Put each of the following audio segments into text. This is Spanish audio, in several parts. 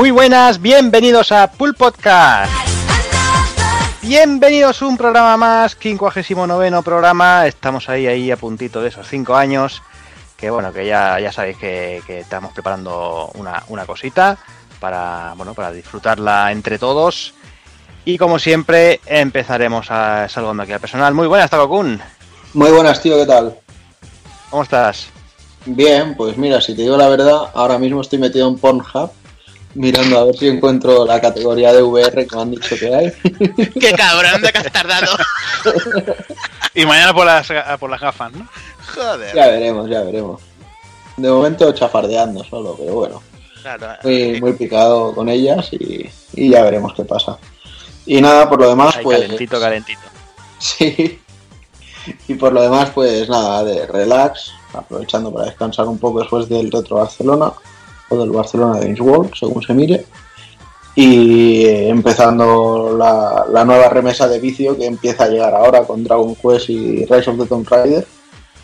Muy buenas, bienvenidos a Pool Podcast. Bienvenidos a un programa más, 59 programa. Estamos ahí, ahí a puntito de esos 5 años. Que bueno, que ya, ya sabéis que, que estamos preparando una, una cosita para, bueno, para disfrutarla entre todos. Y como siempre, empezaremos a, saludando aquí al personal. Muy buenas, Takokun. Muy buenas, tío, ¿qué tal? ¿Cómo estás? Bien, pues mira, si te digo la verdad, ahora mismo estoy metido en Pornhub mirando a ver si encuentro la categoría de VR que me han dicho que hay. ¡Qué cabrón de que has tardado! y mañana por las, por las gafas, ¿no? Joder. Ya veremos, ya veremos. De momento chafardeando solo, pero bueno. Claro. Muy, muy picado con ellas y, y ya veremos qué pasa. Y nada, por lo demás, pues... calentito, calentito. Sí. Y por lo demás, pues nada, de relax, aprovechando para descansar un poco después del Retro Barcelona o del Barcelona Games World, según se mire. Y eh, empezando la, la nueva remesa de vicio que empieza a llegar ahora con Dragon Quest y Rise of the Tomb Raider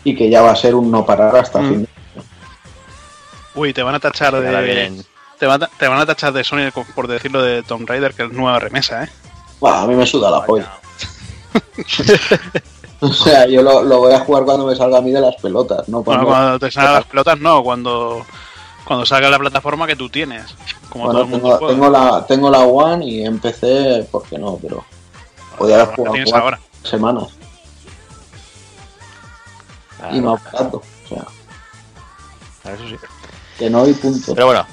y que ya va a ser un no parar hasta Mm. fin de Uy, te van a tachar de. Te van, a, te van a tachar de Sony por decirlo de Tomb Raider, que es nueva remesa, ¿eh? Buah, a mí me suda la polla. O sea, yo lo, lo voy a jugar cuando me salga a mí de las pelotas, ¿no? Bueno, Cuando- cuando te salgan las pelotas, no, cuando. Cuando salga la plataforma que tú tienes. Como Bueno, todo el mundo tengo, la, tengo la One y empecé, ¿por qué no? Pero podía haber jugado tienes cuatro ahora. semanas Claro, y no ha parado. O sea, claro, eso sí. que no hay punto. Pero bueno.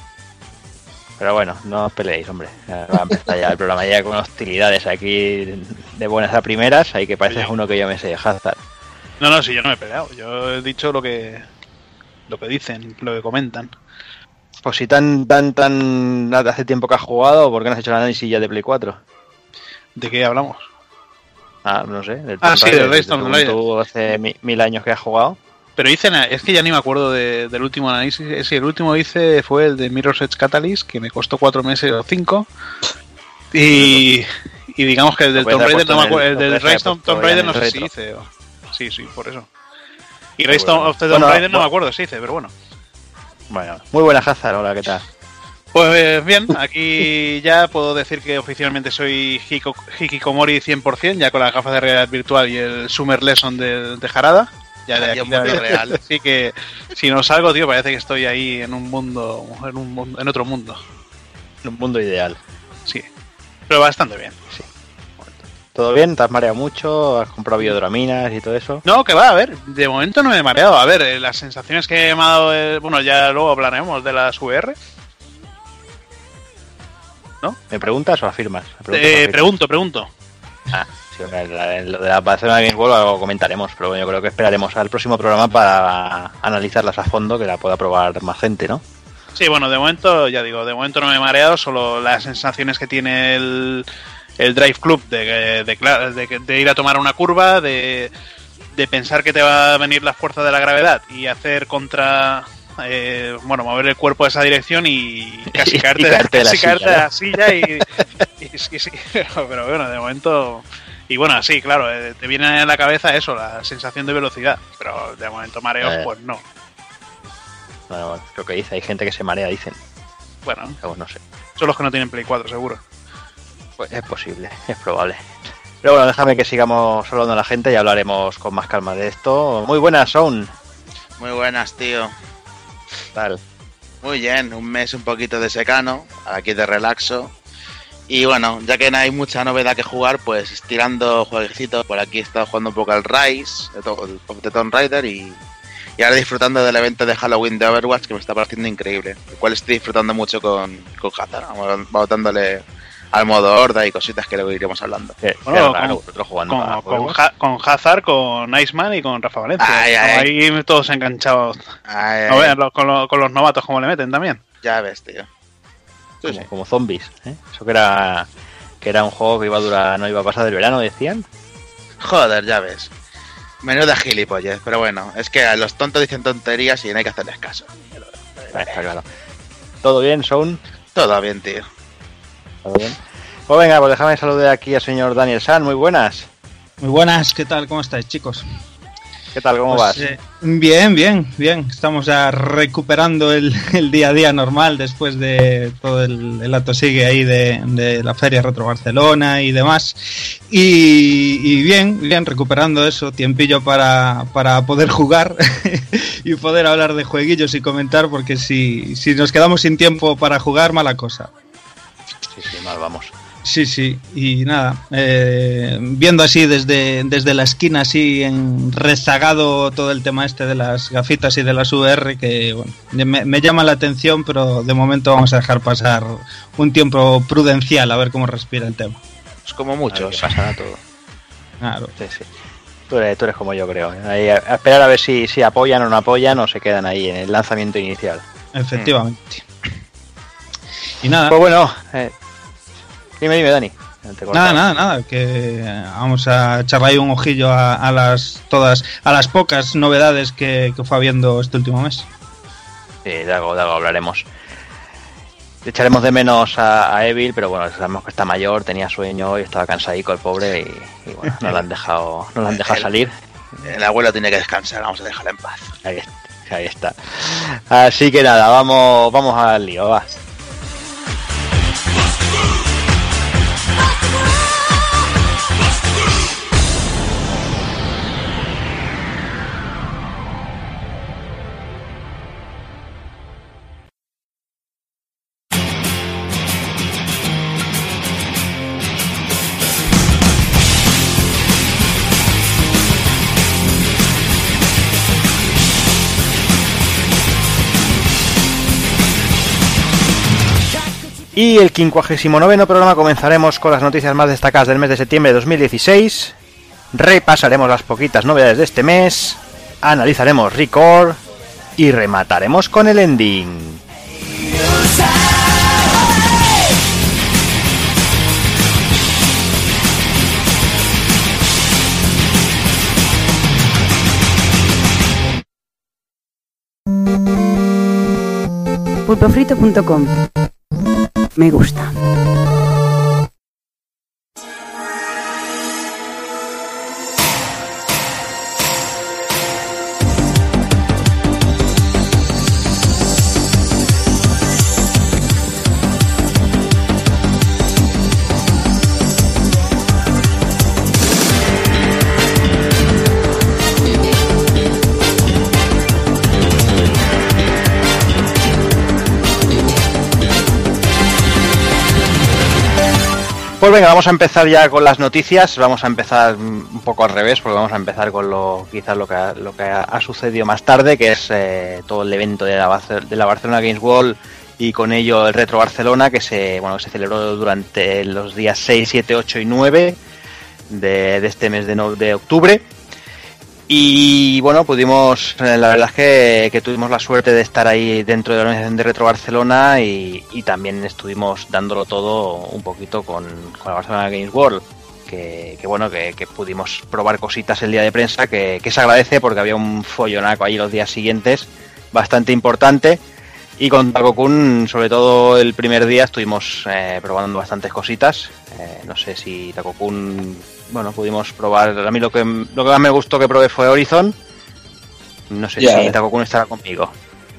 Pero bueno, no os peleéis, hombre. Ya Va a empezar ya el programa ya con hostilidades aquí de buenas a primeras. Ahí que parece uno que yo me sé de Hazard. No, no, si yo no me he peleado. Yo he dicho lo que. Lo que dicen, lo que comentan. Pues si tan, tan, tan hace tiempo que has jugado, ¿por qué no has hecho el análisis ya de Play 4? ¿De qué hablamos? Ah, no sé. Del Ah, sí, del Tomb tú- hace mi- mil años que has jugado. Pero hice, es que ya ni me acuerdo de- del último análisis. Sí, el último hice fue el de Mirror's Edge Catalyst, que me costó cuatro meses o cinco. Y, y digamos que el del Tomb Raider no me acuerdo. El del Tomb Raider no sé si hice. o- Sí, sí, por eso. Y bueno. of the Tomb Raider no me acuerdo si hice, pero bueno. Bueno, muy buena Hazard, hola, ¿qué tal? Pues bien, aquí ya puedo decir que oficialmente soy Hiko- Hikikomori 100%, ya con las gafas de realidad virtual y el Summer Lesson de, de Jarada. Ya de aquí, mundo real. Así que si no salgo, tío, parece que estoy ahí en un mundo, en, un, mundo- en otro mundo. En un mundo ideal. Sí, pero bastante bien. ¿Todo bien? ¿Te has mareado mucho? ¿Has comprado biodraminas y todo eso? No, que va, a ver, de momento no me he mareado. A ver, eh, las sensaciones que me ha dado, el- bueno, ya luego hablaremos de las VR. ¿Me preguntas o afirmas? ¿Me preguntas o Eh, afirmas? pregunto, pregunto. Ah, sí, lo de la Barcelona Games World lo comentaremos, pero bueno, yo creo que esperaremos al próximo programa para analizarlas a fondo, que la pueda probar más gente, ¿no? Sí, bueno, de momento, ya digo, de momento no me he mareado, solo las sensaciones que tiene el, el Drive Club de, de, cla- de- de ir a tomar una curva, de, de pensar que te va a venir la fuerza de la gravedad y hacer contra. eh, bueno, mover el cuerpo a esa dirección y casi Y caerte, caerte de la casi silla, caerte la silla y, y pero, bueno, de momento. Y bueno, sí, claro, eh, te viene a la cabeza eso, la sensación de velocidad, pero de momento mareos, Eh. pues no. Bueno, bueno, lo que dice, hay gente que se marea, dicen. Bueno, Pero no sé. son los que no tienen Play 4, seguro. Pues es posible, es probable. Pero bueno, déjame que sigamos hablando a la gente y hablaremos con más calma de esto. Muy buenas, Sound. Muy buenas, tío. Tal. Muy bien, un mes un poquito de secano, aquí de relaxo. Y bueno, ya que no hay mucha novedad que jugar, pues estirando jueguecitos. Por aquí he estado jugando un poco al Rise, de Tomb Raider y, y ahora disfrutando del evento de Halloween de Overwatch que me está pareciendo increíble. El cual estoy disfrutando mucho con, con. Vamos, vamos dándole al modo horda y cositas que luego iremos hablando. Bueno, con- vosotros jugando a Con, con, juegos. Ha- con Hazard, con Iceman y con Rafa Valencia. Ay, ay. Ahí todos enganchados. Ay, A ay, ver, con, lo- con los novatos, como le meten también. ya ves, tío. Sí, como, sí. como zombies. ¿eh? Eso que era que era un juego que iba a durar, no iba a pasar del verano, decían. Joder, ya ves. Menuda gilipollez, pero bueno, es que a los tontos dicen tonterías y no hay que hacerles caso. Está claro. ¿Todo bien, Sound? Todo bien, tío. ¿Todo bien? Pues venga, pues déjame saludar aquí al señor Daniel San. Muy buenas. Muy buenas, ¿qué tal? ¿Cómo estáis, chicos? ¿Qué tal? ¿Cómo Pues, vas? eh, bien, bien, bien. Estamos ya recuperando el, el día a día normal después de todo el, el atosigue ahí de, de la Feria Retro Barcelona y demás. Y, y bien, bien, recuperando eso, tiempillo para, para poder jugar y poder hablar de jueguillos y comentar, porque si, si nos quedamos sin tiempo para jugar, mala cosa. Sí, sí, mal vamos. Sí, sí, y nada, eh, viendo así desde, desde la esquina, así en rezagado todo el tema este de las gafitas y de las VR, que bueno, me, me llama la atención, pero de momento vamos a dejar pasar un tiempo prudencial a ver cómo respira el tema. Es como A ver muchos. pasará todo. Claro. Sí, sí. Tú eres, tú eres como yo, creo. Ahí a, a esperar a ver si, si apoyan o no apoyan o se quedan ahí en el lanzamiento inicial. Efectivamente. Y nada, Pues bueno, eh, dime, dime, Dani. Nada, nada, nada, que vamos a echarle ahí un ojillo a, a las todas, a las pocas novedades que, que fue habiendo este último mes. Sí, de algo, de algo hablaremos. Le echaremos de menos a, a Evil, pero bueno, sabemos que está mayor, tenía sueño y estaba cansadico el pobre y, y bueno, no lo han dejado, no lo han dejado salir. El abuelo tiene que descansar, vamos a dejarla en paz. Ahí, ahí está. Así que nada, vamos, vamos al lío, va. Y el 59 programa comenzaremos con las noticias más destacadas del mes de septiembre de 2016. Repasaremos las poquitas novedades de este mes. Analizaremos Record. Y remataremos con el ending. Pulpofrito.com Me gusta. Venga, vamos a empezar ya con las noticias. Vamos a empezar un poco al revés, porque vamos a empezar con lo quizás lo que ha, lo que ha, sucedido más tarde, que es eh, todo el evento de la, Barcelona Games World y con ello el Retro Barcelona, que se bueno se celebró durante los días 6, 7, 8 y 9 de, de este mes de, de octubre. Y bueno, pudimos, eh, la verdad es que, tuvimos la suerte de estar ahí dentro de la organización de Retro Barcelona y, también estuvimos dándolo todo un poquito con, la Barcelona Games World. Que, que bueno, que, pudimos probar cositas el día de prensa, que, que se agradece porque había un follonaco ahí los días siguientes, bastante importante. Y con Takokun, sobre todo el primer día, estuvimos eh, probando bastantes cositas. Eh, no sé si Takokun, bueno, pudimos probar. A mí lo que, lo que más me gustó que probé fue Horizon. No sé Ya. si Takokun estará conmigo.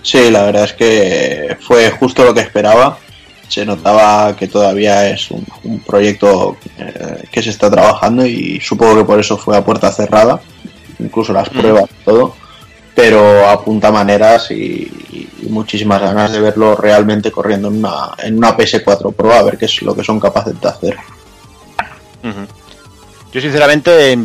Sí, la verdad es que fue justo lo que esperaba. Se notaba que todavía es un, un proyecto eh, que se está trabajando y supongo que por eso fue a puerta cerrada, incluso las Mm. pruebas, todo. Pero apunta maneras y, y muchísimas ganas de verlo realmente corriendo en una, en una PS4 Pro a ver qué es lo que son capaces de hacer. Yo sinceramente,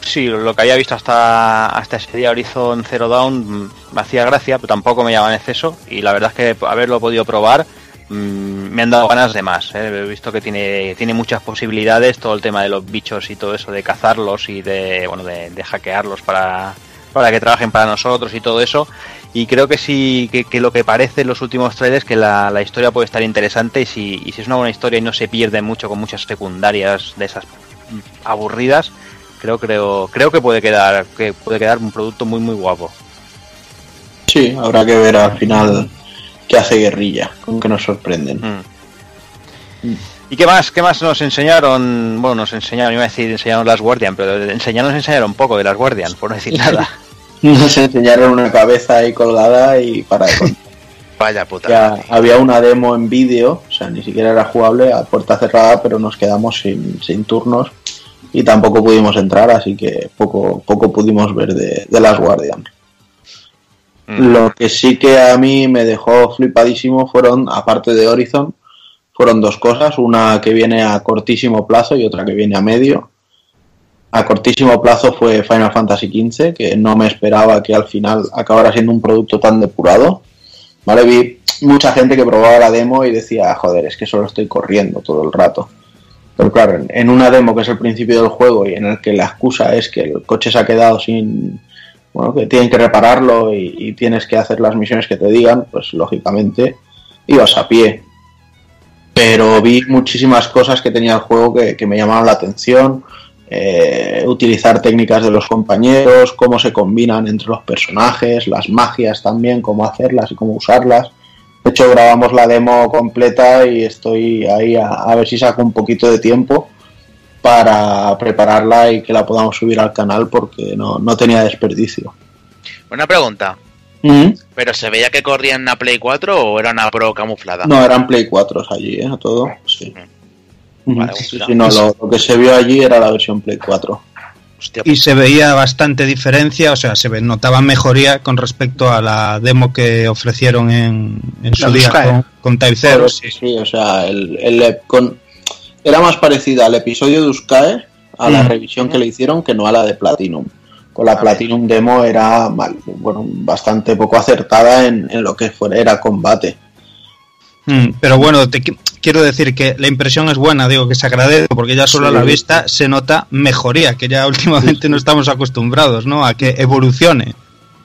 sí, lo que había visto hasta, hasta ese día Horizon Zero Dawn mm, me hacía gracia, pero tampoco me llamaba en exceso. Y la verdad es que haberlo podido probar mm, me han dado ganas de más. ¿eh? He visto que tiene, tiene muchas posibilidades, todo el tema de los bichos y todo eso, de cazarlos y de, bueno, de, de hackearlos para, para que trabajen para nosotros y todo eso. Y creo que sí, que, que lo que parece en los últimos trailers, que la, la historia puede estar interesante y si, y si es una buena historia y no se pierde mucho con muchas secundarias de esas mm, aburridas, creo, creo, creo que puede quedar, que puede quedar un producto muy muy guapo. Sí, habrá que ver al final qué hace Guerrilla, con que nos sorprenden. Mm. ¿Y qué más? ¿Qué más nos enseñaron? Bueno, nos enseñaron, iba a decir enseñaron las Guardian, pero enseñaron, nos enseñaron un poco de las Guardian, por no decir nada. Nos enseñaron una cabeza ahí colgada y para de. Vaya puta. Ya había una demo en vídeo, o sea, ni siquiera era jugable a puerta cerrada, pero nos quedamos sin, sin turnos y tampoco pudimos entrar, así que poco, poco pudimos ver de, de las Guardian. Mm. Lo que sí que a mí me dejó flipadísimo fueron, aparte de Horizon, fueron dos cosas, una que viene a cortísimo plazo y otra que viene a medio. A cortísimo plazo fue Final Fantasy XV, que no me esperaba que al final acabara siendo un producto tan depurado. ¿Vale? Vi mucha gente que probaba la demo y decía, joder, es que solo estoy corriendo todo el rato. Pero claro, en- una demo que es el principio del juego y en el que la excusa es que el coche se ha quedado sin... Bueno, que tienen que repararlo y, y tienes que hacer las misiones que te digan, pues lógicamente ibas a pie. Pero vi muchísimas cosas que tenía el juego que, que me llamaron la atención. Eh, utilizar técnicas de los compañeros, cómo se combinan entre los personajes, las magias también, cómo hacerlas y cómo usarlas. De hecho, grabamos la demo completa y estoy ahí a, a ver si saco un poquito de tiempo para prepararla y que la podamos subir al canal porque no, no tenía desperdicio. Una pregunta. ¿Pero se veía que corría en una Play 4 o era una Pro camuflada? No, eran Play 4 allí, ¿eh? Todo, sí. Vale, Sí, no, lo, lo que se vio allí era la versión Play 4. Hostia, Y se veía bastante diferencia, o sea, se notaba mejoría con respecto a la demo que ofrecieron en, en su día con, con Type Zero. Joder, sí, sí, o sea, el, el- con, era más parecida al episodio de Uscae, a la Mm. revisión que le hicieron, que no a la de Platinum. Con la A ver. Platinum demo era mal, bueno, bastante poco acertada en, en lo que fuera, era combate. Mm, pero bueno, te qui- quiero decir que la impresión es buena, digo que se agradece, porque ya solo Sí. a la vista se nota mejoría, que ya últimamente no estamos acostumbrados, ¿no? A que evolucione.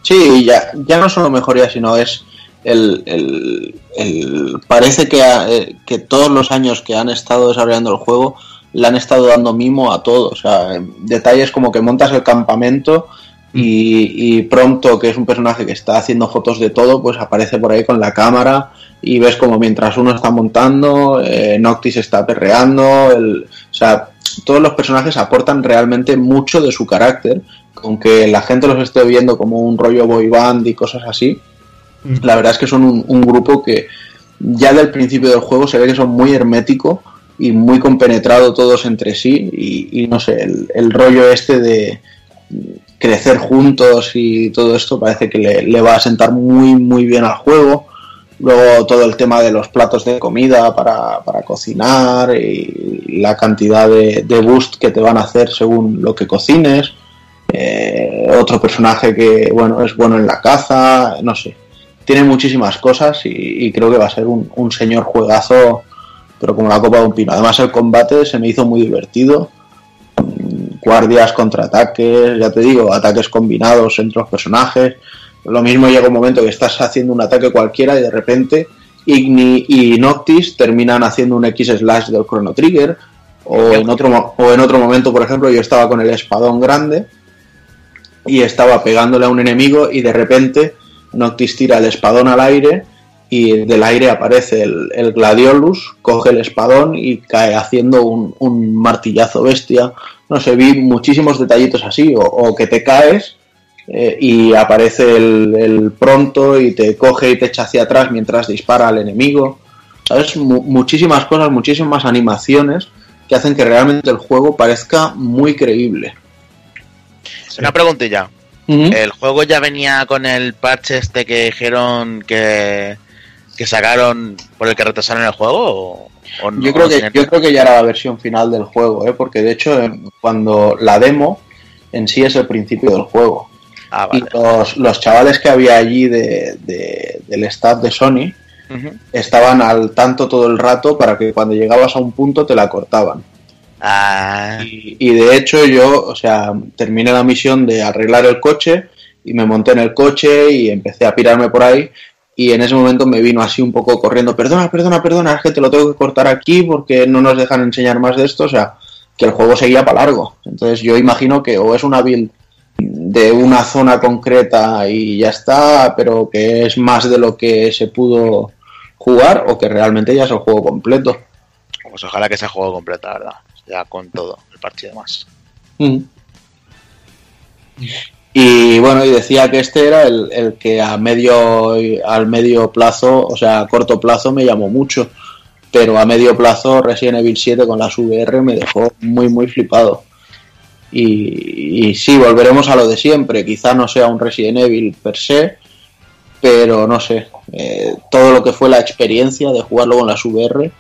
Sí, ya, ya no solo mejoría, sino es el, el- el- parece que, ha- eh, que todos los años que han estado desarrollando el juego le han estado dando mimo a todo. O sea, detalles como que montas el campamento y, y pronto, que es un personaje que está haciendo fotos de todo, pues aparece por ahí con la cámara y ves como mientras uno está montando, eh, Noctis está perreando, el, o sea, todos los personajes aportan realmente mucho de su carácter, aunque la gente los esté viendo como un rollo boy band y cosas así, Mm. la verdad es que son un, un grupo que ya del principio del juego se ve que son muy hermético y muy compenetrado todos entre sí y, y no sé, el, el rollo este de crecer juntos y todo esto parece que le, le va a sentar muy muy bien al juego. Luego todo el tema de los platos de comida para, para cocinar y la cantidad de, de boost que te van a hacer según lo que cocines. Eh, otro personaje que bueno es bueno en la caza, no sé. Tiene muchísimas cosas y, y creo que va a ser un, un señor juegazo, pero como la copa de un pino. Además el combate se me hizo muy divertido. Mm, Guardias, contraataques, ya te digo, ataques combinados entre los personajes. Lo mismo llega un momento que estás haciendo un ataque cualquiera y de repente Igni y Noctis terminan haciendo un X slash del Chrono Trigger. O en, otro, o en otro momento, por ejemplo, yo estaba con el espadón grande y estaba pegándole a un enemigo y de repente Noctis tira el espadón al aire y del aire aparece el, el Gladiolus, coge el espadón y cae haciendo un, un martillazo bestia. No sé, vi muchísimos detallitos así, o, o que te caes eh, y aparece el, el pronto y te coge y te echa hacia atrás mientras dispara al enemigo. ¿Sabes? Mu- muchísimas cosas, muchísimas animaciones que hacen que realmente el juego parezca muy creíble. Una preguntilla. ¿El juego ya venía con el parche este que dijeron que, que sacaron por el que retrasaron el juego? ¿O, o no? Yo creo, que, yo creo que ya era la versión final del juego, ¿eh? porque de hecho cuando la demo en sí es el principio del juego. Ah, Y los, los chavales que había allí de, de- del staff de Sony estaban al tanto todo el rato para que cuando llegabas a un punto te la cortaban. Ah, Y, y de hecho yo, o sea, terminé la misión de arreglar el coche y me monté en el coche y empecé a pirarme por ahí y en ese momento me vino así un poco corriendo, perdona, perdona, perdona, es que te lo tengo que cortar aquí porque no nos dejan enseñar más de esto, o sea, que el juego seguía para largo. Entonces yo imagino que o es una build de una zona concreta y ya está, pero que es más de lo que se pudo jugar o que realmente ya es el juego completo. pues ojalá que sea juego completo, la verdad. Ya con todo, el parche y demás. Mm. Y bueno, y decía que este era el, el que a medio, al medio plazo, o sea, a corto plazo me llamó mucho, pero a medio plazo Resident Evil 7 con las VR me dejó muy, muy flipado. Y, y sí, volveremos a lo de siempre, quizá no sea un Resident Evil per se, pero no sé, eh, todo lo que fue la experiencia de jugarlo con las VR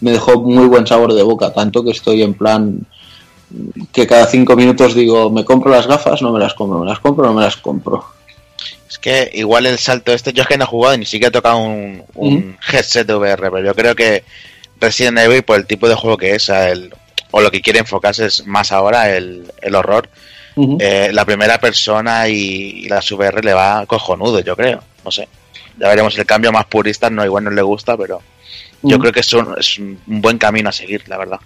me dejó muy buen sabor de boca, tanto que estoy en plan que cada cinco minutos digo, me compro las gafas, no me las compro, me las compro, no me las compro. Es que igual el salto este, yo es que no he jugado ni siquiera he tocado un, un headset de VR, pero yo creo que Resident Evil, por el tipo de juego que es, el, o lo que quiere enfocarse es más ahora el, el horror, eh, la primera persona y, y las VR le va cojonudo, yo creo. No sé. Ya veremos el cambio más purista, no igual no le gusta, pero yo creo que es un, es un buen camino a seguir, la verdad.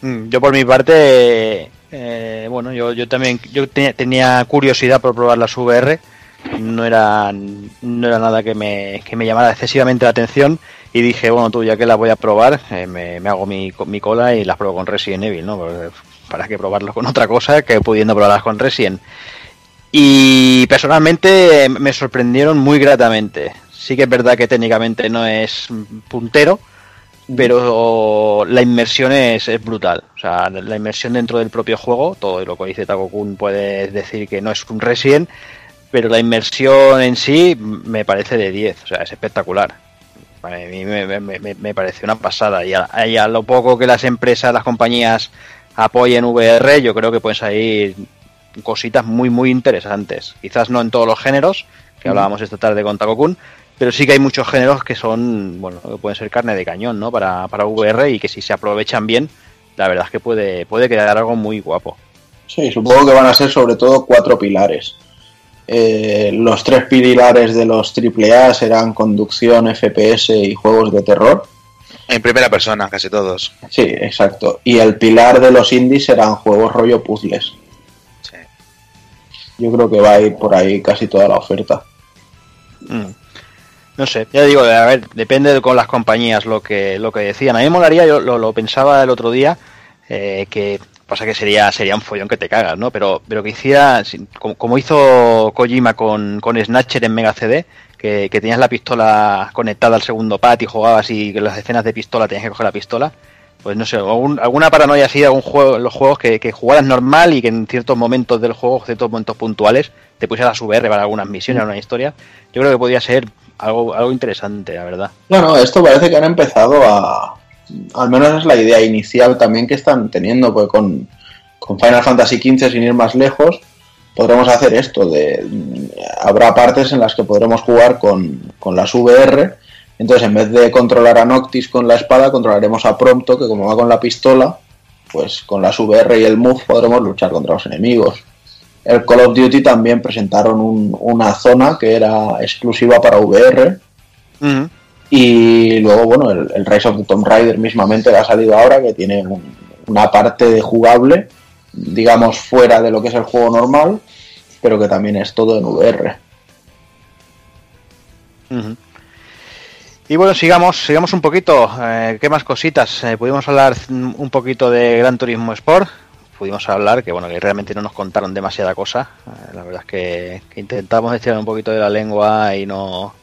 Mm, Yo por mi parte, eh, bueno, yo, yo también yo tenía, tenía curiosidad por probar las VR, no era, no era nada que me, que me llamara excesivamente la atención y dije, bueno, tú ya que las voy a probar, eh, me, me hago mi, mi cola y las pruebo con Resident Evil, ¿no? Porque, ¿Para qué probarlo con otra cosa que pudiendo probarlas con Resident? Y personalmente eh, me sorprendieron muy gratamente. Sí que es verdad que técnicamente no es puntero, pero la inmersión es, es brutal. O sea, la inmersión dentro del propio juego, todo lo que dice Takokun puede decir que no es un Resident, pero la inmersión en sí me parece de 10, o sea, es espectacular. A mí me, me, me, me parece una pasada. Y a, y a, lo poco que las empresas, las compañías apoyen VR, yo creo que pueden salir cositas muy, muy interesantes. Quizás no en todos los géneros, que hablábamos esta tarde con Takokun, pero sí que hay muchos géneros que son, bueno, que pueden ser carne de cañón, ¿no? Para, para VR y que si se aprovechan bien, la verdad es que puede, puede quedar algo muy guapo. Sí, supongo que van a ser sobre todo cuatro pilares. Eh, los tres pilares de los AAA serán conducción, FPS y juegos de terror. En primera persona, casi todos. Sí, exacto. Y el pilar de los indies serán juegos rollo puzzles. Sí. Yo creo que va a ir por ahí casi toda la oferta. Mm. No sé, ya digo, a ver, depende de con las compañías lo que lo que decían. A mí me molaría, yo lo, lo pensaba el otro día, eh, que pasa que sería sería un follón que te cagas, ¿no? Pero pero que hiciera, como, como hizo Kojima con, con Snatcher en Mega CD, que, que, tenías la pistola conectada al segundo pad y jugabas y que las escenas de pistola tenías que coger la pistola. Pues no sé, algún, alguna paranoia así de algún juego, los juegos que, que jugaras normal y que en ciertos momentos del juego, ciertos momentos puntuales, te pusieras a VR para algunas misiones, una historia. Yo creo que podría ser algo, algo interesante, la verdad. Bueno, esto parece que han empezado a. Al menos es la idea inicial también que están teniendo, pues con, Final Fantasy XV, sin ir más lejos, podremos hacer esto. Habrá partes en las que podremos jugar con, con las VR. Entonces, en vez de controlar a Noctis con la espada, controlaremos a Prompto, que como va con la pistola, pues con las VR y el Move podremos luchar contra los enemigos. El Call of Duty también presentaron un, una zona que era exclusiva para VR. Y luego, bueno, el, Rise of the Tomb Raider mismamente ha salido ahora, que tiene un, una parte de jugable, digamos, fuera de lo que es el juego normal, pero que también es todo en VR. Y bueno, sigamos, sigamos un poquito. Eh, ¿Qué más cositas? Eh, pudimos hablar un poquito de Gran Turismo Sport. Pudimos hablar que bueno que realmente no nos contaron demasiada cosa. Eh, la verdad es que, que, intentamos estirar un poquito de la lengua y no,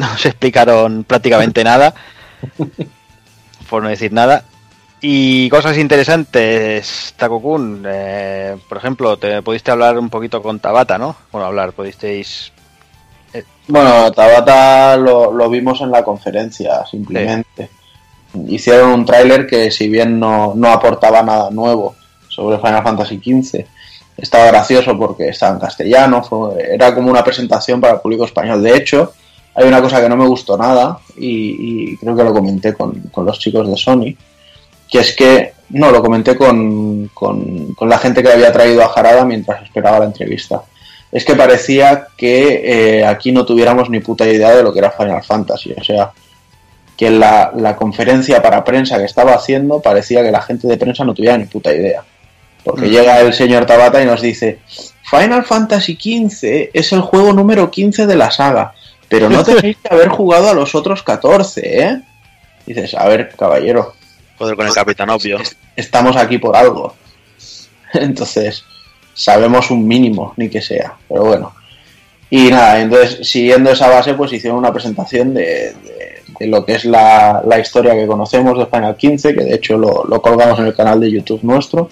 no nos explicaron prácticamente nada. por no decir nada. Y cosas interesantes, Takokun, eh, por ejemplo, te pudiste hablar un poquito con Tabata, ¿no? Bueno, hablar, pudisteis eh, bueno, Tabata lo, lo, vimos en la conferencia, simplemente. Sí. Hicieron un tráiler que si bien no, no, aportaba nada nuevo sobre Final Fantasy XV, estaba gracioso porque estaba en castellano, fue, era como una presentación para el público español. De hecho, hay una cosa que no me gustó nada y, y creo que lo comenté con, con, los chicos de Sony, que es que, no, lo comenté con, con, con la gente que había traído a Jarada mientras esperaba la entrevista es que parecía que eh, aquí no tuviéramos ni puta idea de lo que era Final Fantasy. O sea, que la, la, conferencia para prensa que estaba haciendo parecía que la gente de prensa no tuviera ni puta idea. Porque mm. llega el señor Tabata y nos dice, Final Fantasy XV es el juego número 15 de la saga, pero no tenéis que haber jugado a los otros 14, ¿eh? dices, a ver, caballero. Joder, con el Capitán Obvio. Estamos aquí por algo. Entonces, sabemos un mínimo, ni que sea, pero bueno. Y nada, entonces siguiendo esa base, pues hicieron una presentación de, de, lo que es la, la, historia que conocemos de Final 15, que de hecho lo, lo, colgamos en el canal de YouTube nuestro.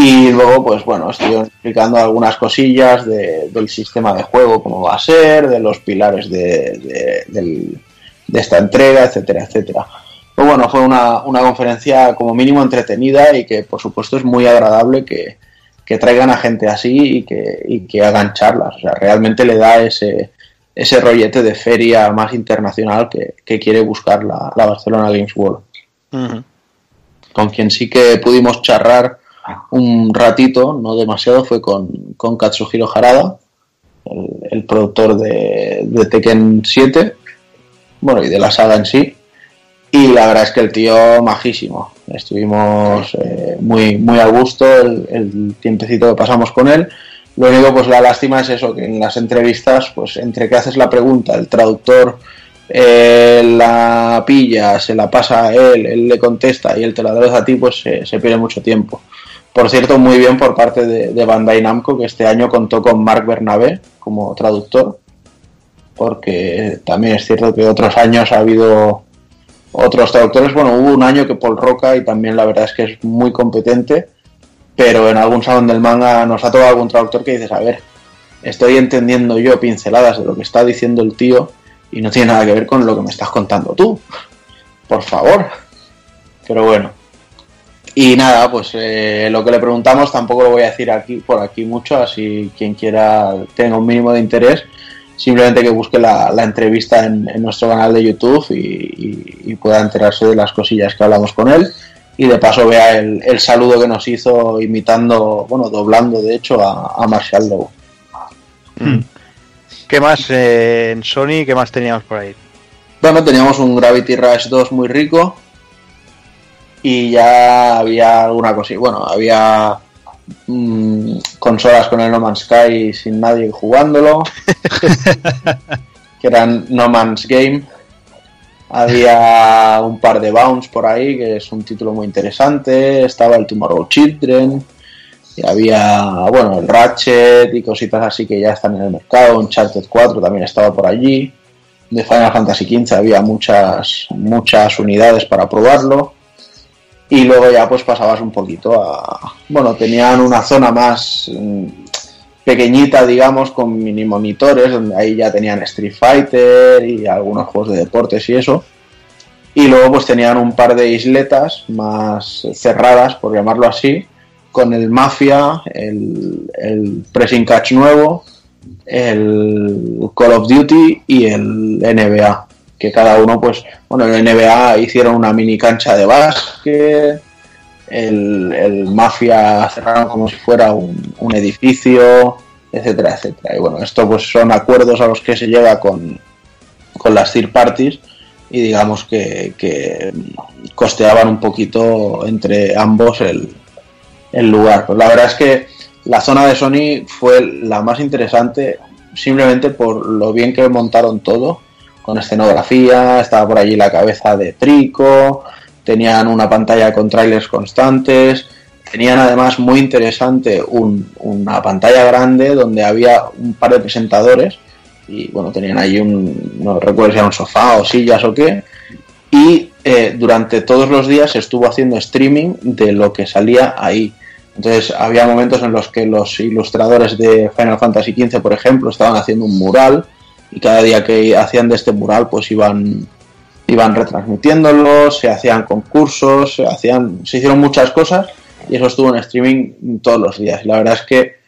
Y luego, pues bueno, estuvieron explicando algunas cosillas de, del sistema de juego, cómo va a ser, de los pilares de, de, de esta entrega, etcétera, etcétera. Pues bueno, fue una, una conferencia como mínimo entretenida y que por supuesto es muy agradable que, que traigan a gente así y que, y que hagan charlas. O sea, realmente le da ese, ese rollete de feria más internacional que, que quiere buscar la, la, Barcelona Games World. Uh -huh. Con quien sí que pudimos charrar un ratito, no demasiado, fue con, con Katsuhiro Harada, el, el productor de, de, Tekken 7, bueno, y de la saga en sí. Y la verdad es que el tío majísimo. Estuvimos eh, muy, muy a gusto el, el, tiempecito que pasamos con él. Lo único, pues la lástima es eso, que en las entrevistas, pues entre que haces la pregunta, el traductor eh, la pilla, se la pasa a él, él le contesta y él te la da a ti, pues se, se, pierde mucho tiempo. Por cierto, muy bien por parte de, de Bandai Namco, que este año contó con Marc Bernabé como traductor, porque también es cierto que otros años ha habido otros traductores, bueno, hubo un año que Paul Roca y también la verdad es que es muy competente, pero en algún salón del manga nos ha tocado algún traductor que dices, a ver, estoy entendiendo yo pinceladas de lo que está diciendo el tío y no tiene nada que ver con lo que me estás contando tú. Por favor. Pero bueno. Y nada, pues eh, lo que le preguntamos tampoco lo voy a decir aquí por aquí mucho, así quien quiera tenga un mínimo de interés, simplemente que busque la, la entrevista en, en, nuestro canal de YouTube y, y, y, pueda enterarse de las cosillas que hablamos con él y de paso vea el, el saludo que nos hizo imitando, bueno, doblando de hecho a, a Marshall Lowe. Mm. ¿Qué más eh, en Sony? ¿Qué más teníamos por ahí? Bueno, teníamos un Gravity Rush 2 muy rico y ya había alguna cosilla. Bueno, había mmm, consolas con el No Man's Sky sin nadie jugándolo, que eran No Man's Game. Había un par de Bounce por ahí, que es un título muy interesante. Estaba el Tomorrow Children. Y había, bueno, el Ratchet y cositas así que ya están en el mercado. Uncharted 4 también estaba por allí. De Final Fantasy XV había muchas, muchas unidades para probarlo y luego ya pues pasabas un poquito a bueno tenían una zona más mmm, pequeñita digamos con mini monitores donde ahí ya tenían Street Fighter y algunos juegos de deportes y eso. Y luego pues tenían un par de isletas más cerradas por llamarlo así con el Mafia el, el Pressing Catch nuevo el Call of Duty y el NBA que cada uno, pues, bueno, en el NBA hicieron una mini cancha de básquet, el, el Mafia cerraron como si fuera un, un, edificio, etcétera, etcétera. Y bueno, esto pues son acuerdos a los que se llega con, con las third parties y digamos que, que costeaban un poquito entre ambos el, el lugar. Pues la verdad es que la zona de Sony fue la más interesante simplemente por lo bien que montaron todo con escenografía, estaba por allí la cabeza de Trico, tenían una pantalla con trailers constantes, tenían además muy interesante un, una pantalla grande donde había un par de presentadores y bueno, tenían ahí un, no recuerdo si era un sofá o sillas o qué, y eh, durante todos los días estuvo haciendo streaming de lo que salía ahí. Entonces había momentos en los que los ilustradores de Final Fantasy XV, por ejemplo, estaban haciendo un mural y cada día que hacían de este mural pues iban iban retransmitiéndolo, se hacían concursos, se hacían se hicieron muchas cosas y eso estuvo en streaming todos los días. Y la verdad es que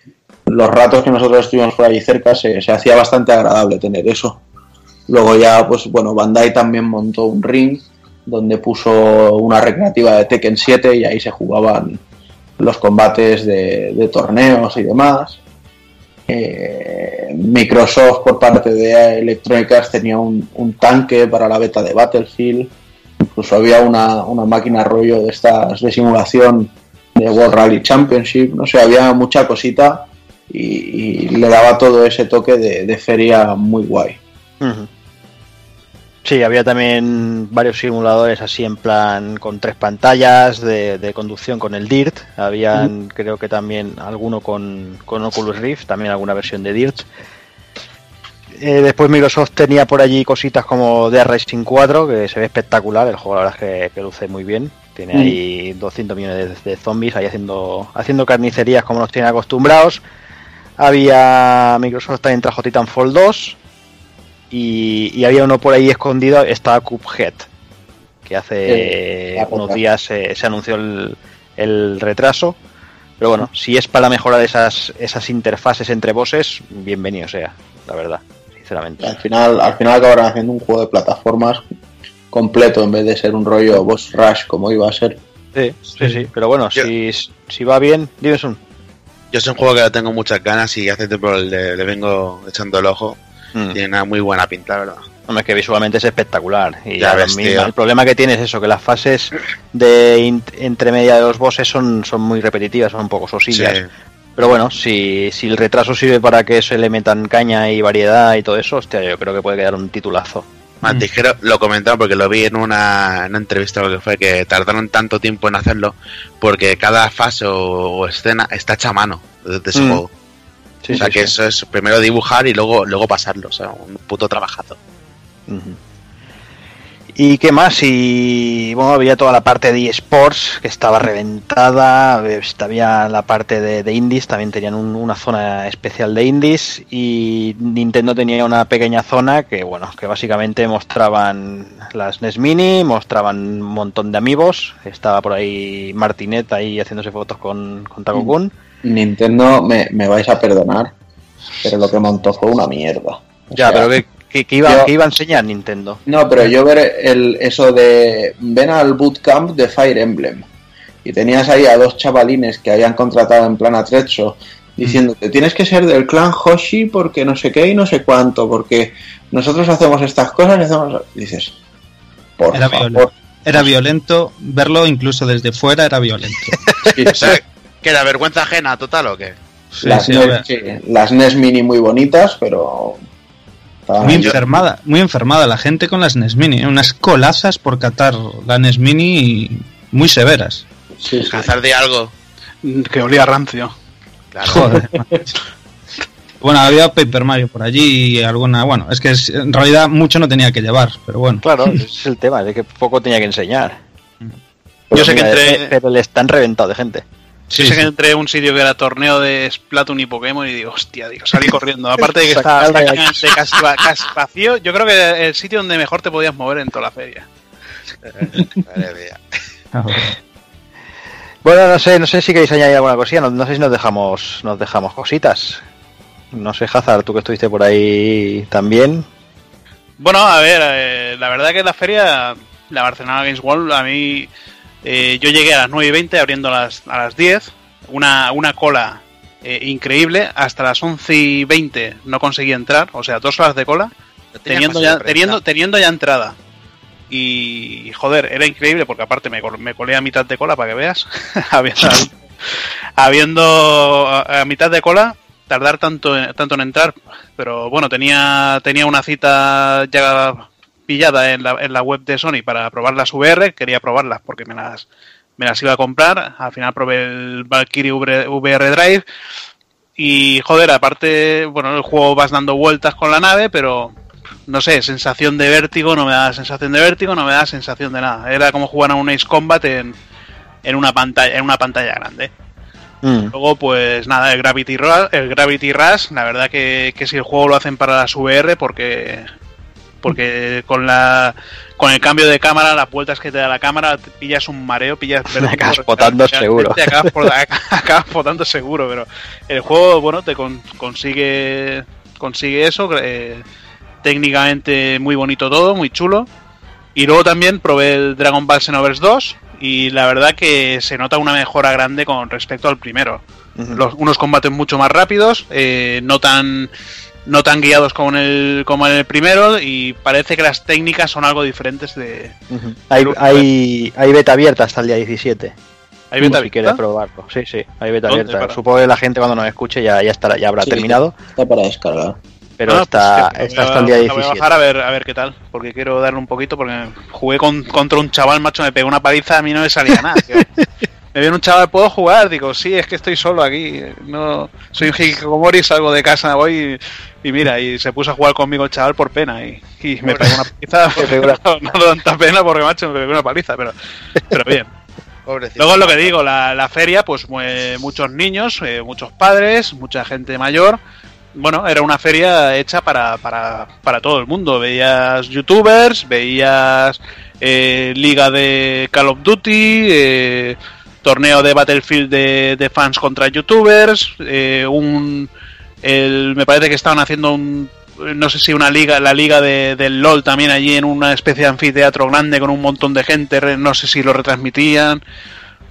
los ratos que nosotros estuvimos por allí cerca se, se hacía bastante agradable tener eso. Luego ya, pues bueno, Bandai también montó un ring donde puso una recreativa de Tekken 7 y ahí se jugaban los combates de, de torneos y demás. Eh, Microsoft por parte de Electronic Arts tenía un, tanque para la beta de Battlefield, incluso había una, una, máquina rollo de estas de simulación de World Rally Championship, no sé, había mucha cosita y, le daba todo ese toque de, feria muy guay. Sí, había también varios simuladores así en plan con tres pantallas de, de conducción con el DIRT. Habían, creo que también alguno con, con Oculus Rift, también alguna versión de DIRT. Eh, después Microsoft tenía por allí cositas como The Racing 4, que se ve espectacular. El juego la verdad es que, que luce muy bien. Tiene ahí 200 millones de, de zombies ahí haciendo, haciendo carnicerías como nos tienen acostumbrados. Había Microsoft también trajo Titanfall 2 y, y había uno por ahí escondido, estaba Cuphead, que hace Sí, unos días se, se anunció el, el retraso. Pero bueno, si es para mejorar esas, esas interfaces entre bosses, bienvenido sea, la verdad, sinceramente. Al final, al final acabarán haciendo un juego de plataformas completo en vez de ser un rollo boss rush como iba a ser. Sí, sí, sí, pero bueno, Yo- si, si va bien, dime un. Yo es un juego que tengo muchas ganas y hace tiempo le, le vengo echando el ojo. Mm. Tiene una muy buena pinta, la verdad. Hombre, es que visualmente es espectacular. Y Ya ves, mismo, el problema que tiene es eso, que las fases de entre media de los bosses son, son muy repetitivas, son un poco sosillas. Sí. Pero bueno, si, si el retraso sirve para que se le metan caña y variedad y todo eso, hostia, yo creo que puede quedar un titulazo. Más dijeron, lo comentaron porque lo vi en una, en una entrevista lo que fue que tardaron tanto tiempo en hacerlo porque cada fase o, o escena está hecha a mano de, de ese Mm. juego. Sí, o sea sí, que sí. eso es primero dibujar y luego luego pasarlo, o sea, un puto trabajazo. ¿Y qué más? Y bueno, había toda la parte de eSports que estaba reventada, eh, había la parte de, de indies, también tenían un- una zona especial de indies y Nintendo tenía una pequeña zona que bueno, que básicamente mostraban las NES Mini, mostraban un montón de amigos, estaba por ahí Martinet ahí haciéndose fotos con, con Taco Kun. Nintendo, me, me vais a perdonar, pero lo que montó fue una mierda. O Ya, sea, pero que, que- que iba, yo- que iba a enseñar Nintendo. No, pero yo ver el, eso de ven al bootcamp de Fire Emblem y tenías ahí a dos chavalines que habían contratado en plan atrecho diciéndote tienes que ser del clan Hoshi porque no sé qué y no sé cuánto porque nosotros hacemos estas cosas y hacemos dices por Era favor violento. Era violento, verlo incluso desde fuera era violento. Sí, O sea, que era vergüenza ajena total o qué? Sí, las, sí, NES, era- sí, las NES mini muy bonitas pero estaban Muy enfermada, muy enfermada la gente con las NES Mini. ¿eh? Unas colazas por catar la NES Mini y muy severas. Sí, sí. Cazar de algo. Que olía rancio. Claro. Joder. bueno, había Paper Mario por allí y alguna. Bueno, es que en realidad mucho no tenía que llevar, pero bueno. Claro, ese es el tema, de que poco tenía que enseñar. Yo sé que mira, eh, Pero le están reventado de gente. Sí, Yo sé sí. que entré a un sitio que era torneo de Splatoon y Pokémon y digo, hostia, digo, salí corriendo. Aparte de que está Sacarla de prácticamente casi, casi vacío, yo creo que el sitio donde mejor te podías mover en toda la feria. Madre mía. Ah, bueno. Bueno, no sé, no sé si queréis añadir alguna cosilla, no, no sé si nos dejamos, nos dejamos cositas. No sé, Hazard, tú que estuviste por ahí también. Bueno, a ver, eh, la verdad que la feria, la Barcelona Games World, a mí, eh, yo llegué a las 9 y 20 abriendo a las, a las 10, una, una cola eh, increíble, hasta las 11 y 20 no conseguí entrar, o sea, dos horas de cola, teniendo ya, teniendo, teniendo ya entrada. Y joder, era increíble porque aparte me, me colé a mitad de cola para que veas. habiendo, habiendo a, a mitad de cola, tardar tanto en, tanto en entrar. Pero bueno, tenía, tenía una cita ya pillada en la, en la web de Sony para probar las VR. Quería probarlas porque me las, me las iba a comprar. Al final probé el Valkyrie VR VR Drive. Y joder, aparte, bueno, el juego vas dando vueltas con la nave, pero no sé, sensación de vértigo, no me da sensación de vértigo, no me da sensación de nada. Era como jugar a un Ace Combat en, en una pantalla, en una pantalla grande. Mm. Luego, pues nada, el Gravity Rush, el Gravity Rush, la verdad que, que si el juego lo hacen para las VR, porque porque con la con el cambio de cámara, las vueltas que te da la cámara, te pillas un mareo, pillas vértigo, Acabas potando seguro. Acabas, por- acabas potando seguro, pero el juego, bueno, te con- consigue consigue eso, eh, técnicamente muy bonito todo, muy chulo. Y luego también probé el Dragon Ball Xenoverse 2 y la verdad que se nota una mejora grande con respecto al primero. Los- unos combates mucho más rápidos, eh, no tan no tan guiados como en el como en el primero y parece que las técnicas son algo diferentes de. Hay, hay, hay beta abierta hasta el día 17. ¿Hay beta si quieres abierta? probarlo. Sí, sí, hay beta abierta. Para- Supongo que la gente cuando nos escuche ya, ya, estará, ya habrá Sí. terminado. está para descargar pero Ah, pues está, hasta el día la Voy a 17. bajar a ver, a ver qué tal, porque quiero darle un poquito, porque jugué con- contra un chaval, macho, me pegó una paliza, a mí no me salía nada. me viene un chaval, ¿puedo jugar? Digo, sí, es que estoy solo aquí, no soy un hikikomori, salgo de casa, voy y, y mira, y se puso a jugar conmigo el chaval por pena y, y me pegó una paliza, no, no tanta pena porque, macho, me pegó una paliza, pero, pero bien. Pobrecito. Luego es lo que digo, la, la feria, pues eh, muchos niños, eh, muchos padres, mucha gente mayor. Bueno, era una feria hecha para, para, para todo el mundo. Veías youtubers, veías eh, liga de Call of Duty, eh, torneo de Battlefield de, de fans contra youtubers, eh, un... El, me parece que estaban haciendo un no sé si una liga, la liga de, del LOL también allí en una especie de anfiteatro grande con un montón de gente, no sé si lo retransmitían,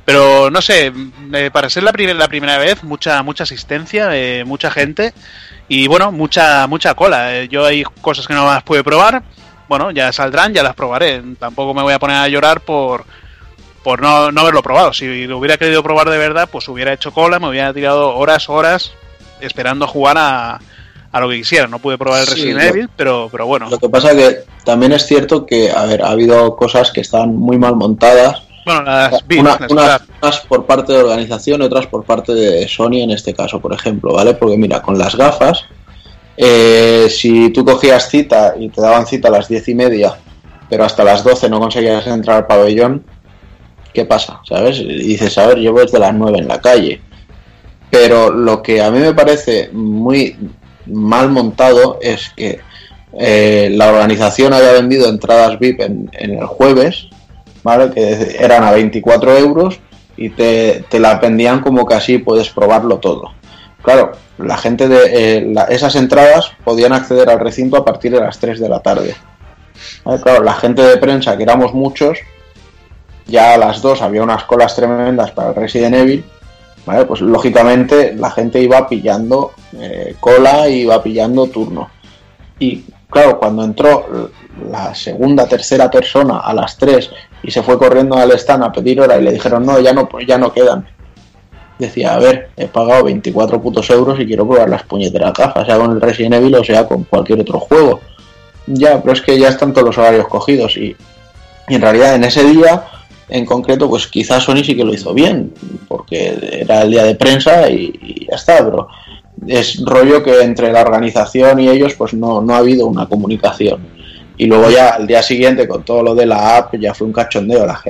pero no sé, eh, para ser la, la primera vez, mucha mucha asistencia, eh, mucha gente y bueno, mucha mucha cola. Eh, yo hay cosas que no las pude probar, bueno, ya saldrán, ya las probaré. Tampoco me voy a poner a llorar por por no, no haberlo probado. Si lo hubiera querido probar de verdad, pues hubiera hecho cola, me hubiera tirado horas, horas esperando jugar a, a lo que quisiera. No pude probar el Sí, Resident lo- Evil, pero, pero bueno. Lo que pasa que también es cierto que, a ver, ha habido cosas que están muy mal montadas. Bueno, las vi, Una- las- unas, unas por parte de organización y otras por parte de Sony en este caso, por ejemplo, ¿vale? Porque mira, con las gafas, eh, si tú cogías cita y te daban cita a las diez y media, pero hasta las 12 no conseguías entrar al pabellón, ¿qué pasa? ¿Sabes? Y dices, a ver, llevo desde las 9 en la calle. Pero lo que a mí me parece muy mal montado es que eh, la organización haya vendido entradas VIP en, el jueves, ¿vale? Que eran a 24 euros y te, te la vendían como que así puedes probarlo todo. Claro, la gente de eh, esas entradas podían acceder al recinto a partir de las 3 de la tarde. Claro, la gente de prensa, que éramos muchos, ya a las 2 había unas colas tremendas para el Resident Evil. Pues lógicamente la gente iba pillando eh, cola y iba pillando turno. Y claro, cuando entró la segunda, tercera persona a las 3 y se fue corriendo al stand a pedir hora y le dijeron, no, ya no, ya no quedan. Decía, a ver, he pagado 24 putos euros y quiero probar las puñeteras gafas, sea con el Resident Evil o sea con cualquier otro juego. Ya, pero es que ya están todos los horarios cogidos y en realidad en ese día en concreto, pues quizás Sony sí que lo hizo bien, porque era el día de prensa y, y ya está, pero es rollo que entre la organización y ellos pues no, no ha habido una comunicación. Y luego ya al día siguiente con todo lo de la app ya fue un cachondeo. La,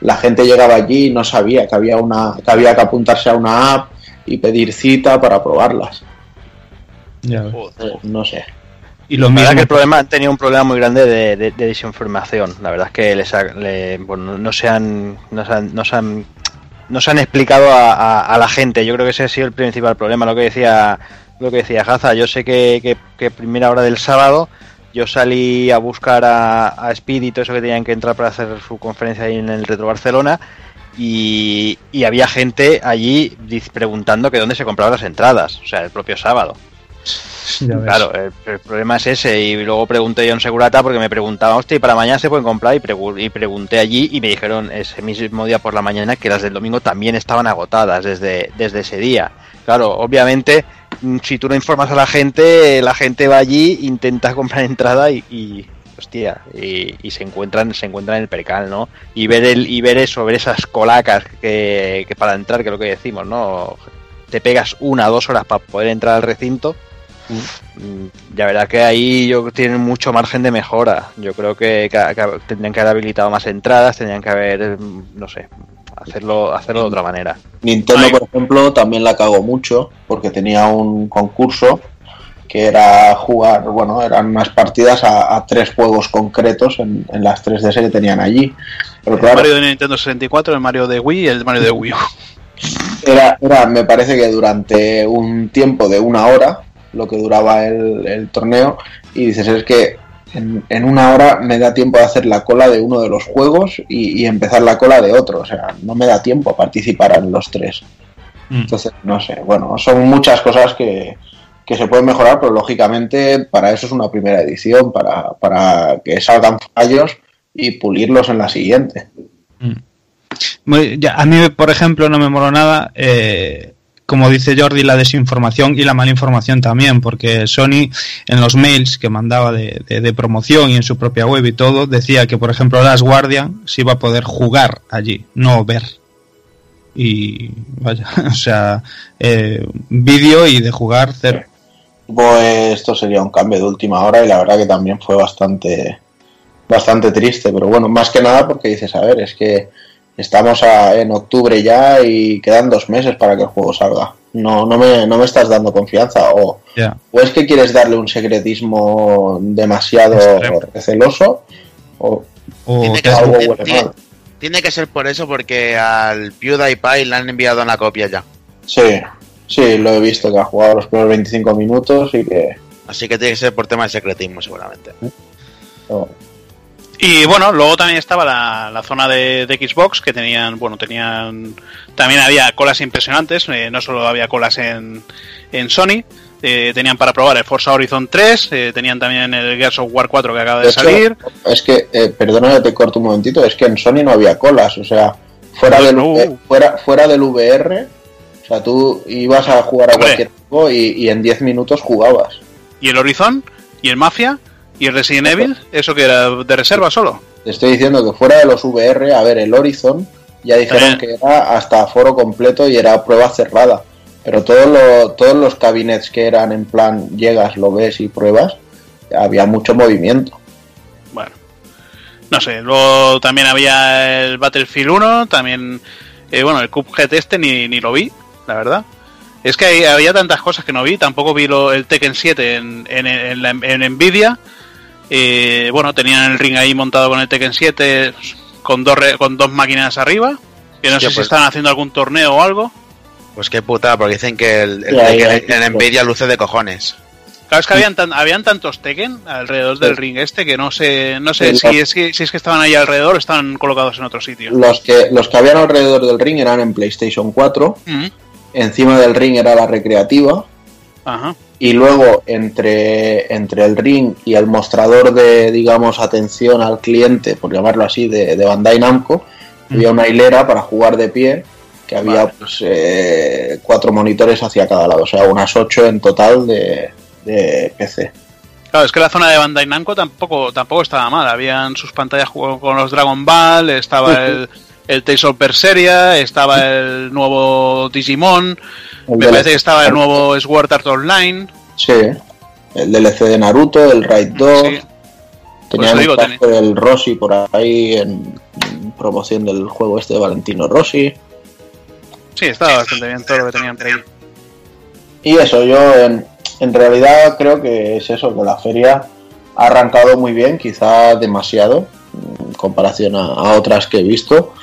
la gente llegaba allí y no sabía que había, una, que había que apuntarse a una app y pedir cita para probarlas. Ya. Joder. No sé. Y lo La verdad que el problema han tenido un problema muy grande de, de- de desinformación. La verdad es que les ha- le- bueno, no se han, no se han, no se han, no se han explicado a, a- a la gente. Yo creo que ese ha sido el principal problema. Lo que decía, lo que decía Gaza. Yo sé que, que, que primera hora del sábado yo salí a buscar a, a Speed y todo eso que tenían que entrar para hacer su conferencia ahí en el Retro Barcelona. Y, y había gente allí preguntando que dónde se compraban las entradas, o sea, el propio sábado. Claro, el, problema es ese. Y luego pregunté yo en Segurata porque me preguntaban, hostia, ¿y para mañana se pueden comprar? Y, pregu- y pregunté allí y me dijeron ese mismo día por la mañana que las del domingo también estaban agotadas desde, desde ese día. Claro, obviamente, mm, si tú no informas a la gente, la gente va allí, intenta comprar entrada y. y, hostia, y, y se encuentran se encuentran en el percal, ¿no? Y ver el y ver eso, ver esas colacas que, que para entrar, que es lo que decimos, ¿no? Te pegas una o dos horas para poder entrar al recinto Mm, Ya verá que ahí yo tienen mucho margen de mejora. Yo creo que, que- que tendrían que haber habilitado más entradas, tendrían que haber, mm, no sé, hacerlo, hacerlo de otra manera. Nintendo, por ejemplo, también la cagó mucho porque tenía un concurso que era jugar, bueno, eran unas partidas a, a tres juegos concretos en, en las 3DS que tenían allí. Pero El claro, Mario de Nintendo 64, el Mario de Wii y el Mario de Wii U. era, era, me parece que durante un tiempo de una hora, lo que duraba el, el torneo, y dices, es que en, en una hora me da tiempo de hacer la cola de uno de los juegos y, y empezar la cola de otro, o sea, no me da tiempo a participar en los tres. Mm. Entonces, no sé, bueno, son muchas cosas que, que se pueden mejorar, pero lógicamente para eso es una primera edición, para, para que salgan fallos y pulirlos en la siguiente. Muy- ya, a mí, por ejemplo, no me moló nada eh, como dice Jordi, la desinformación y la mala información también, porque Sony en los mails que mandaba de, de, promoción y en su propia web y todo, decía que, por ejemplo, Last Guardian se iba a poder jugar allí, no ver. Y vaya, o sea, eh, vídeo y de jugar cero. Pues esto sería un cambio de última hora y la verdad que también fue bastante bastante triste, pero bueno, más que nada porque dices, a ver, es que estamos en octubre ya y quedan dos meses para que el juego salga. No, no, me, no me estás dando confianza. O, o es que quieres darle un secretismo demasiado receloso, o, tiene, que algo ser, tiene, tiene, que ser por eso, porque al PewDiePie le han enviado una copia ya. Sí, sí, lo he visto, que ha jugado los primeros 25 minutos y que... Así que tiene que ser por tema de secretismo, seguramente. Y bueno, luego también estaba la, zona de, Xbox, que tenían, bueno, tenían, también había colas impresionantes, eh, no solo había colas en, en Sony, eh, tenían para probar el Forza Horizon 3, eh, tenían también el Gears of War 4 que acaba de, salir. Es que, que te corto un momentito, es que en Sony no había colas, o sea, fuera, del, fuera, fuera del VR, o sea, tú ibas a jugar a cualquier juego y, y en 10 minutos jugabas. ¿Y el Horizon? ¿Y el Mafia? ¿Y el Resident Evil? ¿Eso que era de reserva solo? Te estoy diciendo que fuera de los VR, a ver, el Horizon ya dijeron eh. que era hasta foro completo y era prueba cerrada. Pero todos todos los cabinets que eran en plan llegas, lo ves y pruebas, había mucho movimiento. Bueno, no sé. Luego también había el Battlefield 1, también, eh, bueno, el Cuphead este ni, ni lo vi, la verdad. Es que había tantas cosas que no vi, tampoco vi lo, el Tekken 7 en, en, en, en Nvidia eh, bueno, tenían el ring ahí montado con el Tekken 7 con dos, con dos máquinas arriba. Que no sé si pues- están haciendo algún torneo o algo. Pues qué puta, porque dicen que el, Tekken en Nvidia luce de cojones. Claro, es que habían, habían tantos Tekken alrededor del ring este que no sé, no sé si, es que, si es que estaban ahí alrededor o están colocados en otro sitio. Los que, los que habían alrededor del ring eran en PlayStation 4. Encima del ring era la recreativa. Ajá y luego entre, entre el ring y el mostrador de, digamos, atención al cliente, por llamarlo así, de, de Bandai Namco, había una hilera para jugar de pie, que había pues, eh, cuatro monitores hacia cada lado, o sea, unas ocho en total de, de PC. Claro, es que la zona de Bandai Namco tampoco, tampoco estaba mal. Habían sus pantallas con los Dragon Ball, estaba el, el Tales of Berseria, estaba el nuevo Digimon, me parece que estaba el nuevo Sword Art Online. Sí, el DLC de Naruto, el Raid 2. Sí. Tenía el Rossi por ahí en, promoción del juego este de Valentino Rossi. Sí, estaba bastante bien todo lo que tenían por ahí. Y eso, yo en, en realidad creo que es eso, que la feria ha arrancado muy bien, quizá demasiado en comparación a otras que he visto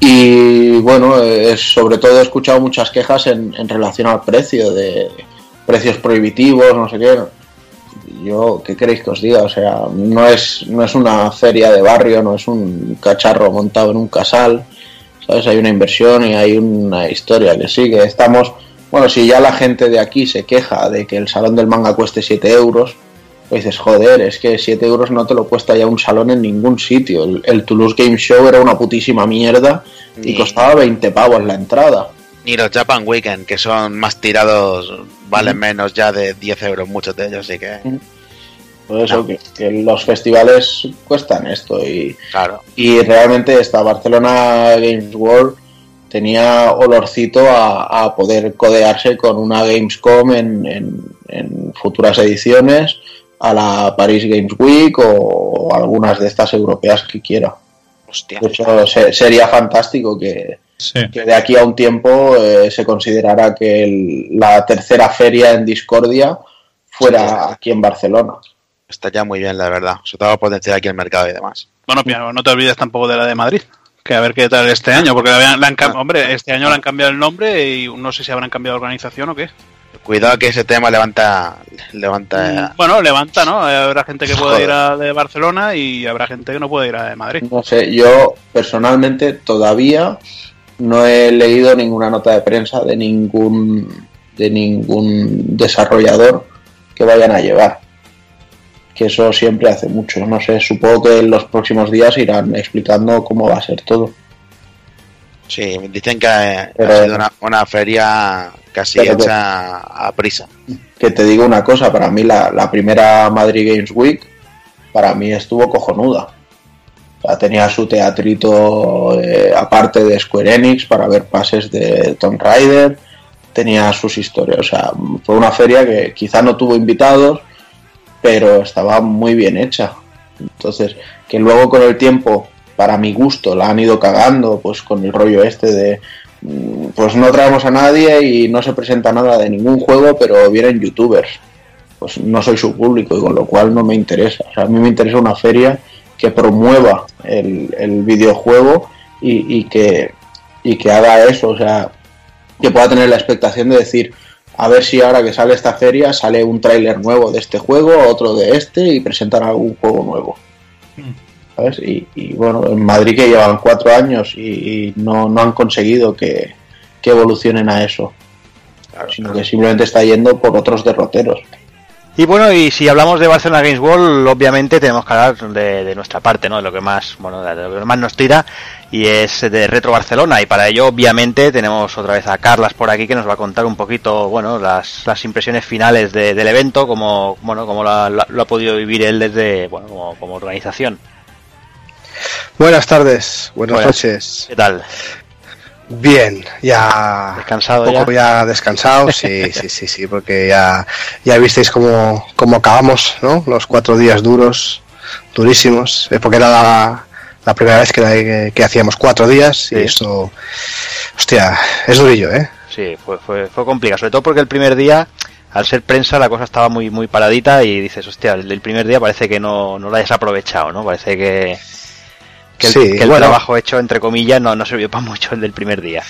y bueno, es, sobre todo he escuchado muchas quejas en, relación al precio, de precios prohibitivos, no sé qué. Yo, ¿qué queréis que os diga? O sea, no es, no es una feria de barrio, no es un cacharro montado en un casal, ¿sabes? Hay una inversión y hay una historia que sigue. Estamos, bueno, si ya la gente de aquí se queja de que el salón del manga cueste 7 euros, pues dices, joder, es que 7 euros no te lo cuesta ya un salón en ningún sitio. El, Toulouse Game Show era una putísima mierda y costaba 20 pavos la entrada. Ni los Japan Weekend, que son más tirados, valen menos ya de 10 euros muchos de ellos, así que... Por eso que, los festivales cuestan esto y, claro. y realmente esta Barcelona Games World tenía olorcito a, poder codearse con una Gamescom en, en futuras ediciones a la Paris Games Week o, algunas de estas europeas que quiera. Hostia. De hecho, sería fantástico que, de aquí a un tiempo eh, se considerara que la tercera feria en Discordia fuera aquí en Barcelona. Está ya muy bien, la verdad. Se todo potencial aquí en el mercado y demás. Bueno, no te olvides tampoco de la de Madrid. Que a ver qué tal este año, porque han, ah. hombre, este año le han cambiado el nombre y no sé si habrán cambiado de organización o qué. Cuidado que ese tema levanta. levanta mm, Bueno, levanta, ¿no? Habrá gente que puede ir a de Barcelona y habrá gente que no puede ir a de Madrid. No sé, yo personalmente todavía no he leído ninguna nota de prensa de ningún de ningún desarrollador que vayan a llevar. Que eso siempre hace mucho. No sé, supongo que en los próximos días irán explicando cómo va a ser todo. Sí, dicen que ha sido una, una feria casi Pero que- hecha a prisa. Que te digo una cosa, para mí la, la primera Madrid Games Week, para mí estuvo cojonuda. O sea, tenía su teatrito eh, aparte de Square Enix para ver pases de Tomb Raider, tenía sus historias. O sea, fue una feria que quizá no tuvo invitados, pero estaba muy bien hecha. Entonces, que luego con el tiempo, para mi gusto, la han ido cagando, pues con el rollo este de pues no traemos a nadie y no se presenta nada de ningún juego, pero vienen youtubers. Pues no soy su público y con lo cual no me interesa. O sea, a mí me interesa una feria que promueva el, el videojuego y, y que, y que haga eso. O sea, que pueda tener la expectación de decir, a ver si ahora que sale esta feria sale un tráiler nuevo de este juego, otro de este y presentan algún juego nuevo. ¿Sabes? Y, y, bueno, en Madrid que llevan cuatro años y, y no, no han conseguido que, que evolucionen a eso, sino que simplemente está yendo por otros derroteros. Y bueno, y si hablamos de Barcelona Games World, obviamente tenemos que hablar de, de nuestra parte, ¿no? De lo que más, bueno, de lo que más nos tira y es de Retro Barcelona. Y para ello, obviamente, tenemos otra vez a Carlas por aquí que nos va a contar un poquito, bueno, las, las impresiones finales de- del evento, como, bueno, como lo, ha- lo ha podido vivir él desde, bueno, como, como organización. Buenas tardes, buenas Buenas. noches. ¿Qué tal? Bien, ya ¿Descansado un poco ya, descansado, sí, sí, sí, sí, porque ya, ya visteis cómo, cómo acabamos, ¿no? Los cuatro días duros, durísimos, eh, porque era la, la primera vez que, que hacíamos cuatro días Sí. y eso, hostia, es durillo, ¿eh? Sí, fue, fue, fue complicado, sobre todo porque el primer día, al ser prensa, la cosa estaba muy muy paradita y dices, hostia, el primer día parece que no, no lo hayas aprovechado, ¿no? Parece que, que el, Sí, que el bueno. trabajo hecho, entre comillas, no, no sirvió para mucho el del primer día.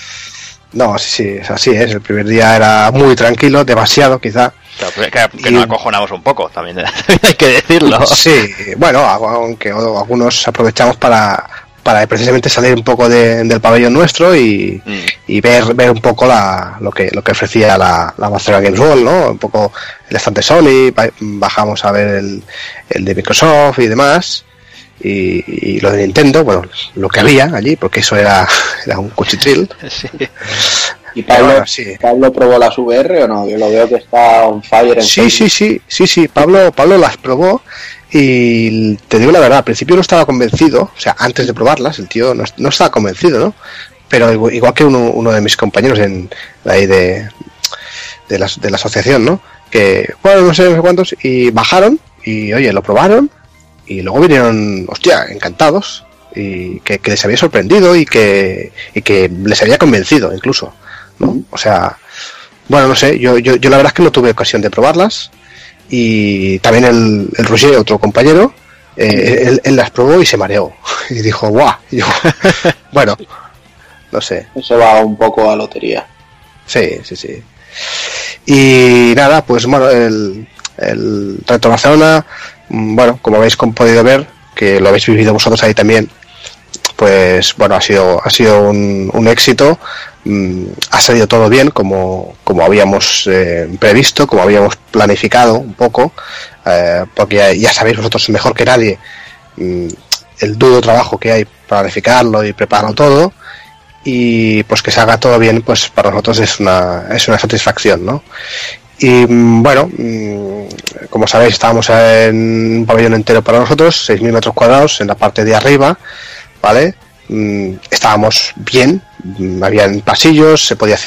No, sí, sí, es así, es. El primer día era muy tranquilo, demasiado quizá. Claro, que, que- que Y- nos acojonamos un poco, también, también hay que decirlo. Sí, bueno, aunque algunos aprovechamos para, para precisamente salir un poco de- del pabellón nuestro y, Mm. y ver, ver un poco la, lo que lo que ofrecía la, la Barcelona Games World, ¿no? Un poco el stand de Sony, ba- bajamos a ver el, el de Microsoft y demás. Y, y lo de Nintendo, bueno, lo que había allí, porque eso era, era un cuchitril. Sí. ¿Y Pablo, bueno, sí. Pablo probó las VR o no? Yo lo veo que está on fire en Sí, sí, sí, sí, sí. Pablo, Pablo las probó y te digo la verdad, al principio no estaba convencido, o sea, antes de probarlas, el tío no, no estaba convencido, ¿no? Pero igual, igual que uno, uno de mis compañeros en de ahí de, de, la, de la asociación, ¿no? Que, bueno, no sé, no sé cuántos, y bajaron y, oye, lo probaron y luego vinieron, hostia, encantados y que, que les había sorprendido y que, y que les había convencido incluso, ¿no? O sea, bueno, no sé, yo, yo, yo la verdad es que no tuve ocasión de probarlas y también el, el Roger, otro compañero, eh, él, él las probó y se mareó y dijo, guau, yo, bueno, no sé, Eso va un poco a lotería. sí, sí, sí. Y nada, pues bueno, el, el Reto Barcelona, bueno, como habéis podido ver, que lo habéis vivido vosotros ahí también, pues bueno, ha sido, ha sido un, éxito, mm, ha salido todo bien como, como habíamos eh, previsto, como habíamos planificado un poco, eh, porque ya, ya sabéis vosotros mejor que nadie mm, el duro trabajo que hay para planificarlo y prepararlo todo y pues que se haga todo bien pues para nosotros es una es una satisfacción no y bueno mm, como sabéis estábamos en un pabellón entero para nosotros 6.000 metros cuadrados en la parte de arriba vale Mm, estábamos bien mm, habían pasillos se podía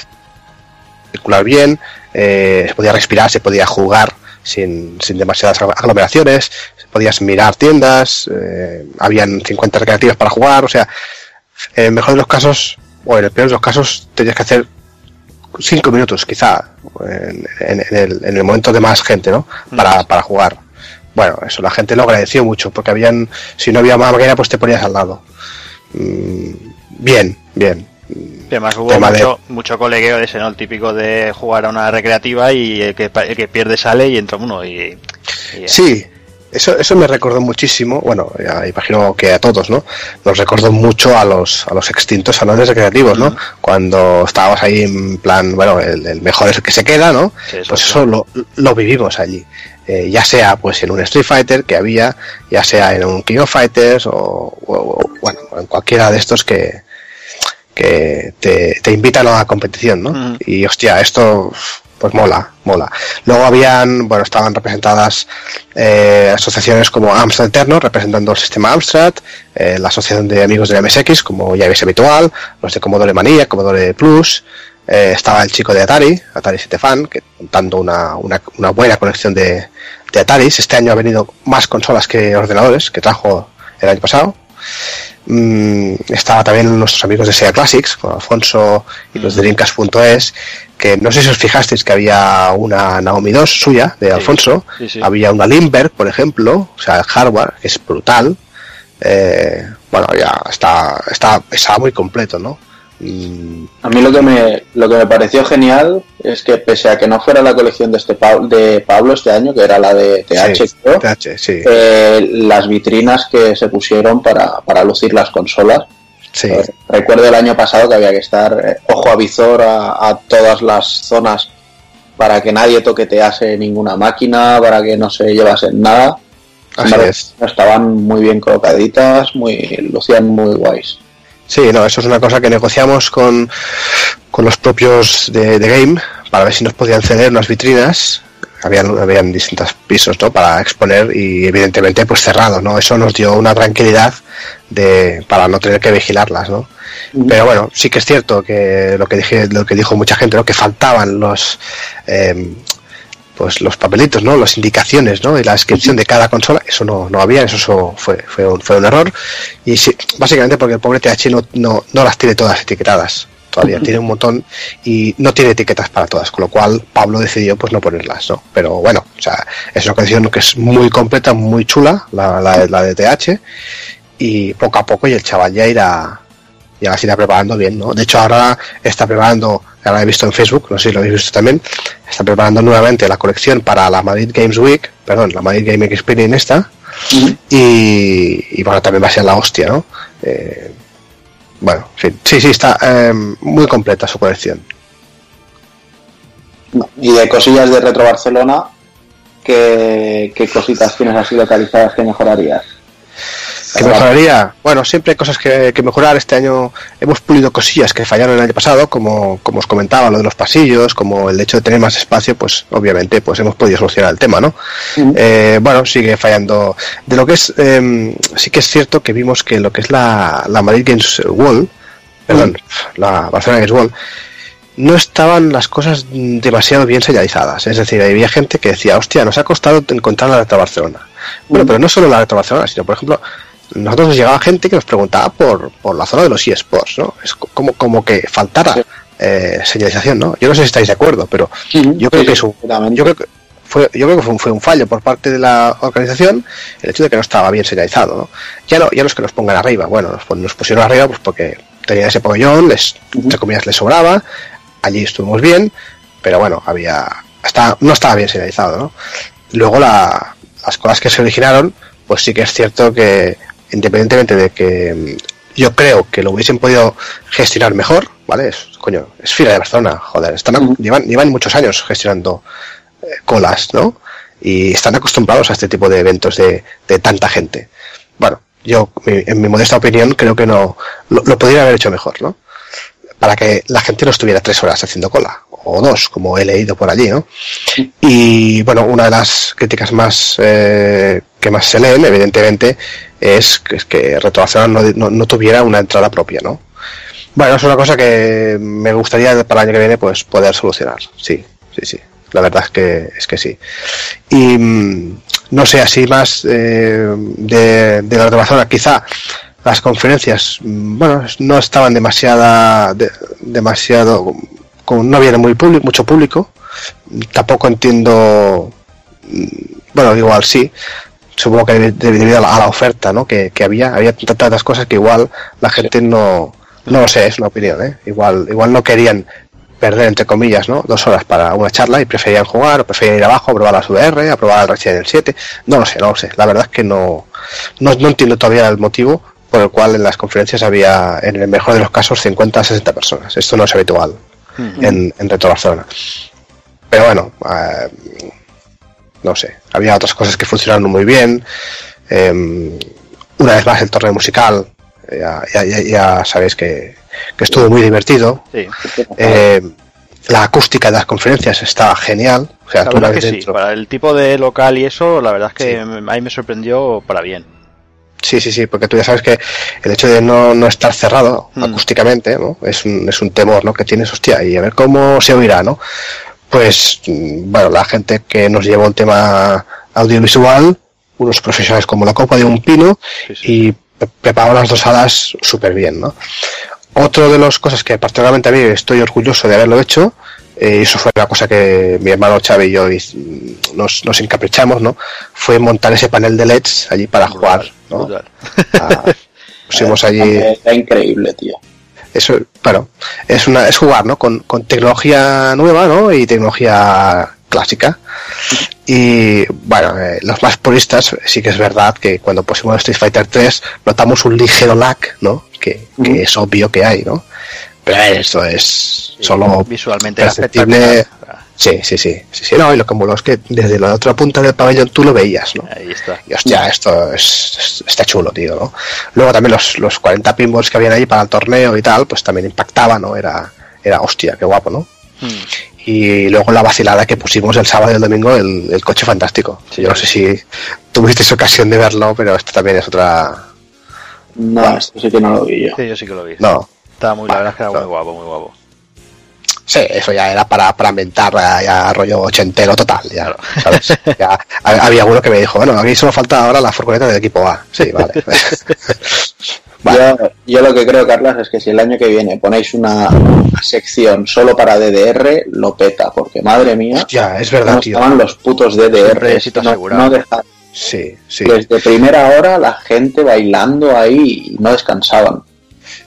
circular bien eh, se podía respirar se podía jugar sin, sin demasiadas aglomeraciones podías mirar tiendas eh, habían 50 recreativas para jugar o sea en el mejor de los casos o en el peor de los casos tenías que hacer cinco minutos quizá en, en- en el, en el momento de más gente no para, para jugar. Bueno eso la gente lo agradeció mucho porque habían si no había más máquina pues te ponías al lado. Mm, bien bien. Además hubo Tema de- mucho, mucho colegueo de ese, ¿no? El típico de jugar a una recreativa y el que, el que pierde sale y entra uno. Y, y- Sí, eso, eso me recordó muchísimo, bueno, ya imagino que a todos, ¿no? Nos recordó mucho a los, a los extintos salones recreativos, ¿no? Cuando estábamos ahí en plan, bueno, el, el mejor es el que se queda, ¿no? Sí, eso pues eso lo, lo vivimos allí. Eh, ya sea pues en un Street Fighter que había, ya sea en un King of Fighters o, o- o, bueno, en cualquiera de estos que, que te, te invitan a la competición, ¿no? Mm. Y hostia, esto pues mola, mola. Luego habían, bueno, estaban representadas eh, asociaciones como Amstrad Eterno, representando el sistema Amstrad, eh, la asociación de amigos de MSX, como ya veis habitual, los de Commodore Manía, Commodore Plus, eh, estaba el chico de Atari, Atari 7 Fan, que contando una, una, una buena colección de, de Ataris. Este año ha venido más consolas que ordenadores, que trajo el año pasado. Mm, estaba también nuestros amigos de SEA Classics, con Alfonso y los de Dreamcast.es, que no sé si os fijasteis que había una Naomi 2 suya, de Alfonso, sí, sí. había una Lindbergh, por ejemplo, o sea, el hardware, que es brutal. Eh, bueno, ya está, está, estaba muy completo, ¿no? A mí lo que me lo que me pareció genial es que pese a que no fuera la colección de este Pablo, de Pablo este año, que era la de TH, sí, creo, TH, sí, eh, las vitrinas que se pusieron para, para lucir las consolas. sí. Eh, recuerdo el año pasado que había que estar eh, ojo a visor a, a todas las zonas para que nadie toquetease ninguna máquina, para que no se llevase nada. Así es. Estaban muy bien colocaditas, muy lucían muy guays. Sí, no, eso es una cosa que negociamos con, con los propios de, de Game para ver si nos podían ceder unas vitrinas. Habían, habían distintos pisos ¿no? para exponer y evidentemente pues cerrado, ¿no? Eso nos dio una tranquilidad de, para no tener que vigilarlas, ¿no? Pero bueno, sí que es cierto que lo que dije, lo que dijo mucha gente, ¿no? que faltaban los eh, pues los papelitos, ¿no? Las indicaciones, ¿no? Y la descripción de cada consola, eso no, no había, eso, fue, fue, un, fue un error. Y sí, básicamente porque el pobre TH no, no, no las tiene todas etiquetadas. Todavía tiene un montón y no tiene etiquetas para todas, con lo cual Pablo decidió pues no ponerlas, ¿no? Pero bueno, o sea, es una colección que es muy completa, muy chula, la, la, la de TH, y poco a poco y el chaval ya irá, ya las irá preparando bien, ¿no? De hecho ahora está preparando, ahora he visto en Facebook, no sé si lo habéis visto también, está preparando nuevamente la colección para la Madrid Games Week, perdón, la Madrid Gaming Experience esta, y, y bueno, también va a ser la hostia, ¿no? Eh, bueno, sí, sí, está eh, muy completa su colección. Y de cosillas de Retro Barcelona, ¿qué, qué cositas tienes así localizadas que mejorarías? ¿Qué mejoraría? Bueno, siempre hay cosas que, que, mejorar. Este año hemos pulido cosillas que fallaron el año pasado, como, como os comentaba, lo de los pasillos, como el hecho de tener más espacio, pues obviamente pues hemos podido solucionar el tema, ¿no? Uh -huh. eh, bueno, sigue fallando. De lo que es, eh, sí que es cierto que vimos que lo que es la, la Madrid Games Wall, perdón, uh -huh. la Barcelona Games Wall, no estaban las cosas demasiado bien señalizadas. Es decir, había gente que decía, hostia, nos ha costado encontrar la Retro Barcelona. Bueno, pero no solo la Retro Barcelona, sino, por ejemplo, nosotros nos llegaba gente que nos preguntaba por, por la zona de los eSports, ¿no? Es como, como que faltara sí. eh, señalización, ¿no? Yo no sé si estáis de acuerdo, pero sí, yo creo sí, que es un, yo creo que fue, yo creo que fue un, fue un, fallo por parte de la organización el hecho de que no estaba bien señalizado, ¿no? Ya no, ya no es que nos pongan arriba, bueno, nos, nos pusieron arriba pues porque tenían ese pabellón, les, uh -huh. entre comillas, les sobraba, allí estuvimos bien, pero bueno, había, está, no estaba bien señalizado, ¿no? Luego la, las cosas que se originaron, pues sí que es cierto que independientemente de que mm, yo creo que lo hubiesen podido gestionar mejor, ¿vale? Es, coño, es fila de Barcelona, joder, están, uh -huh. llevan, llevan muchos años gestionando eh, colas, ¿no? Y están acostumbrados a este tipo de eventos de, de tanta gente. Bueno, yo, en mi modesta opinión, creo que no, lo, lo podría haber hecho mejor, ¿no? Para que la gente no estuviera tres horas haciendo cola, o dos, como he leído por allí, ¿no? Y bueno, una de las críticas más eh, que más se leen, evidentemente, es que, es que Retro Barcelona no, no, tuviera una entrada propia, ¿no? Bueno, es una cosa que me gustaría para el año que viene pues poder solucionar, sí, sí, sí. La verdad es que es que sí. Y mm, no sé, así más eh, de, de la Retro Barcelona, quizá las conferencias, mm, bueno, no estaban demasiada, de, demasiado, con, no había muy público, mucho público. Tampoco entiendo, mm, bueno, igual sí, supongo que debido a la, oferta ¿no? que, que, había, había tantas cosas que igual la gente no, no lo sé, es una opinión, ¿eh? igual, igual no querían perder entre comillas ¿no? dos horas para una charla y preferían jugar o preferían ir abajo a probar las VR, a probar el Resident 7, no lo sé, no lo sé, la verdad es que no, no, no entiendo todavía el motivo por el cual en las conferencias había, en el mejor de los casos, 50 a 60 personas. Esto no es habitual uh -huh. en, en Retro Barcelona. Pero bueno, eh, no sé, había otras cosas que funcionaron muy bien. Eh, una vez más el torneo musical ya, ya, ya- ya sabéis que, que estuvo muy divertido. Sí. Eh, la acústica de las conferencias estaba genial. O sea, La tú que sí, para el tipo de local y eso, la verdad es que Sí. ahí me sorprendió para bien. Sí, sí, sí, porque tú ya sabes que el hecho de no, no estar cerrado Mm. acústicamente, ¿no? Es un, es un temor, ¿no? Que tienes, hostia, y a ver cómo se oirá, ¿no? Pues, bueno, la gente que nos lleva un tema audiovisual, unos profesionales como la copa de un pino, Sí, sí. y pre- prepararon las dos salas súper bien, ¿no? Otro de las cosas que particularmente a mí estoy orgulloso de haberlo hecho, eh, y eso fue una cosa que mi hermano Xavi y yo nos, nos encaprichamos, ¿no? Fue montar ese panel de LEDs allí para jugar, ¿no? Brutal. Ah, pusimos allí Está increíble, tío. Eso bueno es una es jugar no con, con tecnología nueva no y tecnología clásica. Y bueno eh, los más puristas sí que es verdad que cuando pusimos Street Fighter 3 notamos un ligero lag no que, que es obvio que hay no pero eso es Sí, solo visualmente perceptible. Sí sí sí sí sí no y lo que moló es que desde la otra punta del pabellón tú lo veías no Ahí está. y hostia, esto es, es- está chulo, tío, ¿no? Luego también los, los 40 pinballs que habían ahí para el torneo y tal, pues también impactaba, ¿no? Era, era hostia, qué guapo, ¿no? Mm. Y luego la vacilada que pusimos el sábado y el domingo, el, el coche fantástico. Sí. Yo no sé si tuvisteis ocasión de verlo, pero esto también es otra... No, esto sí que no lo vi yo. Sí, yo sí que lo vi. No, Estaba muy, la verdad es que era no. muy guapo, muy guapo. Sí, eso ya era para, para ya, ya rollo ochentero total, ya, ¿sabes? Ya, ha- había uno que me dijo, bueno, aquí solo falta ahora la furgoneta del equipo A. Sí, vale. Vale. Yo, yo lo que creo, Carlas, es que si el año que viene ponéis una, una sección solo para DDR, lo peta, porque madre mía, Ya, es verdad, tío. estaban los putos DDR. No, no deja- Sí, sí. Desde primera hora la gente bailando ahí y no descansaban.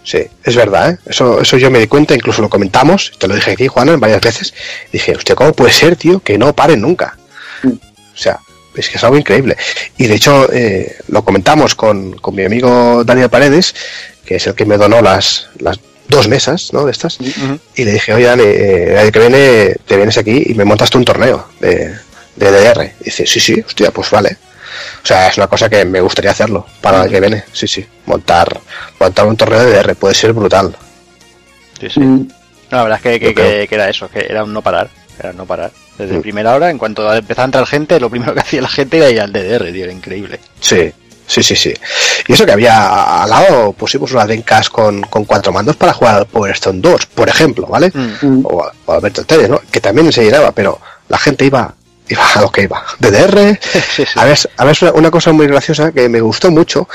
Sí, es verdad, ¿eh? Eso, eso yo me di cuenta, incluso lo comentamos, te lo dije aquí, Juan, varias veces. Dije, hostia, ¿cómo puede ser, tío, que no paren nunca? Mm. O sea, es que es algo increíble. Y de hecho, eh, lo comentamos con, con mi amigo Daniel Paredes, que es el que me donó las, las dos mesas, ¿no? De estas. Ujú. Y le dije, oye, Dani, eh, el año que viene te vienes aquí y me montas tú un torneo de, de DDR. Y dice, sí, sí, hostia, pues vale. O sea, es una cosa que me gustaría hacerlo para el que viene. Sí, sí. Montar, montar un torneo de DDR puede ser brutal. Sí, sí. Mm, No, la verdad es que, que, era eso, que era un no parar. Era un no parar. Desde Mm. primera hora, en cuanto empezaba a entrar gente, lo primero que hacía la gente era ir al DDR, tío, era increíble. Sí, sí, sí, sí. Y eso que había al lado, pusimos una Dreamcast con, con cuatro mandos para jugar al Power Stone 2, por ejemplo, ¿vale? Mm. O, a- o Alberto Teles, ¿no? Que también se llenaba, pero la gente iba, iba a lo que iba. DDR. Sí, sí. A ver, a ver, una- una cosa muy graciosa que me gustó mucho,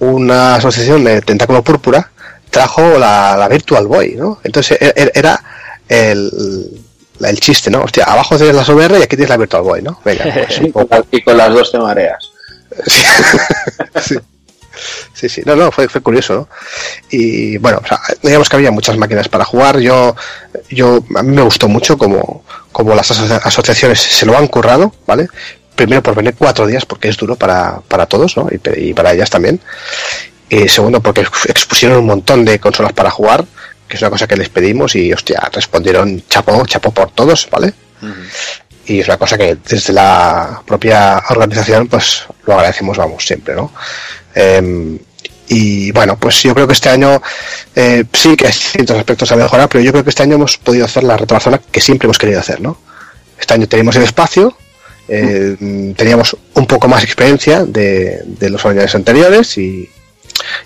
una asociación de Tentáculo Púrpura trajo la, la Virtual Boy, ¿no? Entonces e- e- era el, el chiste, ¿no? Hostia, abajo tienes la VR y aquí tienes la Virtual Boy, ¿no? Venga, pues Y con y con las dos te mareas. Sí. sí. Sí, sí, no, no, fue, fue curioso, ¿no? Y bueno, o sea, digamos que había muchas máquinas para jugar. Yo, yo, a mí me gustó mucho como, como las aso- asociaciones se lo han currado, ¿vale? Primero por venir cuatro días, porque es duro para, para todos, ¿no? Y, para ellas también. Y segundo, porque ex- expusieron un montón de consolas para jugar, que es una cosa que les pedimos y, hostia, respondieron chapo, chapo por todos, ¿vale? Y es una cosa que desde la propia organización pues lo agradecemos vamos siempre no Em, y bueno pues yo creo que este año eh, sí que hay ciertos aspectos a mejorar pero yo creo que este año hemos podido hacer la retrobazona que siempre hemos querido hacer no este año tenemos el espacio eh, teníamos un poco más experiencia de, los años anteriores y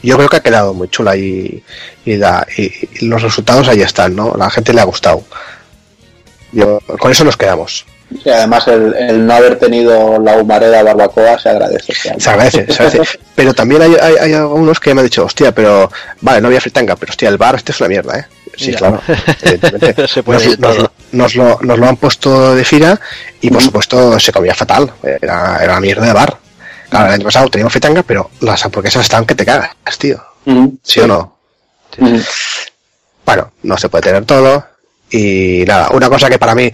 yo creo que ha quedado muy chula y, y, la- y los resultados ahí están, ¿no? La gente le ha gustado. Yo, con eso nos quedamos. Y además el, el no haber tenido la humareda barbacoa se agradece. Se agradece, se agradece. Pero también hay, hay, hay algunos que me han dicho, hostia, pero vale, no había fritanga, pero hostia, el bar este es una mierda, ¿eh? Sí, Ya. claro. Evidentemente. Se puede nos, lo, nos lo han puesto de fila y por Mm. supuesto se comía fatal. Era, era una mierda de bar. Claro, el año pasado teníamos fritanga, pero las hamburguesas estaban que te cagas, tío. Mm, ¿Sí o no? mm. Bueno, no se puede tener todo. Y nada, una cosa que para mí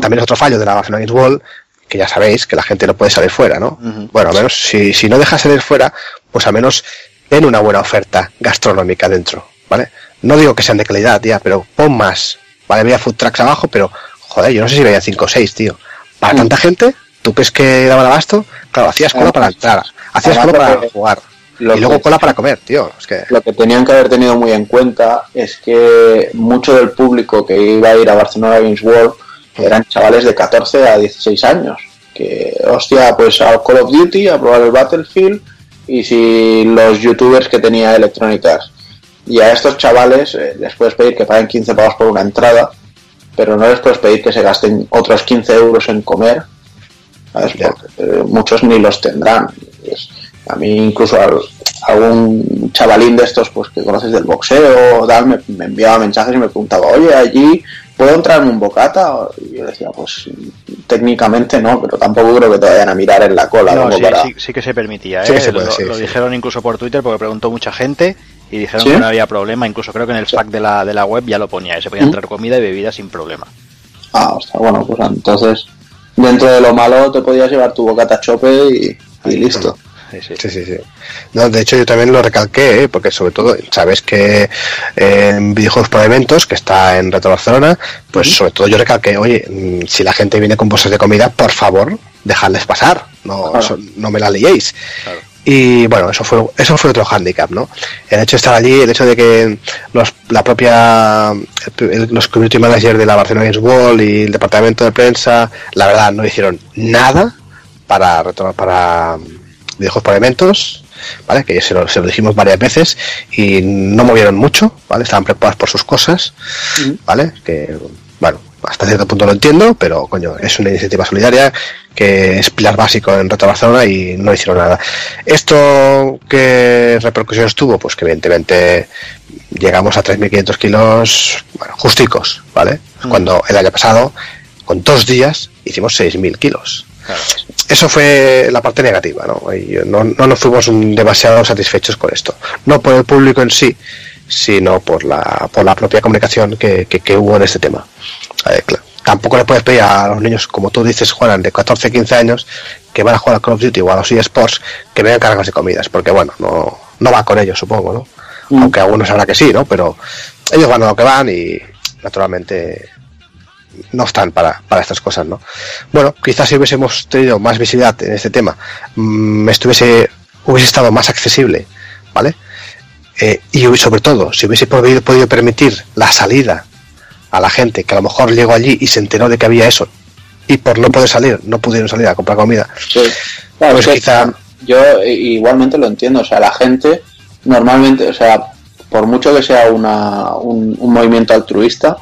también es otro fallo de la Barcelona Games World, que ya sabéis que la gente no puede salir fuera, ¿no? Bueno, al menos si, si no deja salir fuera, pues al menos ten una buena oferta gastronómica dentro, ¿vale? No digo que sean de calidad, tía, pero pon más. Vale, había food trucks abajo, pero joder, yo no sé si veía 5 o 6, tío. Para Mm. tanta gente, ¿tú crees que daban abasto? Claro, hacías cola para entrar, hacías cola para jugar. Lo y luego que- cola para comer, tío. Es que. Lo que tenían que haber tenido muy en cuenta es que mucho del público que iba a ir a Barcelona Games World eran chavales de 14 a 16 años. Que, hostia, pues a Call of Duty, a probar el Battlefield y si los youtubers que tenía Electronic Arts. Y a estos chavales eh, les puedes pedir que paguen 15 pavos por una entrada, pero no les puedes pedir que se gasten otros 15 euros en comer. ¿sabes? Ya. Porque eh, muchos ni los tendrán. A mí incluso al- algún chavalín de estos pues que conoces del boxeo tal me, me enviaba mensajes y me preguntaba, oye, allí puedo entrar en un bocata y yo decía, pues técnicamente no, pero tampoco creo que te vayan a mirar en la cola. No, sí, para- sí, sí que se permitía, ¿eh? que se puede, lo, dijeron incluso por Twitter porque preguntó mucha gente y dijeron que no había problema. Incluso creo que en el pack de la, de la web ya lo ponía, que se podía ¿Mm? entrar comida y bebida sin problema. Ah, hostia, bueno, pues entonces dentro de lo malo te podías llevar tu bocata chope y, y listo. Sí, sí. Sí, sí, sí. No, de hecho, yo también lo recalqué, ¿eh? porque sobre todo, sabes que eh, en videojuegos por eventos, que está en Retro Barcelona, pues sobre todo yo recalqué, oye, mm, si la gente viene con bolsas de comida, por favor, dejadles pasar, no, Claro. eso- no me la liéis. Claro. Y bueno, eso fue, eso fue otro hándicap, ¿no? El hecho de estar allí, el hecho de que los, la propia, el- los community managers de la Barcelona Games World y el departamento de prensa, la verdad, no hicieron nada para retomar, para videojuegos por eventos, ¿vale? Que se lo, se lo dijimos varias veces y no movieron mucho, ¿vale? Estaban preocupados por sus cosas, ¿vale? Que, bueno, hasta cierto punto lo entiendo, pero coño, es una iniciativa solidaria que es pilar básico en Reto Barcelona y no hicieron nada. ¿Esto qué repercusiones tuvo? Pues que evidentemente llegamos a 3.500 kilos, bueno, justicos, ¿vale? Cuando el año pasado, con dos días, hicimos 6.000 kilos. Claro. Eso fue la parte negativa, ¿no? Y no, no nos fuimos demasiado satisfechos con esto. No por el público en sí, sino por la, por la propia comunicación que, que, que hubo en este tema. Eh, cla- tampoco le puedes pedir a los niños, como tú dices, Juan, de 14, 15 años, que van a jugar al Call of Duty o a los eSports, que vengan cargas de comidas, porque bueno, no, no va con ellos, supongo, ¿no? Mm. Aunque algunos sabrá que sí, ¿no? Pero ellos van a lo que van y naturalmente no están para, para estas cosas, ¿no? Bueno, quizás si hubiésemos tenido más visibilidad en este tema, mm, estuviese, hubiese estado más accesible, ¿vale? Eh, y sobre todo, si hubiese podido, podido permitir la salida a la gente que a lo mejor llegó allí y se enteró de que había eso y por no poder salir, no pudieron salir a comprar comida. Sí. Claro, Pues quizá- yo eh, igualmente lo entiendo, o sea, la gente normalmente, o sea, por mucho que sea una, un, un movimiento altruista,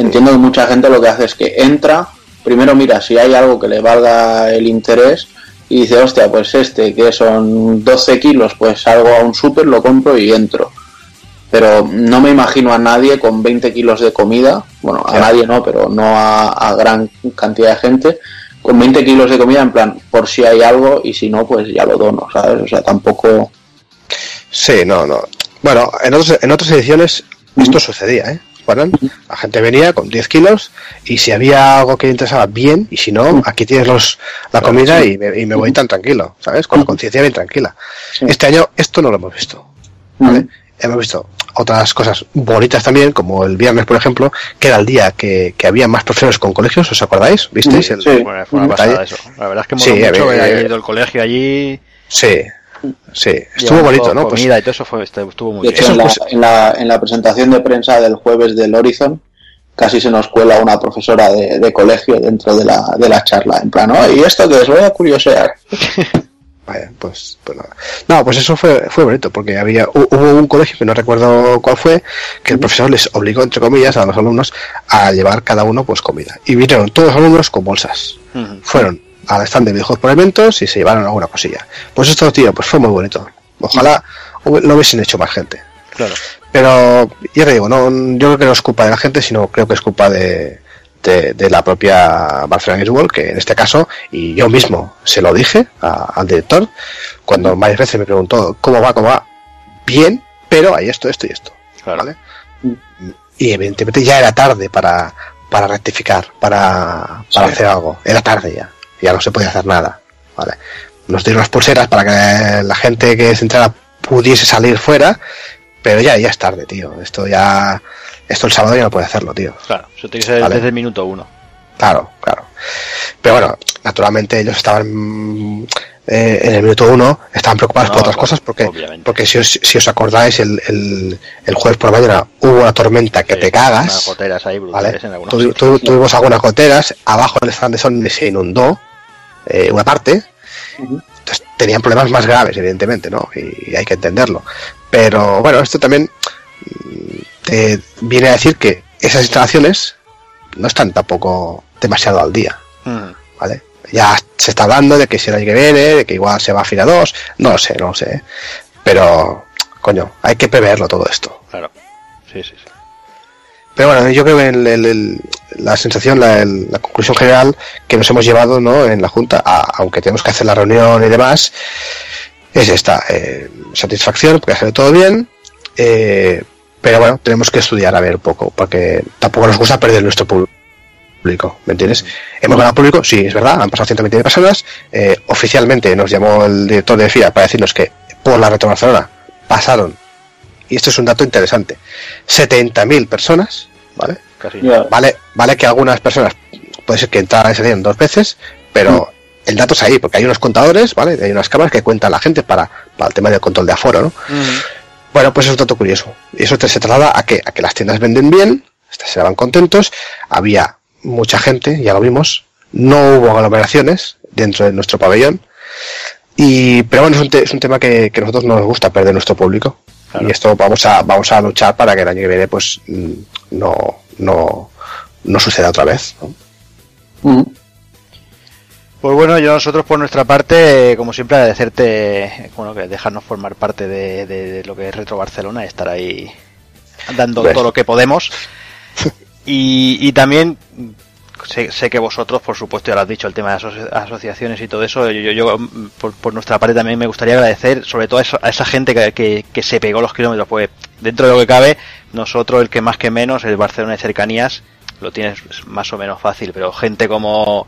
entiendo que mucha gente lo que hace es que entra, primero mira si hay algo que le valga el interés y dice, hostia, pues este, que son 12 kilos, pues salgo a un súper, lo compro y entro. Pero no me imagino a nadie con 20 kilos de comida, bueno, a nadie no, pero no a, a gran cantidad de gente, con 20 kilos de comida en plan, por si hay algo y si no, pues ya lo dono, ¿sabes? O sea, tampoco... Sí, no, no. Bueno, en, otros, en otras ediciones esto sucedía, ¿eh? La gente venía con 10 kilos y si había algo que le interesaba, bien, y si no, aquí tienes los, la comida y me, y me voy tan tranquilo, ¿sabes? Con la conciencia bien tranquila. Sí. Este año esto no lo hemos visto, ¿vale? Hemos visto otras cosas bonitas también, como el viernes, por ejemplo, que era el día que, que había más profesores con colegios, ¿os acordáis? ¿Visteis? El- Sí. Bueno, fue una pasada eso. La verdad es que Sí, a mucho haber ido al colegio allí. sí, sí, estuvo llevando bonito, ¿no? Pues, Comida y todo eso fue, estuvo estuvo muy De hecho, bien. en la, en, la, en la presentación de prensa del jueves del Horizon, casi se nos cuela una profesora de, de colegio dentro de la, de la charla, en plan, "Oh, ¿y esto que os voy a curiosear? Vaya, pues, pues nada. No, pues eso fue, fue bonito, porque había, hu- hubo un colegio que no recuerdo cuál fue, que el profesor les obligó, entre comillas, a los alumnos a llevar cada uno pues comida. Y vinieron todos los alumnos con bolsas. Fueron al stand de videojuegos por eventos y se llevaron alguna cosilla. Pues esto, tío, pues fue muy bonito. Ojalá lo hubiesen hecho más gente. Claro. Pero, ya te digo, no, yo creo que no es culpa de la gente, sino creo que es culpa de, de, de la propia Barcelona Games World, que en este caso, y yo mismo se lo dije a- al director, cuando varias veces me preguntó cómo va, cómo va, bien, pero hay esto, esto y esto. Claro. ¿vale? Y evidentemente ya era tarde para, para rectificar, para, para Sí. hacer algo. Era tarde ya, ya no se podía hacer nada. ¿vale? Nos dieron las pulseras para que la gente que se entrara pudiese salir fuera, pero ya, ya es tarde, tío. Esto ya, esto el sábado ya no puede hacerlo, tío. Claro, eso tiene que ser Vale. desde el minuto uno. Claro, claro. Pero bueno, naturalmente ellos estaban eh, en el minuto uno estaban preocupados No, por otras cosas porque, obviamente. porque si, os, si os acordáis, el, el, el jueves por la mañana hubo una tormenta que Sí, te cagas. goteras ahí ¿vale? brutales en algunos Tu- sitios. tu- tuvimos algunas goteras, abajo del stand de Sony se inundó eh, una parte, entonces tenían problemas más graves, evidentemente, ¿no? Y, hay que entenderlo. Pero bueno, esto también mm, te viene a decir que esas instalaciones no están tampoco demasiado al día, Mm. ¿vale? Ya se está hablando de que si el año que viene, de que igual se va a FIRA 2, no lo sé, no lo sé. Pero, coño, hay que preverlo todo esto. Claro. Sí, sí, sí. Pero bueno, yo creo que el- el- el- la sensación, la, conclusión general que nos hemos llevado ¿no? en la Junta, a- aunque tenemos que hacer la reunión y demás, es esta. eh, satisfacción, porque ha salido todo bien, eh, pero bueno, tenemos que estudiar a ver un poco, porque tampoco nos gusta perder nuestro público, ¿me entiendes? Hemos ganado público, sí, es verdad, han pasado 120 personas, eh, oficialmente nos llamó el director de FIA para decirnos que por la Retro Barcelona pasaron, y esto es un dato interesante, 70.000 personas, ¿vale? Casi. Vale, vale que algunas personas puede ser que entraran y salieran dos veces, pero el dato es ahí, porque hay unos contadores, ¿vale? Hay unas cámaras que cuentan la gente para, para el tema del control de aforo, ¿no? Mm. Bueno, pues es un dato curioso. Y eso te se traslada a que, a que las tiendas venden bien, se van contentos, había mucha gente, ya lo vimos, no hubo aglomeraciones dentro de nuestro pabellón, y, pero bueno, es un, te- es un tema que, que a nosotros no nos gusta perder nuestro público. Claro. Y esto vamos a, vamos a luchar para que el año que viene pues mm, no, no, no suceda otra vez. ¿no? Mm. Pues bueno, yo nosotros por nuestra parte, como siempre, agradecerte, bueno, que dejarnos formar parte de, de- de lo que es Retro Barcelona y estar ahí dando Ves. todo lo que podemos. Y, y también sé, sé que vosotros, por supuesto, ya lo has dicho, el tema de aso- asociaciones y todo eso, yo, yo- yo, mm, por, por nuestra parte también me gustaría agradecer, sobre todo a, eso- a esa gente que, que- que se pegó los kilómetros, pues dentro de lo que cabe, nosotros, el que más que menos, el Barcelona de cercanías, lo tienes más o menos fácil, pero gente como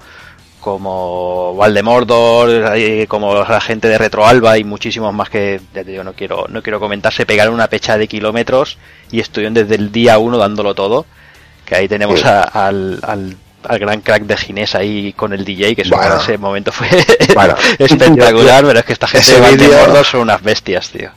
como Valdemordor, como la gente de Retroalba y muchísimos más que ya te digo, no quiero no quiero comentar, se pegaron una pecha de kilómetros y estuvieron desde el día uno dándolo todo, que ahí tenemos Sí. a- al, al, al gran crack de Ginés ahí con el DJ, que eso Bueno. ese momento fue Bueno. espectacular, pero es que esta gente de Valdemordor son unas bestias, tío.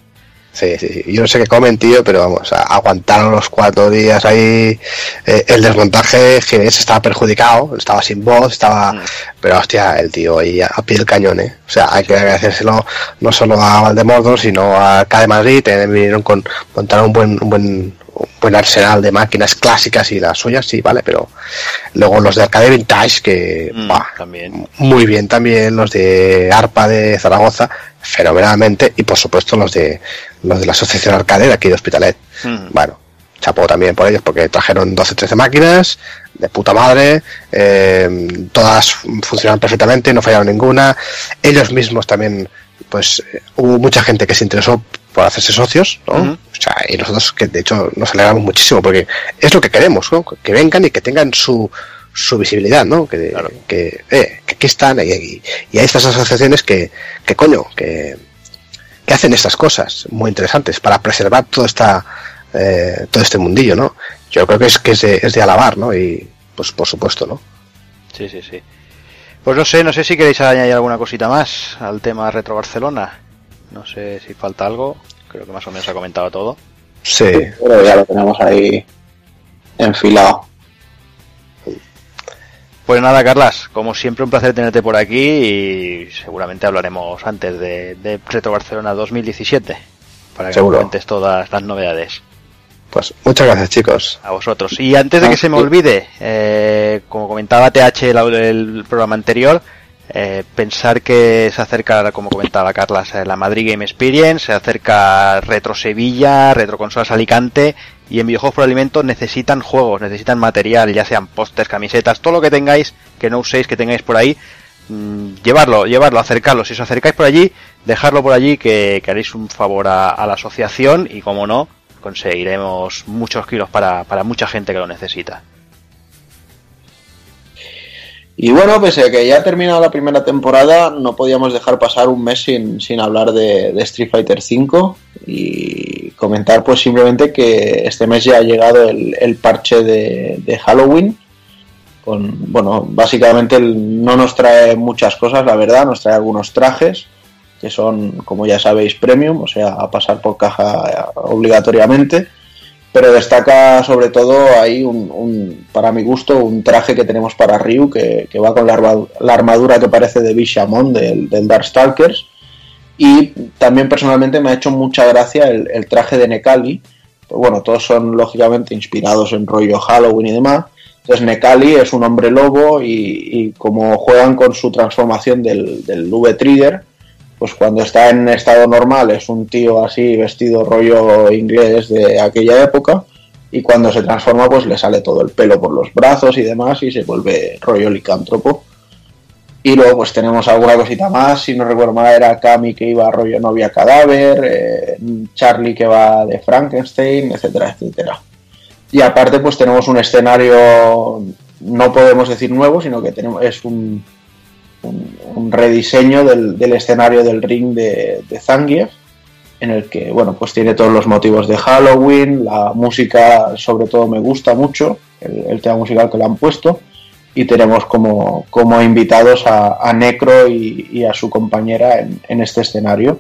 Sí, sí, sí. Yo no sé qué comen, tío, pero vamos, aguantaron los cuatro días ahí. eh, el desmontaje, Ginés estaba perjudicado, estaba sin voz, estaba. Mm. Pero hostia, el tío ahí a, pie del cañón, ¿eh? O sea, hay que agradecérselo no solo a Valdemordo, sino a K de Madrid. También vinieron con. montaron un buen, un buen, buen arsenal de máquinas clásicas y las suyas, sí, vale, pero luego los de Arcade Vintage, que. Mm, buah, también. muy bien también los de ARPA de Zaragoza, fenomenalmente, y por supuesto los de los de la Asociación Arcade de aquí de Hospitalet. Mm. Bueno, chapó también por ellos porque trajeron 12-13 máquinas de puta madre, eh, todas funcionaban perfectamente, no fallaron ninguna. Ellos mismos también, pues eh, hubo mucha gente que se interesó por hacerse socios, ¿no? O sea, y nosotros que de hecho nos alegramos muchísimo porque es lo que queremos, ¿no? Que vengan y que tengan su, su visibilidad, ¿no? Que, Claro. que, eh, que aquí están y, y- y hay estas asociaciones que, que coño, que, que hacen estas cosas muy interesantes para preservar toda esta, eh, todo este mundillo, ¿no? Yo creo que es que es de, es de alabar, ¿no? Y pues por supuesto, ¿no? Sí, sí, sí. Pues no sé, no sé si queréis añadir alguna cosita más al tema Retro Barcelona. No sé si falta algo. Creo que más o menos ha comentado todo. Sí. Pero ya lo tenemos ahí enfilado. Pues nada, Carlas, como siempre un placer tenerte por aquí y seguramente hablaremos antes de, de Retro Barcelona 2017 para que Seguro. nos cuentes todas las novedades Pues muchas gracias, chicos. a vosotros. Y antes de que se me olvide, eh, como comentaba TH el, el programa anterior, eh, pensar que se acerca, como comentaba Carlas, eh, la Madrid Game Experience, se acerca Retro Sevilla, Retro Consolas Alicante y en Videojuegos por Alimentos necesitan juegos, necesitan material, ya sean pósters, camisetas, todo lo que tengáis, que no uséis, que tengáis por ahí, mm, llevarlo, llevarlo, acercarlo. Si os acercáis por allí, dejarlo por allí, que, que haréis un favor a, a la asociación y, como no, conseguiremos muchos kilos para, para mucha gente que lo necesita. Y bueno, pese a que ya ha terminado la primera temporada, no podíamos dejar pasar un mes sin, sin hablar de, Street Fighter V y comentar pues simplemente que este mes ya ha llegado el, parche de, de Halloween. Con, bueno, básicamente no nos trae muchas cosas, la verdad, nos trae algunos trajes que son, como ya sabéis, premium, o sea, a pasar por caja obligatoriamente. Pero destaca sobre todo ahí, un, para mi gusto, un traje que tenemos para Ryu, que, va con la, armadura que parece de Bishamon, del, Darkstalkers. Y también personalmente me ha hecho mucha gracia el, traje de Nekali. Bueno, todos son lógicamente inspirados en rollo Halloween y demás. Entonces Nekali es un hombre lobo y, como juegan con su transformación del, del V-Trigger, pues cuando está en estado normal es un tío así vestido rollo inglés de aquella época y cuando se transforma pues le sale todo el pelo por los brazos y demás y se vuelve rollo licántropo. Y luego pues tenemos alguna cosita más, si no recuerdo mal era Cami que iba rollo novia cadáver, eh, Charlie que va de Frankenstein, etcétera, etcétera. Y aparte pues tenemos un escenario, no podemos decir nuevo, sino que tenemos, es un, un, rediseño del, escenario del ring de, de Zangief, en el que, bueno, pues tiene todos los motivos de Halloween, la música sobre todo me gusta mucho, el, tema musical que le han puesto, y tenemos como, como invitados a, Necro y, a su compañera en, este escenario,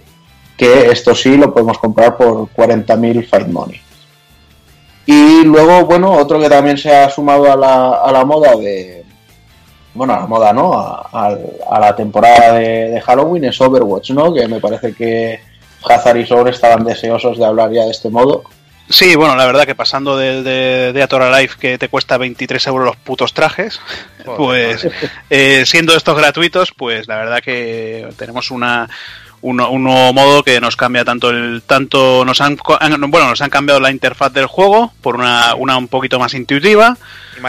que esto sí lo podemos comprar por 40.000 Fight Money. Y luego, bueno, otro que también se ha sumado a la, a la moda de, bueno, a la moda, ¿no? A, la temporada de, Halloween es Overwatch, ¿no? Que me parece que Hazard y Soul estaban deseosos de hablar ya de este modo. Sí, bueno, la verdad que pasando de, de, de Atora Life que te cuesta 23 euros los putos trajes, pues eh, siendo estos gratuitos, pues la verdad que tenemos una un, nuevo modo que nos cambia tanto el tanto nos han bueno nos han cambiado la interfaz del juego por una, una un poquito más intuitiva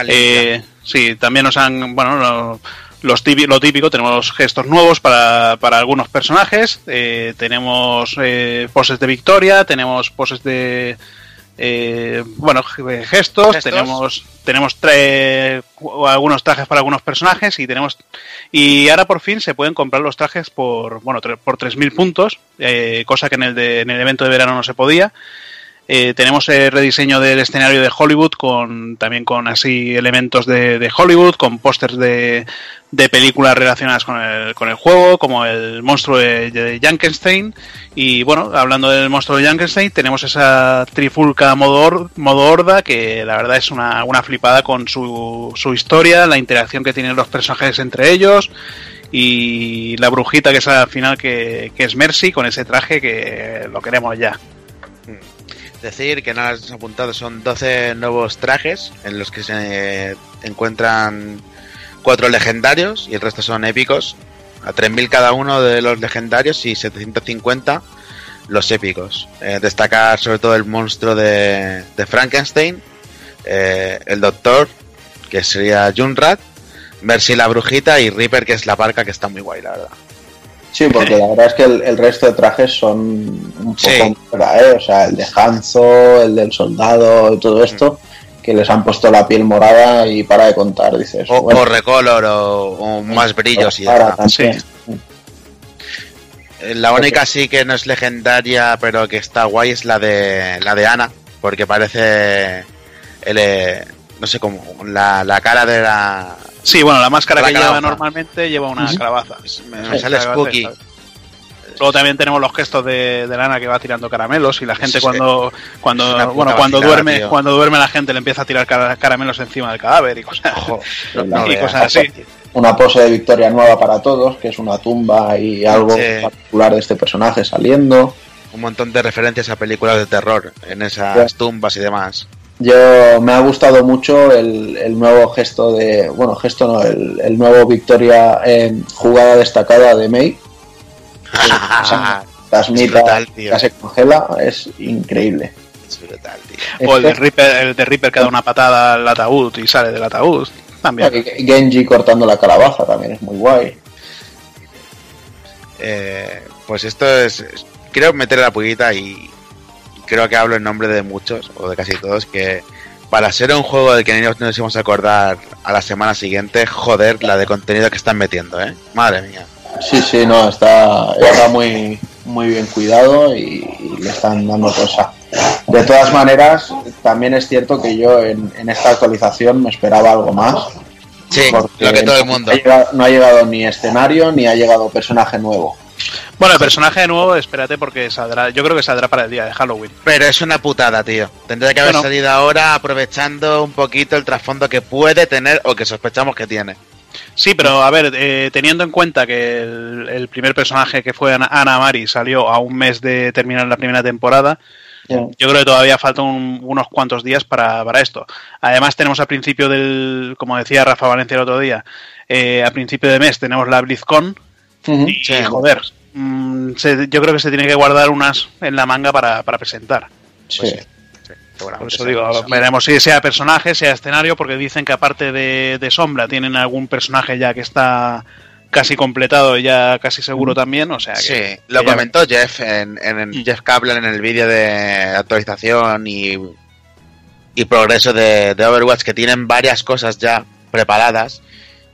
eh, sí también nos han bueno lo, los típico, lo típico tenemos gestos nuevos para, para algunos personajes eh, tenemos eh, poses de victoria tenemos poses de eh, bueno, gestos, tenemos tenemos algunos trajes para algunos personajes y tenemos y ahora por fin se pueden comprar los trajes por bueno por 3000 puntos, eh, cosa que en el de, en el evento de verano no se podía. Eh, tenemos el rediseño del escenario de Hollywood con también con así elementos de, Hollywood, con pósters de, de películas relacionadas con el, con el juego, como el monstruo de, de Jankenstein. Y bueno, hablando del monstruo de Jankenstein, tenemos esa trifulca modo, modo horda que la verdad es una, una flipada con su, su historia, la interacción que tienen los personajes entre ellos y la brujita que es al final que es Mercy con ese traje que lo queremos ya. Decir que nada has apuntado son 12 nuevos trajes en los que se encuentran cuatro legendarios y el resto son épicos. A 3.000 cada uno de los legendarios y 750 los épicos. Eh, destacar sobre todo el monstruo de, de Frankenstein, eh, el doctor, que sería Junrat, Mercy la brujita y Reaper, que es la parca, que está muy guay, la verdad. Sí, porque la verdad es que el, resto de trajes son un poco ¿eh? O sea, el de Hanzo, el del soldado y todo esto, que les han puesto la piel morada y para de contar, dices. O, bueno, recolor o, más brillos y ya. Sí. La única sí que no es legendaria, pero que está guay es la de la de Ana, porque parece el, eh, no sé cómo, la, la cara de la Sí, bueno, la máscara que lleva normalmente lleva una calabaza. Me, sale spooky. Luego también tenemos los gestos de, Lana que va tirando caramelos y la gente cuando cuando bueno cuando duerme cuando duerme la gente le empieza a tirar caramelos encima del cadáver y cosas, y cosas así. Una pose de victoria nueva para todos, que es una tumba y algo particular de este personaje saliendo. Un montón de referencias a películas de terror en esas tumbas y demás. Yo me ha gustado mucho el, nuevo gesto de, bueno, gesto no, el, nuevo victoria en jugada destacada de May. Tasmita ya se congela, es increíble. Es brutal, tío. O el de Reaper, el de Reaper que da una patada al ataúd y sale del ataúd. También. Genji cortando la calabaza también es muy guay. Eh, pues esto es. Quiero meter la pullita y, creo que hablo en nombre de muchos, o de casi todos, que para ser un juego del que no nos íbamos a acordar a la semana siguiente, joder, la de contenido que están metiendo, ¿eh? Madre mía. Sí, sí, no, está, está muy, muy bien cuidado y, le están dando cosa. De todas maneras, también es cierto que yo en, esta actualización me esperaba algo más. Sí, lo que todo el mundo. no ha llegado ni escenario ni ha llegado personaje nuevo. Bueno, el personaje nuevo, espérate porque saldrá, yo creo que saldrá para el día de Halloween. Pero es una putada, tío. Tendría que haber Bueno. salido ahora aprovechando un poquito el trasfondo que puede tener o que sospechamos que tiene. Sí, pero a ver, eh, teniendo en cuenta que el, el primer personaje que fue Ana, Ana Mari salió a un mes de terminar la primera temporada, yo creo que todavía faltan un- unos cuantos días para, para esto. Además tenemos al principio del, como decía Rafa Valencia el otro día, eh, a principio de mes tenemos la BlizzCon y Sí. joder, mm, se- yo creo que se tiene que guardar unas en la manga para, para presentar. Sí. Pues sí, Por eso sea digo, veremos si sea personaje, sea escenario, porque dicen que aparte de, de Sombra tienen algún personaje ya que está casi completado y ya casi seguro también, o sea que... Sí, lo que ya- comentó Jeff en, en- en Jeff Kaplan en el vídeo de actualización y, y progreso de, de Overwatch que tienen varias cosas ya preparadas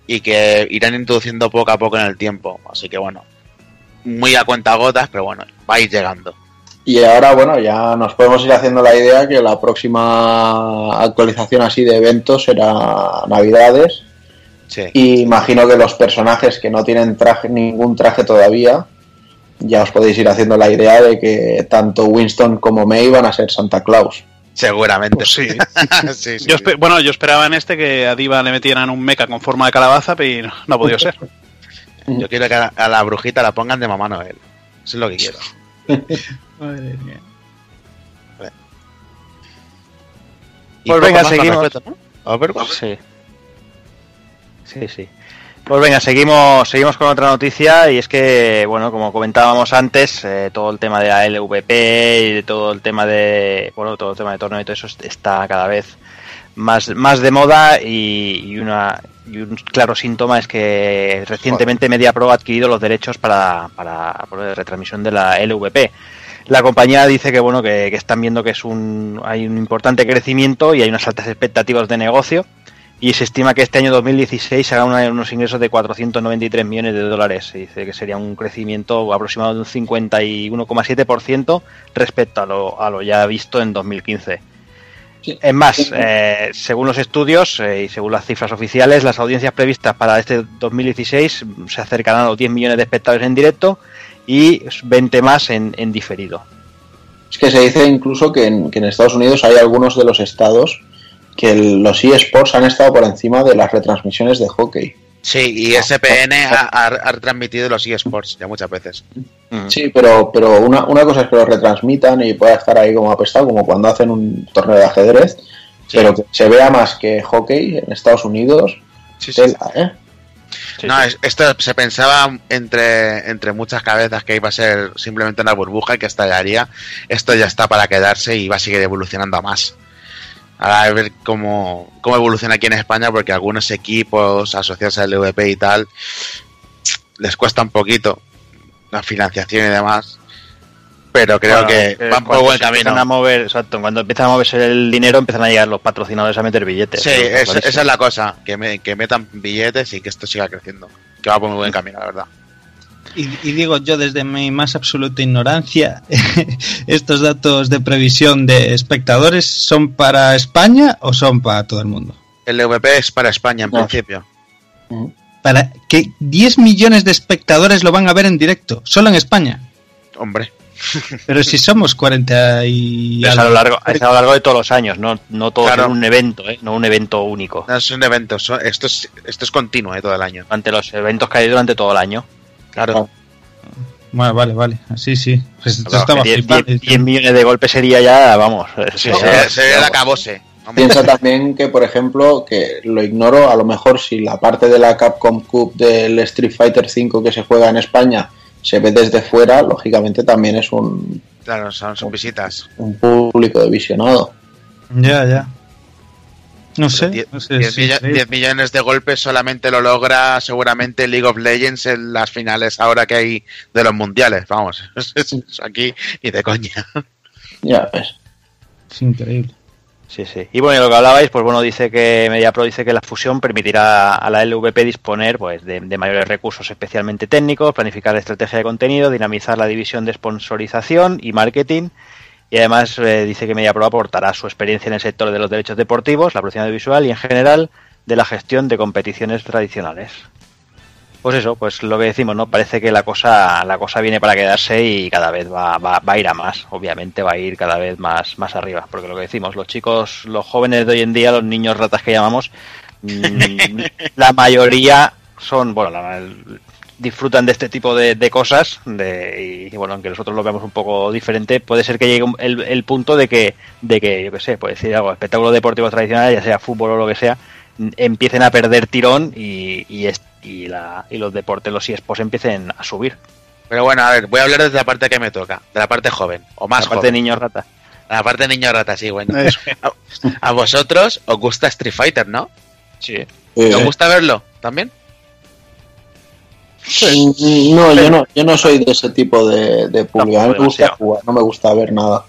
y que irán introduciendo poco a poco en el tiempo. Así que bueno, muy a cuenta gotas, pero bueno, va a ir llegando. Y ahora, bueno, ya nos podemos ir haciendo la idea que la próxima actualización así de eventos será Navidades. Sí. Y imagino que los personajes que no tienen traje, ningún traje todavía, ya os podéis ir haciendo la idea de que tanto Winston como May van a ser Santa Claus. Seguramente. Pues sí. Sí, sí, Yo bueno, yo esperaba en este que a Diva le metieran un mecha con forma de calabaza, pero no, no ha podido ser. Yo quiero que a, a la brujita la pongan de mamá Noel. Eso es lo que quiero. Madre mía. Pues venga, seguimos. respecto, ¿no? Overwatch. Sí. Sí, sí. Pues venga, seguimos, seguimos con otra noticia y es que, bueno, como comentábamos antes, eh, todo el tema de la LVP y de todo el tema de, bueno, todo el tema de torneo y todo eso está cada vez más, más de moda y, y una, y un claro síntoma es que recientemente MediaPro ha adquirido los derechos para, para por la retransmisión de la LVP. La compañía dice que bueno que, que están viendo que es un hay un importante crecimiento y hay unas altas expectativas de negocio y se estima que este año 2016 se hagan una- unos ingresos de 493 millones de dólares. Se dice que sería un crecimiento aproximado de un 51,7% respecto a lo, a lo ya visto en 2015. Sí. Es más, eh, según los estudios eh, y según las cifras oficiales, las audiencias previstas para este 2016 se acercarán a los 10 millones de espectadores en directo y 20 más en, en diferido. Es que se dice incluso que en, que en Estados Unidos hay algunos de los estados que el- los eSports han estado por encima de las retransmisiones de hockey. Sí, y SPN ha, ha- ha retransmitido los eSports ya muchas veces. Mm. Sí, pero, pero una, una cosa es que lo retransmitan y pueda estar ahí como apestado, como cuando hacen un torneo de ajedrez, Sí. pero que se vea más que hockey en Estados Unidos. Sí, sí, tela, ¿eh? Sí, no, esto se pensaba entre, entre muchas cabezas que iba a ser simplemente una burbuja y que estallaría. Esto ya está para quedarse y va a seguir evolucionando a más. Ahora a ver cómo, cómo evoluciona aquí en España, porque algunos equipos asociados al LVP y tal les cuesta un poquito la financiación y demás. Pero creo Bueno, que van por buen empiezan camino. A mover, exacto, cuando empiezan a moverse el dinero empiezan a llegar los patrocinadores a meter billetes. Sí, es- esa es la cosa, que, me- que metan billetes y que esto siga creciendo. Que va por muy buen camino, la verdad. Y, y digo yo desde mi más absoluta ignorancia, ¿estos datos de previsión de espectadores son para España o son para todo el mundo? El LVP es para España en No. principio. Para que 10 millones de espectadores lo van a ver en directo, solo en España. Hombre, Pero si somos 40 y... Es a, lo largo, es a lo largo de todos los años, no, no todo Claro. en un evento, ¿eh? no un evento único. no es un evento, son- esto, es, esto es continuo eh, todo el año. Ante los eventos que hay durante todo el año. Claro. Bueno, vale, vale, así sí. Pues Vamos, estaba que 10, flipando. 10 10 millones de golpes sería ya, vamos. Sí, eso- se, se ve el acabose. Vamos. Piensa también que, por ejemplo, que lo ignoro, a lo mejor si la parte de la Capcom Cup del Street Fighter V que se juega en España se ve desde fuera, lógicamente también es un, Claro, son, son visitas. un público de visionado. Ya, ya. No sé. Die- no sé 10, si millo- creéis. 10 millones de golpes solamente lo logra seguramente League of Legends en las finales ahora que hay de los mundiales. Vamos, aquí y de coña. Ya ves. Es increíble. Sí, sí. Y bueno, y lo que hablabais, pues bueno, dice que MediaPro dice que la fusión permitirá a la LVP disponer pues de, de mayores recursos especialmente técnicos, planificar la estrategia de contenido, dinamizar la división de sponsorización y marketing. Y además eh, dice que MediaPro aportará su experiencia en el sector de los derechos deportivos, la producción audiovisual y en general de la gestión de competiciones tradicionales. Pues eso, pues lo que decimos, ¿no? Parece que la cosa, la cosa viene para quedarse y cada vez va, va, va a ir a más. Obviamente va a ir cada vez más, más arriba. Porque lo que decimos, los chicos, los jóvenes de hoy en día, los niños ratas que llamamos, mm, la mayoría son, bueno, la- disfrutan de este tipo de, de cosas de, y, bueno, aunque nosotros lo veamos un poco diferente, puede ser que llegue el, el punto de que, de que, yo qué sé, puede decir algo, espectáculos deportivos tradicionales, ya sea fútbol o lo que sea, empiecen a perder tirón y, y, es- y, la, y los deportes, los eSports empiecen a subir. Pero bueno, a ver, voy a hablar desde la parte que me toca, de la parte joven, o más Aparte de joven. niños rata. La parte niño rata, sí, bueno. A vosotros os gusta Street Fighter, ¿no? Sí. ¿Os gusta verlo también? No, yo no, yo no soy de ese tipo de, de público. A mí me gusta jugar, no me gusta ver nada.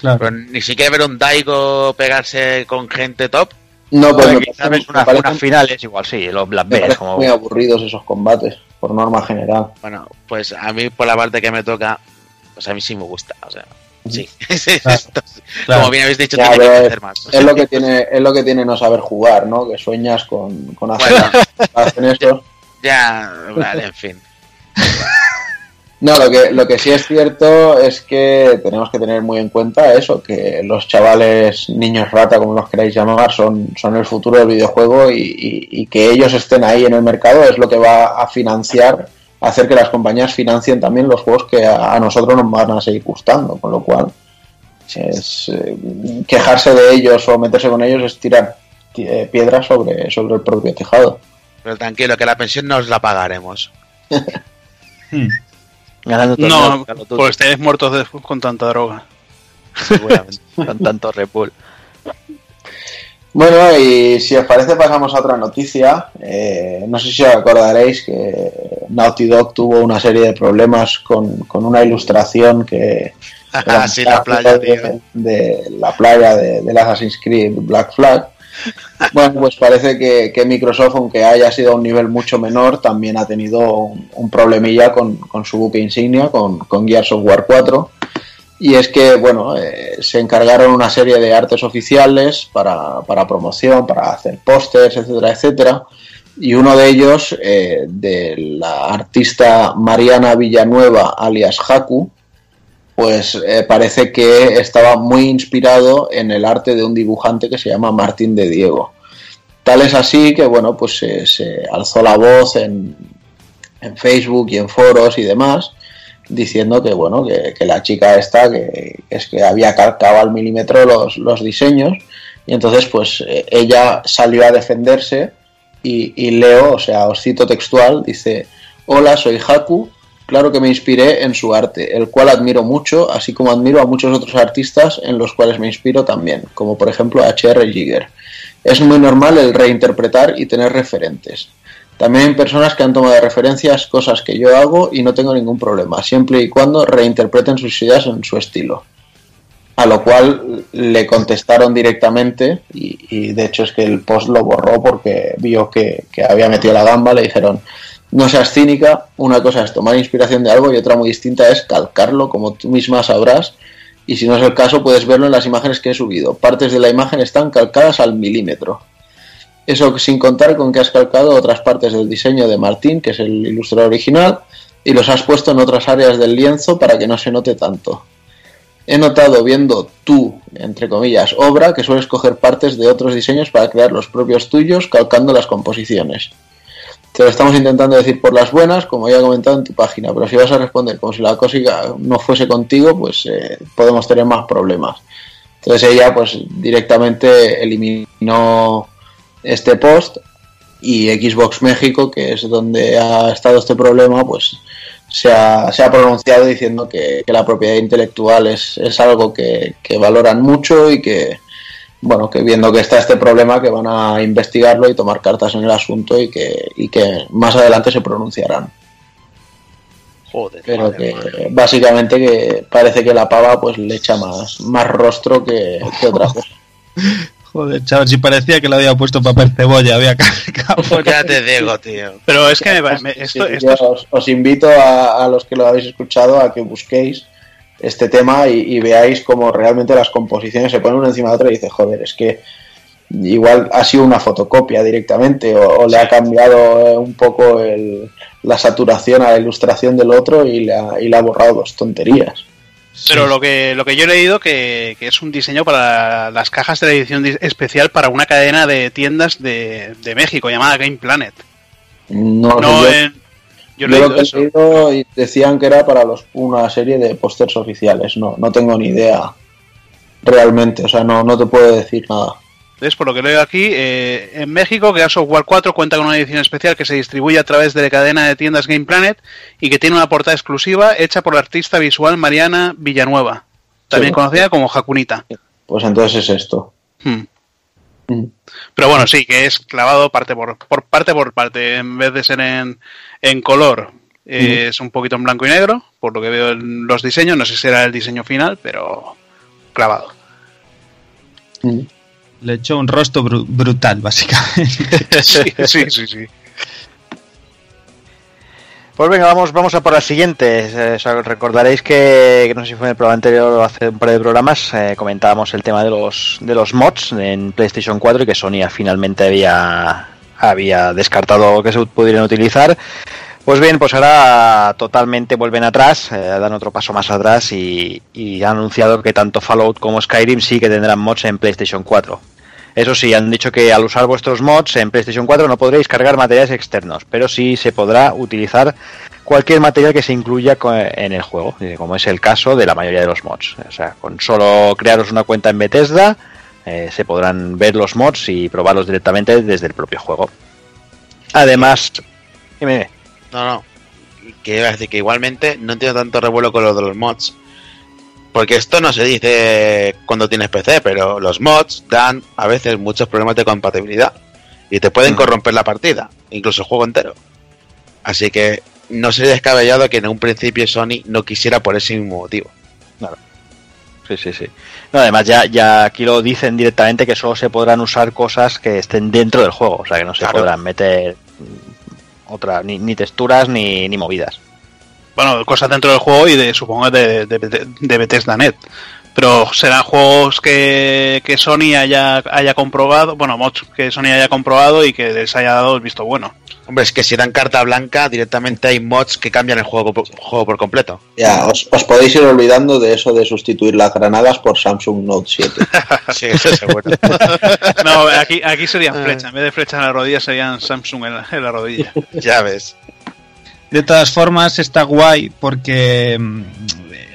Claro. Pero ni siquiera ver un Daigo pegarse con gente top. No, pues quizás ves unas, finales, igual sí, los, las me ves como... muy aburridos esos combates, por norma general. Bueno, pues a mí por la parte que me toca, pues a mí sí me gusta. O sea, sí. Claro. Claro. Como bien habéis dicho, Ya, tiene que hacer más. Es lo que tiene, es lo que tiene no saber jugar, ¿no? Que sueñas con, con hacer, Bueno. hacen eso. Ya, vale, en fin. No, lo que, lo que sí es cierto es que tenemos que tener muy en cuenta eso, que los chavales niños rata, como los queráis llamar, son, son el futuro del videojuego y, y- y que ellos estén ahí en el mercado es lo que va a financiar, hacer que las compañías financien también los juegos que a, nosotros nos van a seguir gustando, con lo cual es, eh, quejarse de ellos o meterse con ellos es tirar eh, piedras sobre, sobre el propio tejado. Pero tranquilo, que la pensión nos la pagaremos. Hmm. Ganando No, Carlos, tú, pues muertos de- con tanta droga. seguramente, con tanto Red Bull. Bueno, y si os parece pasamos a otra noticia. Eh, no sé si os acordaréis que Naughty Dog tuvo una serie de problemas con, con una ilustración que... sí, la playa, tío. de, de la playa de, del Assassin's Creed Black Flag. Bueno, pues parece que, Microsoft, aunque haya sido a un nivel mucho menor, también ha tenido un, problemilla con, su buque insignia, con, con Gears of War 4. Y es que, bueno, eh, se encargaron una serie de artes oficiales para, para promoción, para hacer pósters, etcétera, etcétera. Y uno de ellos, eh, de la artista Mariana Villanueva, alias Haku, pues eh, parece que estaba muy inspirado en el arte de un dibujante que se llama Martín de Diego. Tal es así que, bueno, pues se, se alzó la voz en, en Facebook y en foros y demás, diciendo que, bueno, que, la chica esta, que, que es que había calcado al milímetro los, los diseños, y entonces, pues eh, ella salió a defenderse y, y leo, o sea, os cito textual, dice, hola, soy Haku, claro que me inspiré en su arte, el cual admiro mucho, así como admiro a muchos otros artistas en los cuales me inspiro también, como por ejemplo H.R. Giger. Es muy normal el reinterpretar y tener referentes. También hay personas que han tomado de referencias cosas que yo hago y no tengo ningún problema, siempre y cuando reinterpreten sus ideas en su estilo. A lo cual le contestaron directamente y, de hecho es que el post lo borró porque vio que había metido la gamba, le dijeron no seas cínica, una cosa es tomar inspiración de algo y otra muy distinta es calcarlo, como tú misma sabrás, y si no es el caso puedes verlo en las imágenes que he subido. Partes de la imagen están calcadas al milímetro. Eso sin contar con que has calcado otras partes del diseño de Martín, que es el ilustrador original, y los has puesto en otras áreas del lienzo para que no se note tanto. He notado viendo tu, entre comillas, obra, que sueles coger partes de otros diseños para crear los propios tuyos, calcando las composiciones. Te lo estamos intentando decir por las buenas, como ya he comentado en tu página, pero si vas a responder como si la cosa no fuese contigo, pues eh, podemos tener más problemas. Entonces ella pues directamente eliminó este post y Xbox México, que es donde ha estado este problema, pues se ha, se ha pronunciado diciendo que, que la propiedad intelectual es, es algo que, que valoran mucho y que, bueno, que viendo que está este problema, que van a investigarlo y tomar cartas en el asunto y que, y que más adelante se pronunciarán. Joder, Pero madre que básicamente que parece que la pava pues le echa más, más rostro que, que otra cosa. Joder, chaval, si parecía que le había puesto papel cebolla, había cargado. Pues ya te digo, tío. Pero es que me- me- esto, Sí, esto yo os, os invito a, a los que lo habéis escuchado a que busquéis este tema y, y veáis cómo realmente las composiciones se ponen una encima de otra y dices, joder, es que igual ha sido una fotocopia directamente o, o le ha cambiado eh, un poco el, la saturación a la ilustración del otro y le ha, y le ha borrado dos tonterías. Pero lo que, lo que yo he leído que, que es un diseño para las cajas de la edición di- especial para una cadena de tiendas de, de México llamada Game Planet. No, No, sé, yo, en- yo lo he eso. leído y decían que era para los, una serie de pósters oficiales. No, no tengo ni idea realmente, o sea, no, no te puedo decir nada. Entonces, por lo que leo aquí, eh, en México, Gears of War 4 cuenta con una edición especial que se distribuye a través de la cadena de tiendas Game Planet y que tiene una portada exclusiva hecha por la artista visual Mariana Villanueva, también Sí. conocida como Jacunita. Pues entonces es esto. Hmm. Pero bueno, sí, que es clavado parte por, por parte por parte, en vez de ser en, en color. eh, Es un poquito en blanco y negro, por lo que veo en los diseños. No sé si será el diseño final, pero clavado. Mm. Le echó un rostro bru- brutal, básicamente. sí, sí, sí, sí. Pues venga, vamos, vamos a por las siguientes. Eh, recordaréis que, que no sé si fue en el programa anterior o hace un par de programas, eh, comentábamos el tema de los, de los mods en PlayStation 4 y que Sony finalmente había, había descartado que se pudieran utilizar. Pues bien, pues ahora totalmente vuelven atrás, eh, dan otro paso más atrás y, y han anunciado que tanto Fallout como Skyrim sí que tendrán mods en PlayStation 4. Eso sí, han dicho que al usar vuestros mods en PlayStation 4 no podréis cargar materiales externos, pero sí se podrá utilizar cualquier material que se incluya en el juego, eh, como es el caso de la mayoría de los mods. O sea, con solo crearos una cuenta en Bethesda eh, se podrán ver los mods y probarlos directamente desde el propio juego. Además. No, no. Que decir que igualmente no entiendo tanto revuelo con lo de los mods. Porque esto no se dice cuando tienes PC, pero los mods dan a veces muchos problemas de compatibilidad. Y te pueden corromper la partida, incluso el juego entero. Así que no sería descabellado que en un principio Sony no quisiera por ese mismo motivo. Sí, sí, sí. No, además ya, ya aquí lo dicen directamente que solo se podrán usar cosas que estén dentro del juego, o sea que no se Claro. podrán meter otra ni, ni texturas ni, ni movidas. Bueno, cosas dentro del juego y de, supongo, de, de, de Bethesda.net. Pero serán juegos que, que Sony haya, haya comprobado, bueno, mods que Sony haya comprobado y que les haya dado el visto bueno. Hombre, es que si dan carta blanca, directamente hay mods que cambian el juego, por- juego por completo. Ya, os, os podéis ir olvidando de eso de sustituir las granadas por Samsung Note 7. Sí, eso seguro. No, aquí, aquí serían flechas. En vez de flechas en la rodilla serían Samsung en la, en la rodilla. ya ves. De todas formas, está guay porque mm,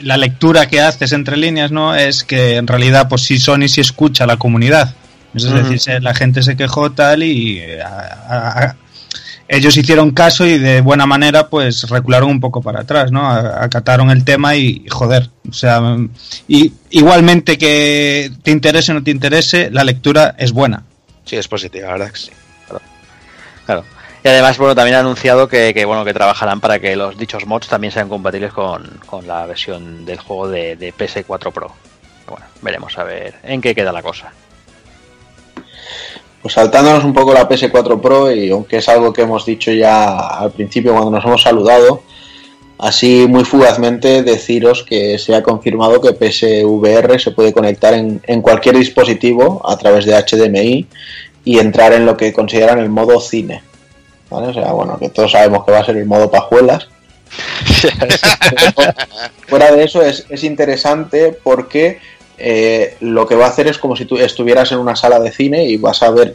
la lectura que haces entre líneas, ¿no? Es que en realidad, pues sí, Sony sí escucha a la comunidad. Es Ujú. decir, la gente se quejó tal y a- a- a- ellos hicieron caso y de buena manera, pues recularon un poco para atrás, ¿no? Acataron el tema y, joder, o sea, mm, y igualmente que te interese o no te interese, la lectura es buena. Sí, es positivo, la verdad que sí. Claro. Y además, bueno, también ha anunciado que, bueno que trabajarán para que los dichos mods también sean compatibles con, con la versión del juego de, de PS4 Pro. Bueno, veremos a ver en qué queda la cosa. Pues saltándonos un poco la PS4 Pro, y aunque es algo que hemos dicho ya al principio cuando nos hemos saludado, así muy fugazmente deciros que se ha confirmado que PSVR se puede conectar en, en cualquier dispositivo a través de HDMI y entrar en lo que consideran el modo cine. ¿Vale? O sea, bueno, que todos sabemos que va a ser el modo pajuelas. Fuera de eso es, es interesante porque eh, lo que va a hacer es como si tú estuvieras en una sala de cine y vas a ver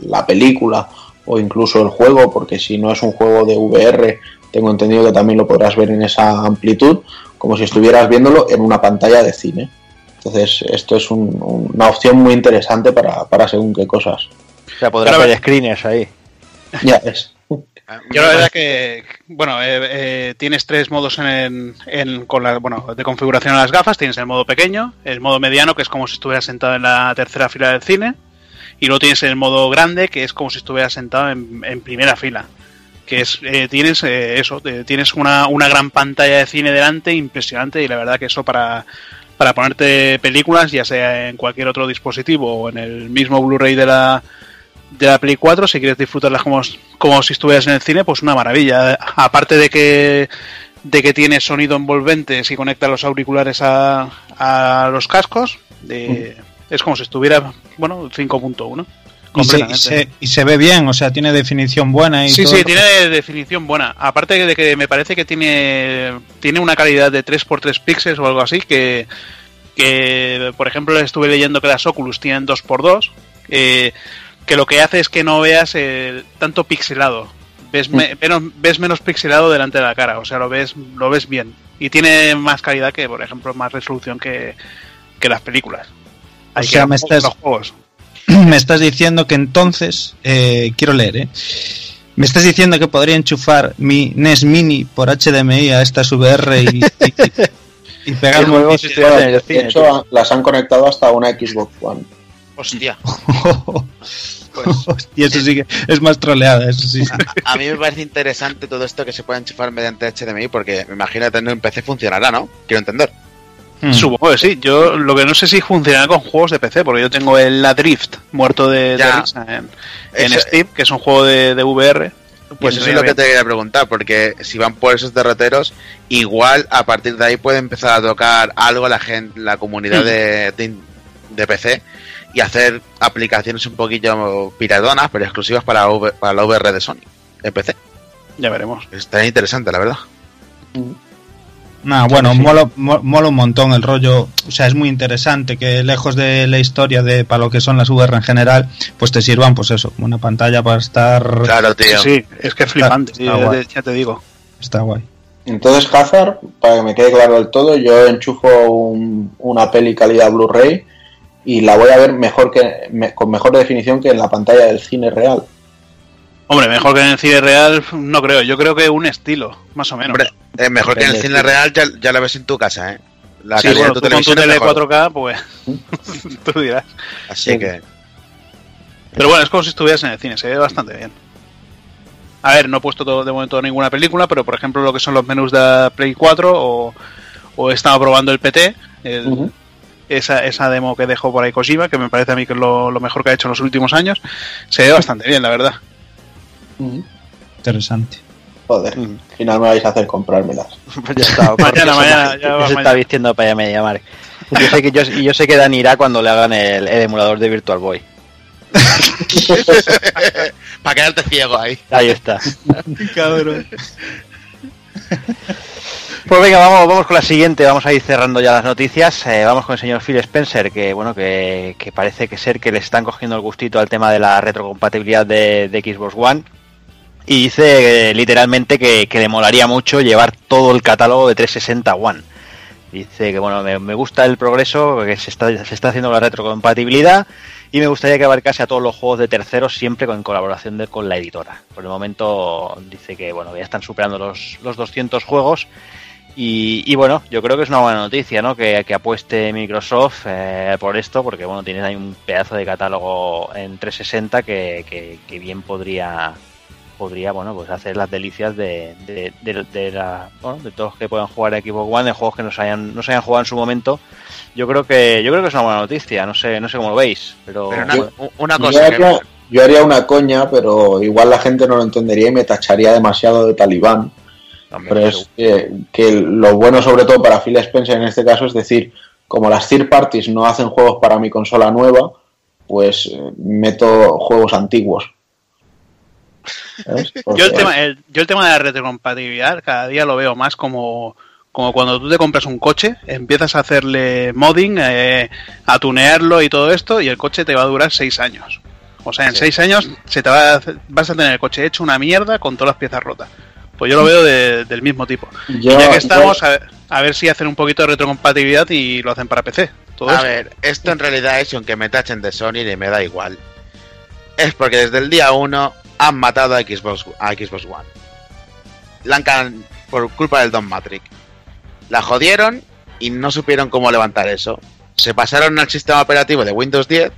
la película o incluso el juego, porque si no es un juego de VR, tengo entendido que también lo podrás ver en esa amplitud, como si estuvieras viéndolo en una pantalla de cine. Entonces, esto es un- una opción muy interesante para, para según qué cosas. O sea, podrá Pero a hacer screeners ahí. Ya es. Yo la verdad que, bueno, eh, eh, tienes tres modos en, en- con la, bueno, de configuración de las gafas. Tienes el modo pequeño, el modo mediano, que es como si estuvieras sentado en la tercera fila del cine, y luego tienes el modo grande, que es como si estuvieras sentado en, en primera fila. Que es, eh, tienes eh, eso, eh, tienes una, una gran pantalla de cine delante, impresionante, y la verdad que eso para, para ponerte películas, ya sea en cualquier otro dispositivo o en el mismo Blu-ray de la, de la Play 4, si quieres disfrutarlas como, como si estuvieras en el cine, pues una maravilla. Aparte de que de que tiene sonido envolvente si conecta los auriculares a, a los cascos, de, Es como si estuviera, bueno, 5.1. Y se, y, se, y se ve bien, o sea, tiene definición buena y Sí, todo. sí, tiene definición buena. Aparte de que me parece que tiene, tiene una calidad de 3x3 píxeles o algo así, que, que por ejemplo estuve leyendo que las Oculus tienen 2x2, eh, que lo que hace es que no veas eh, tanto pixelado. Ves, me- menos, ves menos pixelado delante de la cara, o sea, lo ves, lo ves bien. Y tiene más calidad que, por ejemplo, más resolución que, que las películas. Hay sea, que me estás- los juegos. Me estás diciendo que entonces, eh, quiero leer, ¿eh? Me estás diciendo que podría enchufar mi NES Mini por HDMI a estas VR y, y, y pegar El juego un si vídeo. estuviera en el De hecho, las han conectado hasta una Xbox One. Hostia. Pues, y eso sí que es más troleada, eso sí. A mí me parece interesante todo esto que se puede enchufar mediante HDMI porque me imagino que tener un PC funcionará, ¿no? Quiero entender. Hmm. Supongo que sí. Yo lo que no sé si funcionará con juegos de PC, porque yo tengo el Adrift muerto de, de risa en, en Eso- Steam, que es un juego de, de VR. Pues eso es lo que te quería preguntar, porque si van por esos derroteros, igual a partir de ahí puede empezar a tocar algo la gente, la comunidad Hmm. de, de, de PC y hacer aplicaciones un poquillo piratonas, pero exclusivas para, V- para la VR de Sony en PC. Ya veremos. Está interesante, la verdad. Nah, bueno, mola, mo- mola un montón el rollo, o sea, es muy interesante que lejos de la historia de para lo que son las VR en general, pues te sirvan, pues eso, como una pantalla para estar... Claro, tío. Sí, sí, es que es flipante, Está- sí, está ya te digo. Está guay. Entonces, Hazard, para que me quede claro del todo, yo enchufo un- una peli calidad Blu-ray y la voy a ver mejor que me- con mejor definición que en la pantalla del cine real. Hombre, mejor que en el cine real, no creo. Yo creo que un estilo, más o menos. Hombre, es mejor que en el cine real ya, ya la ves en tu casa, ¿eh? La sí, bueno, de tú tu con tu tele mejor. 4K, pues tú dirás. Así que... Pero bueno, es como si estuvieras en el cine, se ve bastante bien. A ver, no he puesto todo, de momento ninguna película, pero por ejemplo lo que son los menús de Play 4 o, o he estado probando el PT, el-. Esa, esa demo que dejó por ahí Kojima, que me parece a mí que es lo, lo mejor que ha hecho en los últimos años, se ve bastante bien, la verdad. Interesante. Joder, Mm. al final me vais a hacer comprármelas. Pues ya está. Mañana, mañana, ya va se está mañana. vistiendo para media Mark. Yo sé que yo sé que Dan irá cuando le hagan el, el emulador de Virtual Boy. para quedarte ciego ahí. Ahí está. Cabrón. Pues venga, vamos, vamos con la siguiente. Vamos a ir cerrando ya las noticias. Eh, vamos con el señor Phil Spencer, que bueno, que, parece que ser que le están cogiendo el gustito al tema de la retrocompatibilidad de, Xbox One. Y dice eh, literalmente que, que le molaría mucho llevar todo el catálogo de 360 One. Dice que bueno, me, gusta el progreso que se está, haciendo la retrocompatibilidad y me gustaría que abarcase a todos los juegos de terceros siempre con colaboración de- con la editora. Por el momento dice que bueno, ya están superando los, los 200 juegos y, y bueno, yo creo que es una buena noticia, ¿no? Que, que apueste Microsoft eh, por esto, porque bueno, tienes ahí un pedazo de catálogo en 360 que, que- que bien podría podría bueno pues hacer las delicias de, de, de- de la, bueno, de todos los que puedan jugar a Xbox One, de juegos que no se hayan, no se hayan jugado en su momento. Yo creo que yo creo que es una buena noticia, no sé, no sé cómo lo veis, pero, Pero una, Yo- una Yo cosa que... haría, yo haría una coña, pero igual la gente no lo entendería y me tacharía demasiado de talibán. Pero es que, que lo bueno sobre todo para Phil Spencer en este caso es decir, como las third parties no hacen juegos para mi consola nueva, pues eh, meto juegos antiguos. Yo el, tema, el- yo el tema de la retrocompatibilidad cada día lo veo más como, como cuando tú te compras un coche, empiezas a hacerle modding, eh, a tunearlo y todo esto, y el coche te va a durar seis años. O sea, en seis años se te va a vas a tener el coche hecho una mierda con todas las piezas rotas. Pues yo lo veo de- del mismo tipo. yo- y ya que estamos, yo- a ver, a ver si hacen un poquito de retrocompatibilidad y lo hacen para PC. Todo A eso. ver, esto en realidad es, y aunque me tachen de Sony, ni me da igual. Es porque desde el día 1 han matado a Xbox, a Xbox One. La han por culpa del Don Matrix. La jodieron y no supieron cómo levantar eso. Se pasaron al sistema operativo de Windows 10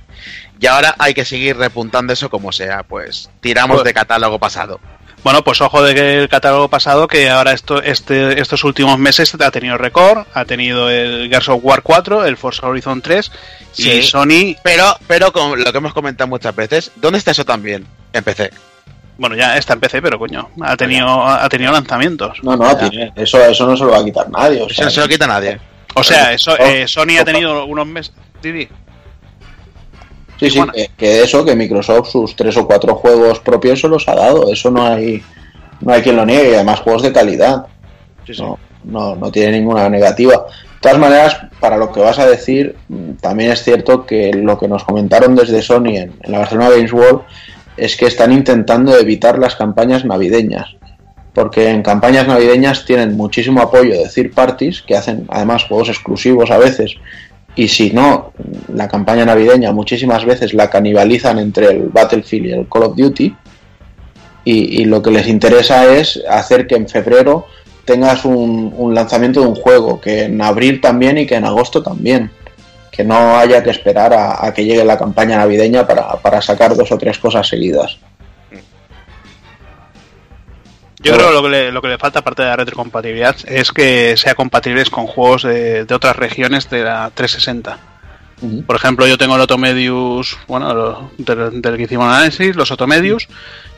y ahora hay que seguir repuntando eso como sea. Pues tiramos Pues- de catálogo pasado. Bueno, pues ojo de que el catálogo pasado, que ahora esto, este, estos últimos meses ha tenido Record, ha tenido el Gears of War 4, el Forza Horizon 3 y. Sony, Pero, pero con lo que hemos comentado muchas veces, ¿dónde está eso también? En PC. bueno, ya está en PC, pero coño, ha tenido, ha tenido lanzamientos. No, no, tiene- eso, eso no se lo va a quitar nadie. o Eso sea, no se lo quita nadie. O sea, eso, Oh, eh, Sony ha tenido unos meses... Sí, sí, que, que eso, que Microsoft sus tres o cuatro juegos propios se los ha dado. Eso no hay, no hay quien lo niegue. Y además juegos de calidad. Sí, sí. No, no, no tiene ninguna negativa. De todas maneras, para lo que vas a decir, mm, también es cierto que lo que nos comentaron desde Sony en, en la Barcelona Games World es que están intentando evitar las campañas navideñas. Porque en campañas navideñas tienen muchísimo apoyo de third parties que hacen además juegos exclusivos a veces. Y si no, la campaña navideña muchísimas veces la canibalizan entre el Battlefield y el Call of Duty. Y, lo que les interesa es hacer que en febrero tengas un, lanzamiento de un juego, que en abril también y que en agosto también. Que no haya que esperar a, que llegue la campaña navideña para sacar dos o tres cosas seguidas. Yo creo que lo que, le, lo que le falta, aparte de la retrocompatibilidad, es que sea compatibles con juegos de, de otras regiones de la 360. Ujú. Por ejemplo, yo tengo el Otomedius, bueno, lo- del, del que hicimos análisis, los Otomedius,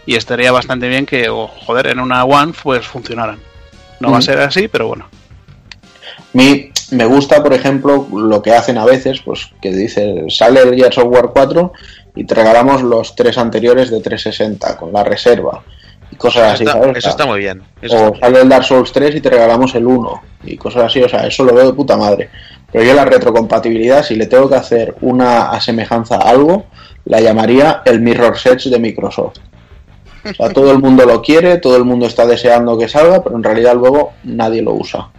y estaría bastante bien que, joder, en una One pues funcionaran. No va a ser así, pero bueno. A mí me gusta, por ejemplo, lo que hacen a veces, pues que dice, sale el Gears of War 4 y te regalamos los tres anteriores de 360 con la reserva y cosas así, Eso está, ¿sabes? eso está muy bien. Eso o sale el Dark Souls 3 y te regalamos el 1 y cosas así, o sea, eso lo veo de puta madre. Pero yo la retrocompatibilidad, si le tengo que hacer una asemejanza a algo, la llamaría el Mirror Edge de Microsoft. O sea, todo el mundo lo quiere, todo el mundo está deseando que salga, pero en realidad luego nadie lo usa.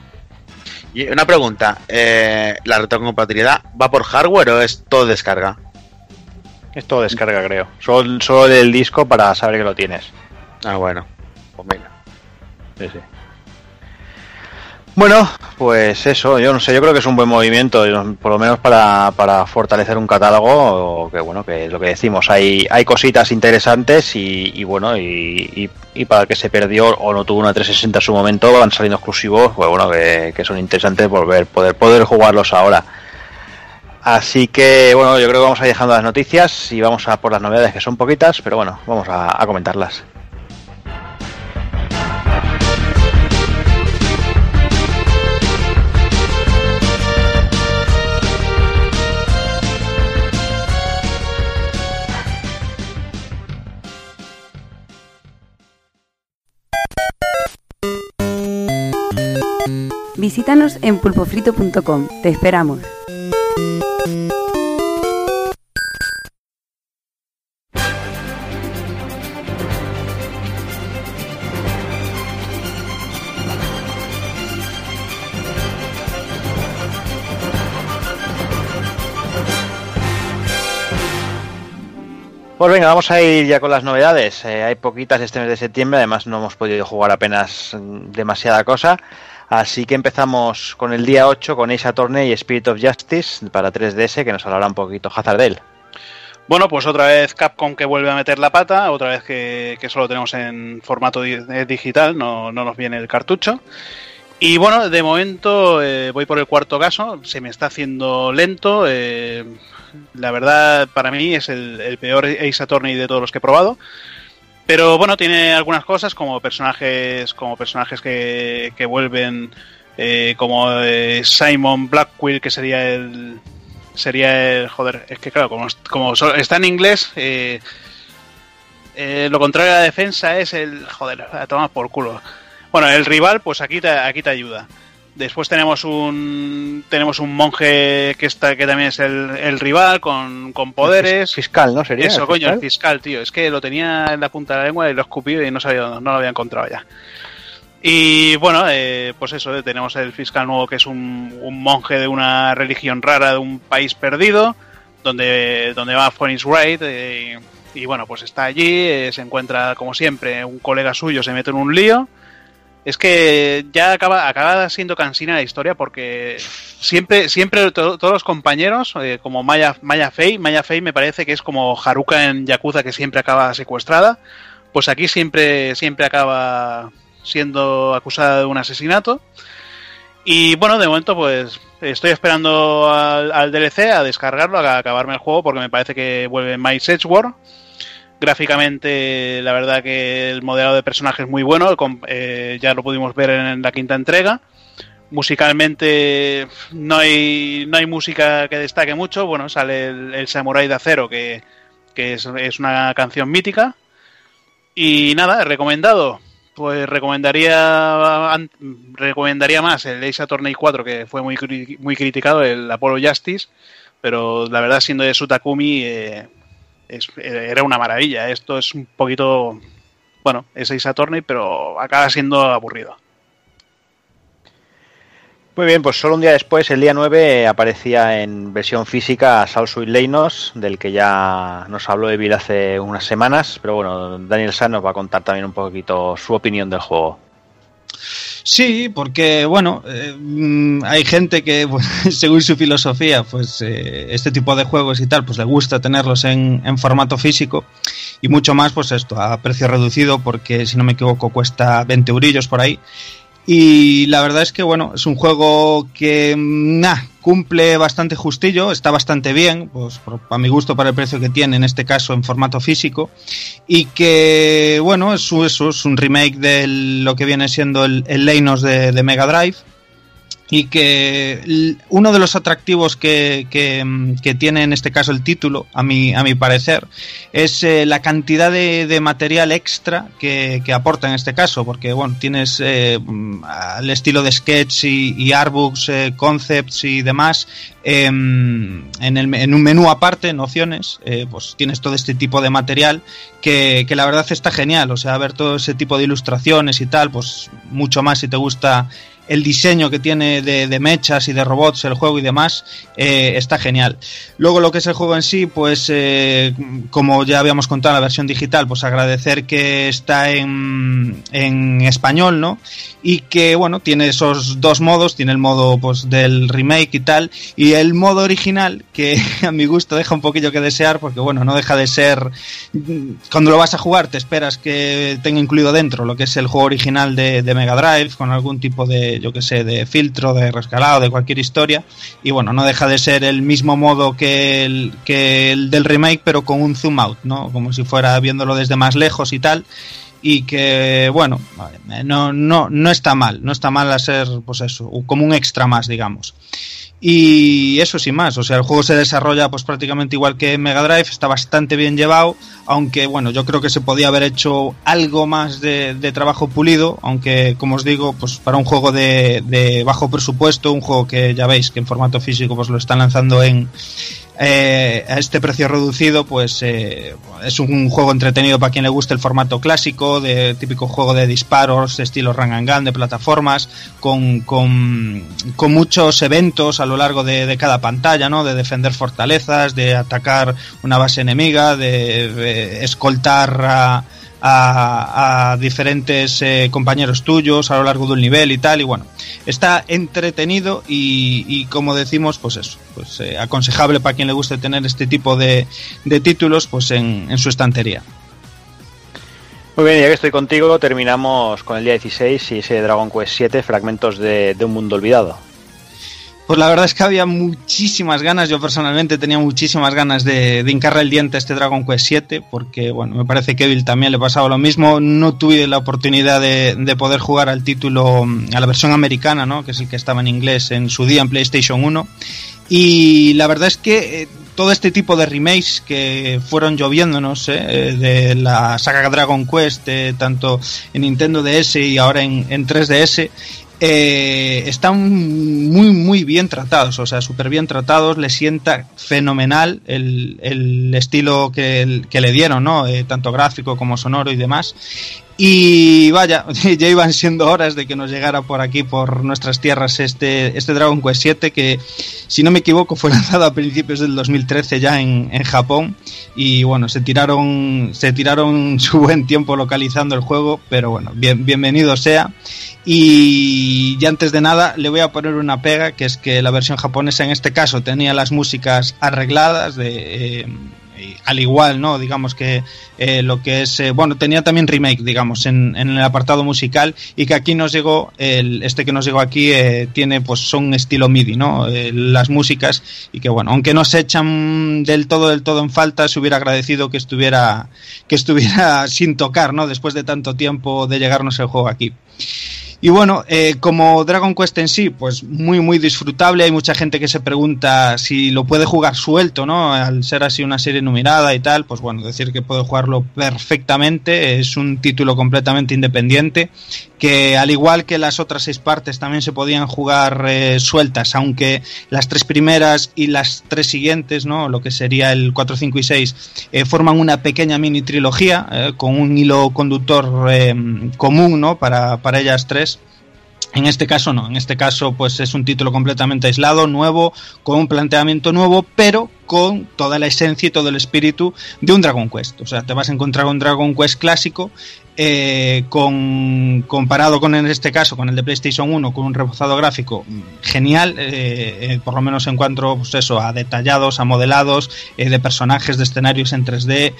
Y una pregunta, eh, ¿la retrocompatibilidad va por hardware o es todo descarga? Es todo descarga, creo. Solo, solo del disco para saber que lo tienes. Ah, bueno. Pues mira. Sí, sí. Bueno, pues eso, yo no sé, yo creo que es un buen movimiento, por lo menos para, para fortalecer un catálogo, que bueno, que es lo que decimos, hay, hay cositas interesantes y, y bueno, y, y- y para el que se perdió o no tuvo una 360 en su momento, van saliendo exclusivos, pues bueno, que, que son interesantes volver, poder, poder jugarlos ahora. Así que bueno, yo creo que vamos a ir dejando las noticias y vamos a por las novedades que son poquitas, pero bueno, vamos a- a comentarlas. Visítanos en pulpofrito.com. Te esperamos. Pues venga, vamos a ir ya con las novedades. Eh, hay poquitas este mes de septiembre, además no hemos podido jugar apenas demasiada cosa. Así que empezamos con el día 8 con Ace Attorney y Spirit of Justice para 3DS, que nos hablará un poquito Hazard de él. Bueno, pues otra vez Capcom que vuelve a meter la pata, otra vez que, solo tenemos en formato eh, digital, no, no nos viene el cartucho. Y bueno, de momento eh, voy por el cuarto caso, se me está haciendo lento. eh, la verdad, para mí es el, el peor Ace Attorney de todos los que he probado. Pero bueno, tiene algunas cosas como personajes, como personajes que, que vuelven, eh, como eh, Simon Blackwell, que sería el, sería el joder es que claro como, como está en inglés eh, eh, lo contrario a la defensa es el joder a tomar por culo. Bueno el rival pues aquí te, aquí te ayuda después tenemos un tenemos un monje que está que también es el, el rival con, con poderes Fiscal, ¿no? Sería. eso ¿El coño el fiscal? tío es que lo tenía en la punta de la lengua y lo escupí y no sabía no lo había encontrado ya y bueno, eh, pues eso, eh, tenemos el fiscal nuevo que es un, un monje de una religión rara de un país perdido, donde, donde va Phoenix Wright, eh, y bueno, pues está allí, eh, se encuentra como siempre, un colega suyo se mete en un lío. Es que ya acaba, acaba siendo cansina la historia porque siempre, siempre to- todos los compañeros, eh, como Maya, Maya Fey, Maya Fey me parece que es como Haruka en Yakuza que siempre acaba secuestrada, pues aquí siempre, siempre acaba siendo acusada de un asesinato. Y bueno, de momento pues estoy esperando al, DLC a descargarlo, a acabarme el juego porque me parece que vuelve My Edgeworld. Gráficamente, la verdad que el modelado de personaje es muy bueno, eh, ya lo pudimos ver en la quinta entrega. musicalmente no hay, no hay música que destaque mucho. Bueno, sale el, el Samurai de Acero, que, que es, una canción mítica. Y nada, recomendado. Pues recomendaría recomendaría más el Ace Attorney 4, que fue muy, muy criticado, el Apollo Justice, pero la verdad, siendo de Sutakumi, eh, es- era una maravilla. Esto es un poquito. Bueno, es Ace Attorney, pero acaba siendo aburrido. Muy bien, pues solo un día después, el día 9, aparecía en versión física Salsuit Leinos, del que ya nos habló Evil hace unas semanas, pero bueno, Daniel San nos va a contar también un poquito su opinión del juego. Sí, porque bueno, eh, mm, hay gente que según su filosofía, pues eh, este tipo de juegos y tal, pues le gusta tenerlos en, en formato físico y mucho más, pues esto a precio reducido, porque si no me equivoco cuesta 20 eurillos por ahí. Y la verdad es que, bueno, es un juego que mm, cumple bastante justillo, está bastante bien, pues a mi gusto para el precio que tiene, en este caso en formato físico, y que, bueno, es, eso, es un remake de lo que viene siendo el, el Leinos de Mega Drive. Y que uno de los atractivos que, que, mm, que tiene en este caso el título, a mi, a mi parecer, es eh, la cantidad de, de material extra que, que aporta en este caso, porque bueno, tienes eh, mm, al estilo de sketch y, y artbooks, eh, concepts y demás, em, en, el, en un menú aparte, en opciones, eh, pues tienes todo este tipo de material que, que la verdad está genial, o sea, ver todo ese tipo de ilustraciones y tal, pues mucho más si te gusta el diseño que tiene de, mechas y de robots, el juego y demás, eh, está genial. Luego lo que es el juego en sí, pues eh, como ya habíamos contado en la versión digital, pues agradecer que está en, en español, ¿no? Y que, bueno, tiene esos dos modos, tiene el modo pues del remake y tal, y el modo original, que a mi gusto deja un poquillo que desear, porque bueno, no deja de ser... Cuando lo vas a jugar te esperas que tenga incluido dentro lo que es el juego original de, de Mega Drive, con algún tipo de, yo que sé, de filtro, de rescalado, de cualquier historia, y bueno, no deja de ser el mismo modo que el, que el del remake, pero con un zoom out, ¿no? Como si fuera viéndolo desde más lejos y tal. Y que, bueno, no, no, no está mal, no está mal a ser, pues eso, como un extra más, digamos. Y eso sin más, o sea, el juego se desarrolla pues prácticamente igual que Mega Drive, está bastante bien llevado, aunque bueno, yo creo que se podía haber hecho algo más de, trabajo pulido, aunque como os digo, pues para un juego de, de bajo presupuesto, un juego que ya veis que en formato físico pues lo están lanzando en, eh, a este precio reducido, pues eh, es un juego entretenido para quien le guste el formato clásico, de típico juego de disparos, estilo run and gun, de plataformas, con, con, con muchos eventos a lo largo de, de, cada pantalla, ¿no? De defender fortalezas, de atacar una base enemiga, de, de escoltar a, a, diferentes eh, compañeros tuyos a lo largo de un nivel y tal y bueno está entretenido y, y como decimos pues eso pues eh, aconsejable para quien le guste tener este tipo de, de títulos pues en, en, su estantería muy bien, ya que estoy contigo, terminamos con el día 16 y ese Dragon Quest 7, fragmentos de, de un mundo olvidado. Pues la verdad es que había muchísimas ganas, yo personalmente tenía muchísimas ganas de, de hincarle el diente a este Dragon Quest 7, porque bueno, me parece que Evil también le pasaba lo mismo, no tuve la oportunidad de, de, poder jugar al título, a la versión americana, ¿no? que es el que estaba en inglés en su día en PlayStation 1, y la verdad es que eh, todo este tipo de remakes que fueron lloviéndonos eh, de la saga Dragon Quest, eh, tanto en Nintendo DS y ahora en 3DS, eh, están muy muy bien tratados, o sea, súper bien tratados, le sienta fenomenal el, el estilo que, que, le dieron, ¿no? Eh, tanto gráfico como sonoro y demás. Y vaya, ya iban siendo horas de que nos llegara por aquí, por nuestras tierras, este, este Dragon Quest 7, que si no me equivoco fue lanzado a principios del 2013 ya en, en Japón. Y bueno, se tiraron, se tiraron su buen tiempo localizando el juego, pero bueno, bien, bienvenido sea. Y, y antes de nada le voy a poner una pega, que es que la versión japonesa en este caso tenía las músicas arregladas de... Eh, al igual, ¿no? Digamos que eh, lo que es, eh, bueno, tenía también remake, digamos, en, en, el apartado musical y que aquí nos llegó, el, este que nos llegó aquí eh, tiene, pues son estilo MIDI, ¿no? Eh, las músicas y que, bueno, aunque no se echan del todo, del todo en falta, se hubiera agradecido que estuviera, que estuviera sin tocar, ¿no? Después de tanto tiempo de llegarnos el juego aquí. Y bueno, eh, como Dragon Quest en sí, pues muy, muy disfrutable. Hay mucha gente que se pregunta si lo puede jugar suelto, ¿no? Al ser así una serie numerada y tal, pues bueno, decir que puede jugarlo perfectamente. Es un título completamente independiente que al igual que las otras seis partes también se podían jugar eh, sueltas, aunque las tres primeras y las tres siguientes, ¿no? Lo que sería el 4, 5 y 6, eh, forman una pequeña mini trilogía eh, con un hilo conductor común, ¿no? Para, para ellas tres. En este caso no, en este caso pues es un título completamente aislado, nuevo, con un planteamiento nuevo, pero con toda la esencia y todo el espíritu de un Dragon Quest. O sea, te vas a encontrar un Dragon Quest clásico eh, con, comparado con en este caso con el de PlayStation 1 con un rebozado gráfico genial eh, eh, por lo menos en cuanto pues eso a detallados a modelados de personajes de escenarios en 3D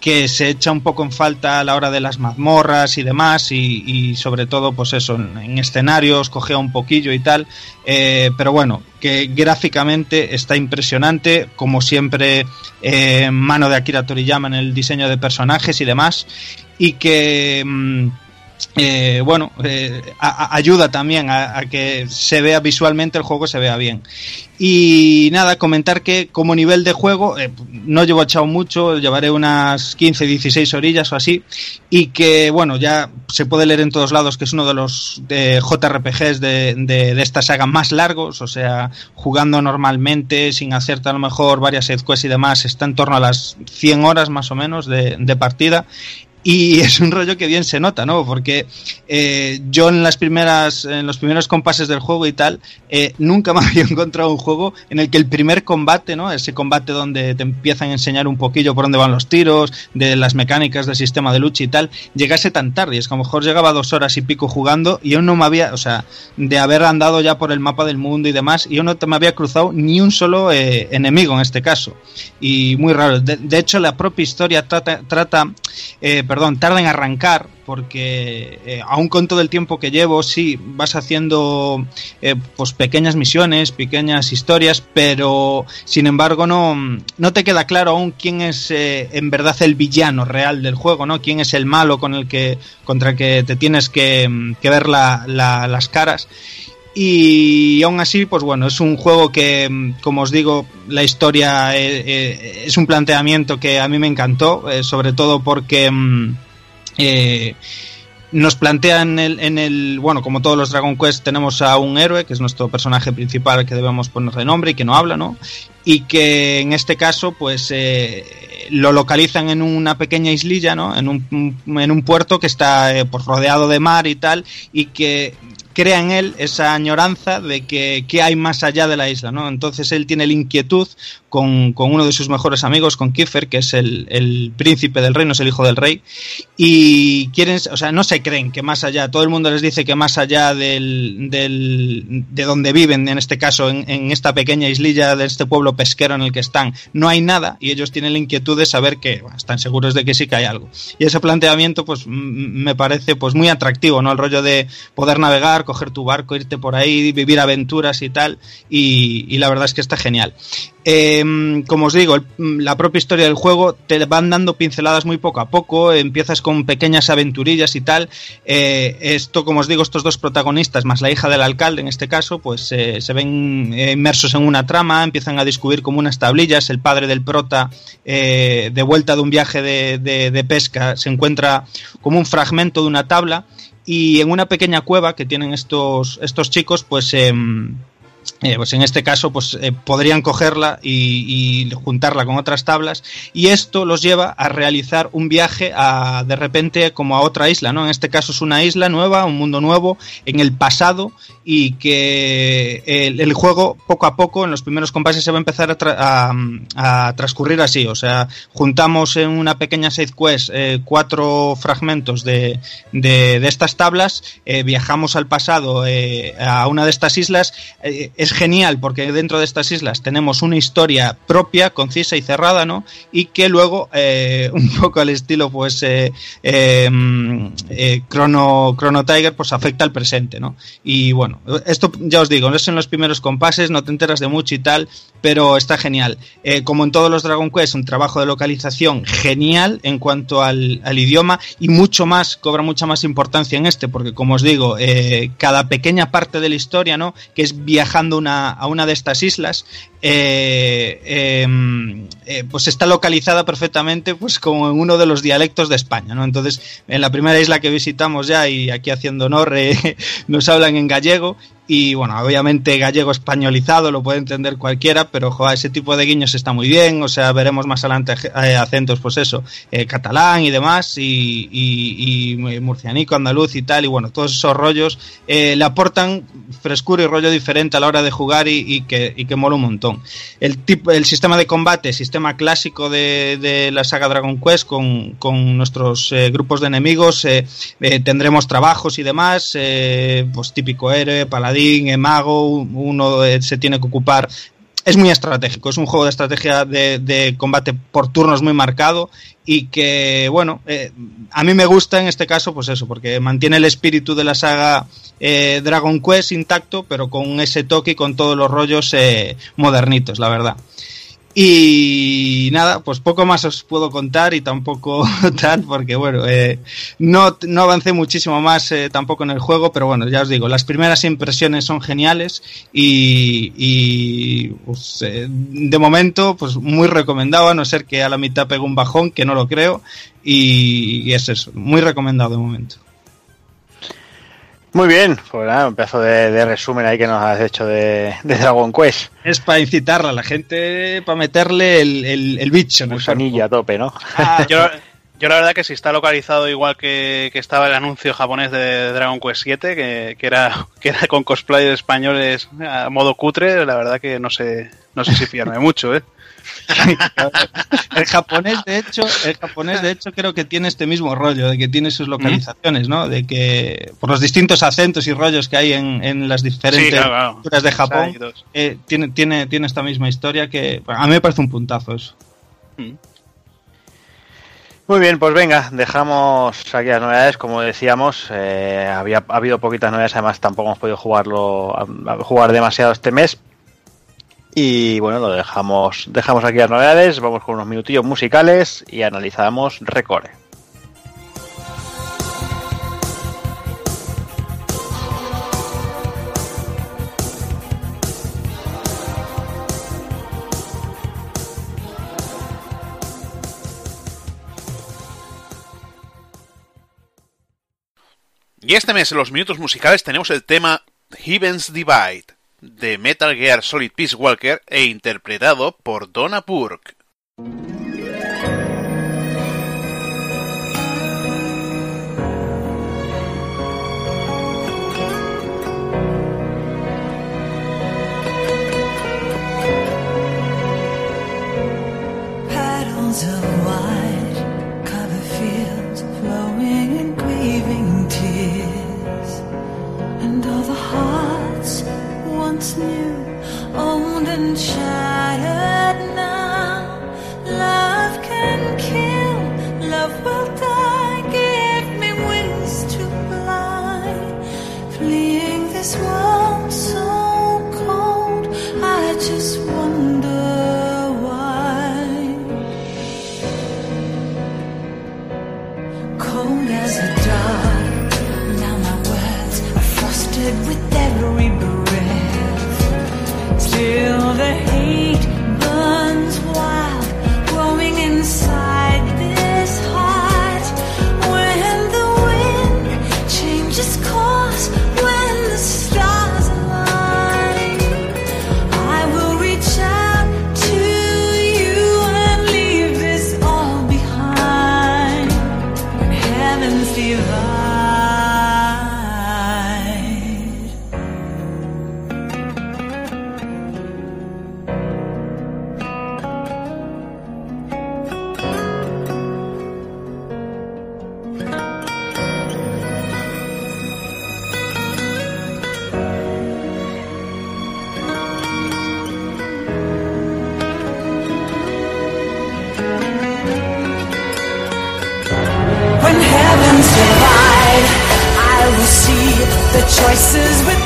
que se echa un poco en falta a la hora de las mazmorras y demás y, sobre todo pues eso en, escenarios cogea un poquillo y tal pero bueno que gráficamente está impresionante como siempre mano de Akira Toriyama en el diseño de personajes y demás y que mm, eh, bueno, eh, ayuda también a, que se vea visualmente el juego, se vea bien. Y nada, comentar que como nivel de juego, eh, no llevo echado mucho, llevaré unas 15, 16 orillas o así, y que bueno, ya se puede leer en todos lados que es uno de los JRPGs de, de, esta saga más largos, o sea, jugando normalmente, sin hacerte a lo mejor varias quests y demás, está en torno a las 100 horas más o menos de, de partida, y es un rollo que bien se nota, ¿no? Porque eh, yo en las primeras, en los primeros compases del juego y tal, eh, nunca me había encontrado un juego en el que el primer combate, ¿no? Ese combate donde te empiezan a enseñar un poquillo por dónde van los tiros, de las mecánicas del sistema de lucha y tal, llegase tan tarde. Es que a lo mejor llegaba dos horas y pico jugando y yo no me había, o sea, de haber andado ya por el mapa del mundo y demás, y yo no me había cruzado ni un solo eh, enemigo en este caso. Y muy raro. De, hecho, la propia historia trata, trata perdón, tarda en arrancar, porque eh, aún con todo el tiempo que llevo, sí, vas haciendo eh, pues pequeñas misiones, pequeñas historias, pero sin embargo no, no te queda claro aún quién es eh, en verdad el villano real del juego, ¿no? Quién es el malo con el que, contra el que te tienes que, ver las caras. Y aún así, pues bueno, es un juego que, como os digo, la historia es, un planteamiento que a mí me encantó, sobre todo porque mm, eh, nos plantean en el, bueno, como todos los Dragon Quest, tenemos a un héroe, que es nuestro personaje principal que debemos ponerle nombre y que no habla, ¿no? Y que en este caso, pues, eh, lo localizan en una pequeña islilla, ¿no? En un, en un puerto que está eh, pues, rodeado de mar y tal, y que crea en él esa añoranza de que, hay más allá de la isla, ¿no? Entonces él tiene la inquietud con, uno de sus mejores amigos, con Kiefer, que es el, príncipe del reino, es el hijo del rey, y quieren, o sea, no se creen que más allá, todo el mundo les dice que más allá del, de donde viven, en este caso, en, esta pequeña islilla de este pueblo pesquero en el que están, no hay nada, y ellos tienen la inquietud de saber que están seguros de que sí que hay algo. Y ese planteamiento, pues, me parece pues muy atractivo, ¿no? El rollo de poder navegar, coger tu barco, irte por ahí, vivir aventuras y tal, y, la verdad es que está genial. Em, como os digo, la propia historia del juego te van dando pinceladas muy poco a poco, empiezas con pequeñas aventurillas y tal. Eh, esto, como os digo, estos dos protagonistas, más la hija del alcalde en este caso, pues eh, se ven eh, inmersos en una trama, empiezan a descubrir como unas tablillas, el padre del prota, de vuelta de un viaje de, de pesca, se encuentra como un fragmento de una tabla y en una pequeña cueva que tienen estos, estos chicos, pues em, eh, pues en este caso pues eh, podrían cogerla y, juntarla con otras tablas. Y esto los lleva a realizar un viaje a, de repente como a otra isla no en este caso es una isla nueva un mundo nuevo en el pasado y que el, juego poco a poco en los primeros compases se va a empezar a, transcurrir así. O sea juntamos en una pequeña side quest eh, cuatro fragmentos de, de, estas tablas viajamos al pasado a una de estas islas es genial porque dentro de estas islas tenemos una historia propia, concisa y cerrada, ¿no? Y que luego, eh, un poco al estilo, pues, eh, em, eh, Chrono, Chrono Tiger, pues afecta al presente, ¿no? Y bueno, esto ya os digo, no son los primeros compases, no te enteras de mucho y tal, pero está genial. Eh, como en todos los Dragon Quest, un trabajo de localización genial en cuanto al, al idioma y mucho más, cobra mucha más importancia en este, porque como os digo, eh, cada pequeña parte de la historia, ¿no? Que es viajando a una de estas islas, eh, em, eh, pues está localizada perfectamente pues como en uno de los dialectos de España, ¿no? Entonces, en la primera isla que visitamos ya, y aquí haciendo honor, eh, nos hablan en gallego y bueno, obviamente gallego españolizado lo puede entender cualquiera, pero joder, ese tipo de guiños está muy bien, o sea, veremos más adelante acentos, pues eso, catalán y demás, y, y, y, murcianico, andaluz y tal, y bueno, todos esos rollos le aportan frescura y rollo diferente a la hora de jugar y, que, que mola un montón. El, tipo, el sistema de combate, sistema clásico de, de la saga Dragon Quest con, con nuestros eh, grupos de enemigos, eh, eh, tendremos trabajos y demás, pues típico héroe, paladín, mago, uno se tiene que ocupar. Es muy estratégico, es un juego de estrategia de, de combate por turnos muy marcado y que, bueno, eh, a mí me gusta en este caso, pues eso, porque mantiene el espíritu de la saga eh, Dragon Quest intacto, pero con ese toque y con todos los rollos eh, modernitos, la verdad. Y nada, pues poco más os puedo contar y tampoco tal, porque bueno, eh, no, no avancé muchísimo más eh, tampoco en el juego, pero bueno, ya os digo, las primeras impresiones son geniales y, pues, eh, de momento, pues muy recomendado, a no ser que a la mitad pegue un bajón, que no lo creo, y es eso, muy recomendado de momento. Muy bien, pues nada, un pedazo de, de, resumen ahí que nos has hecho de, de Dragon Quest. Es para incitarla a la gente, para meterle el, el, el bicho en el a tope, ¿no? Ah, yo, yo la verdad que si está localizado igual que, que estaba el anuncio japonés de Dragon Quest 7, que, que, era, que era con cosplay españoles a modo cutre, la verdad que no sé, no sé si fiarme mucho, ¿eh? el japonés de hecho el japonés de hecho creo que tiene este mismo rollo de que tiene sus localizaciones no de que por los distintos acentos y rollos que hay en, en las diferentes Sí, claro, culturas de Japón eh, tiene tiene tiene esta misma historia que bueno, a mí me parece un puntazo eso. Muy bien, pues venga, dejamos aquí las novedades. Como decíamos, eh, había ha habido poquitas novedades, además tampoco hemos podido jugarlo, jugar demasiado este mes. Y bueno, lo dejamos, dejamos aquí las novedades, vamos con unos minutillos musicales y analizamos Recore. Y este mes en los minutos musicales tenemos el tema Heaven's Divide de Metal Gear Solid Peace Walker e interpretado por Donna Burke. And all the hearts once new, old and shattered now. Love can kill, love will die. Give me wings to fly, fleeing this world so cold. I just wonder why. Cold as a dark, now my words are frosted with breath feel the heat. voices with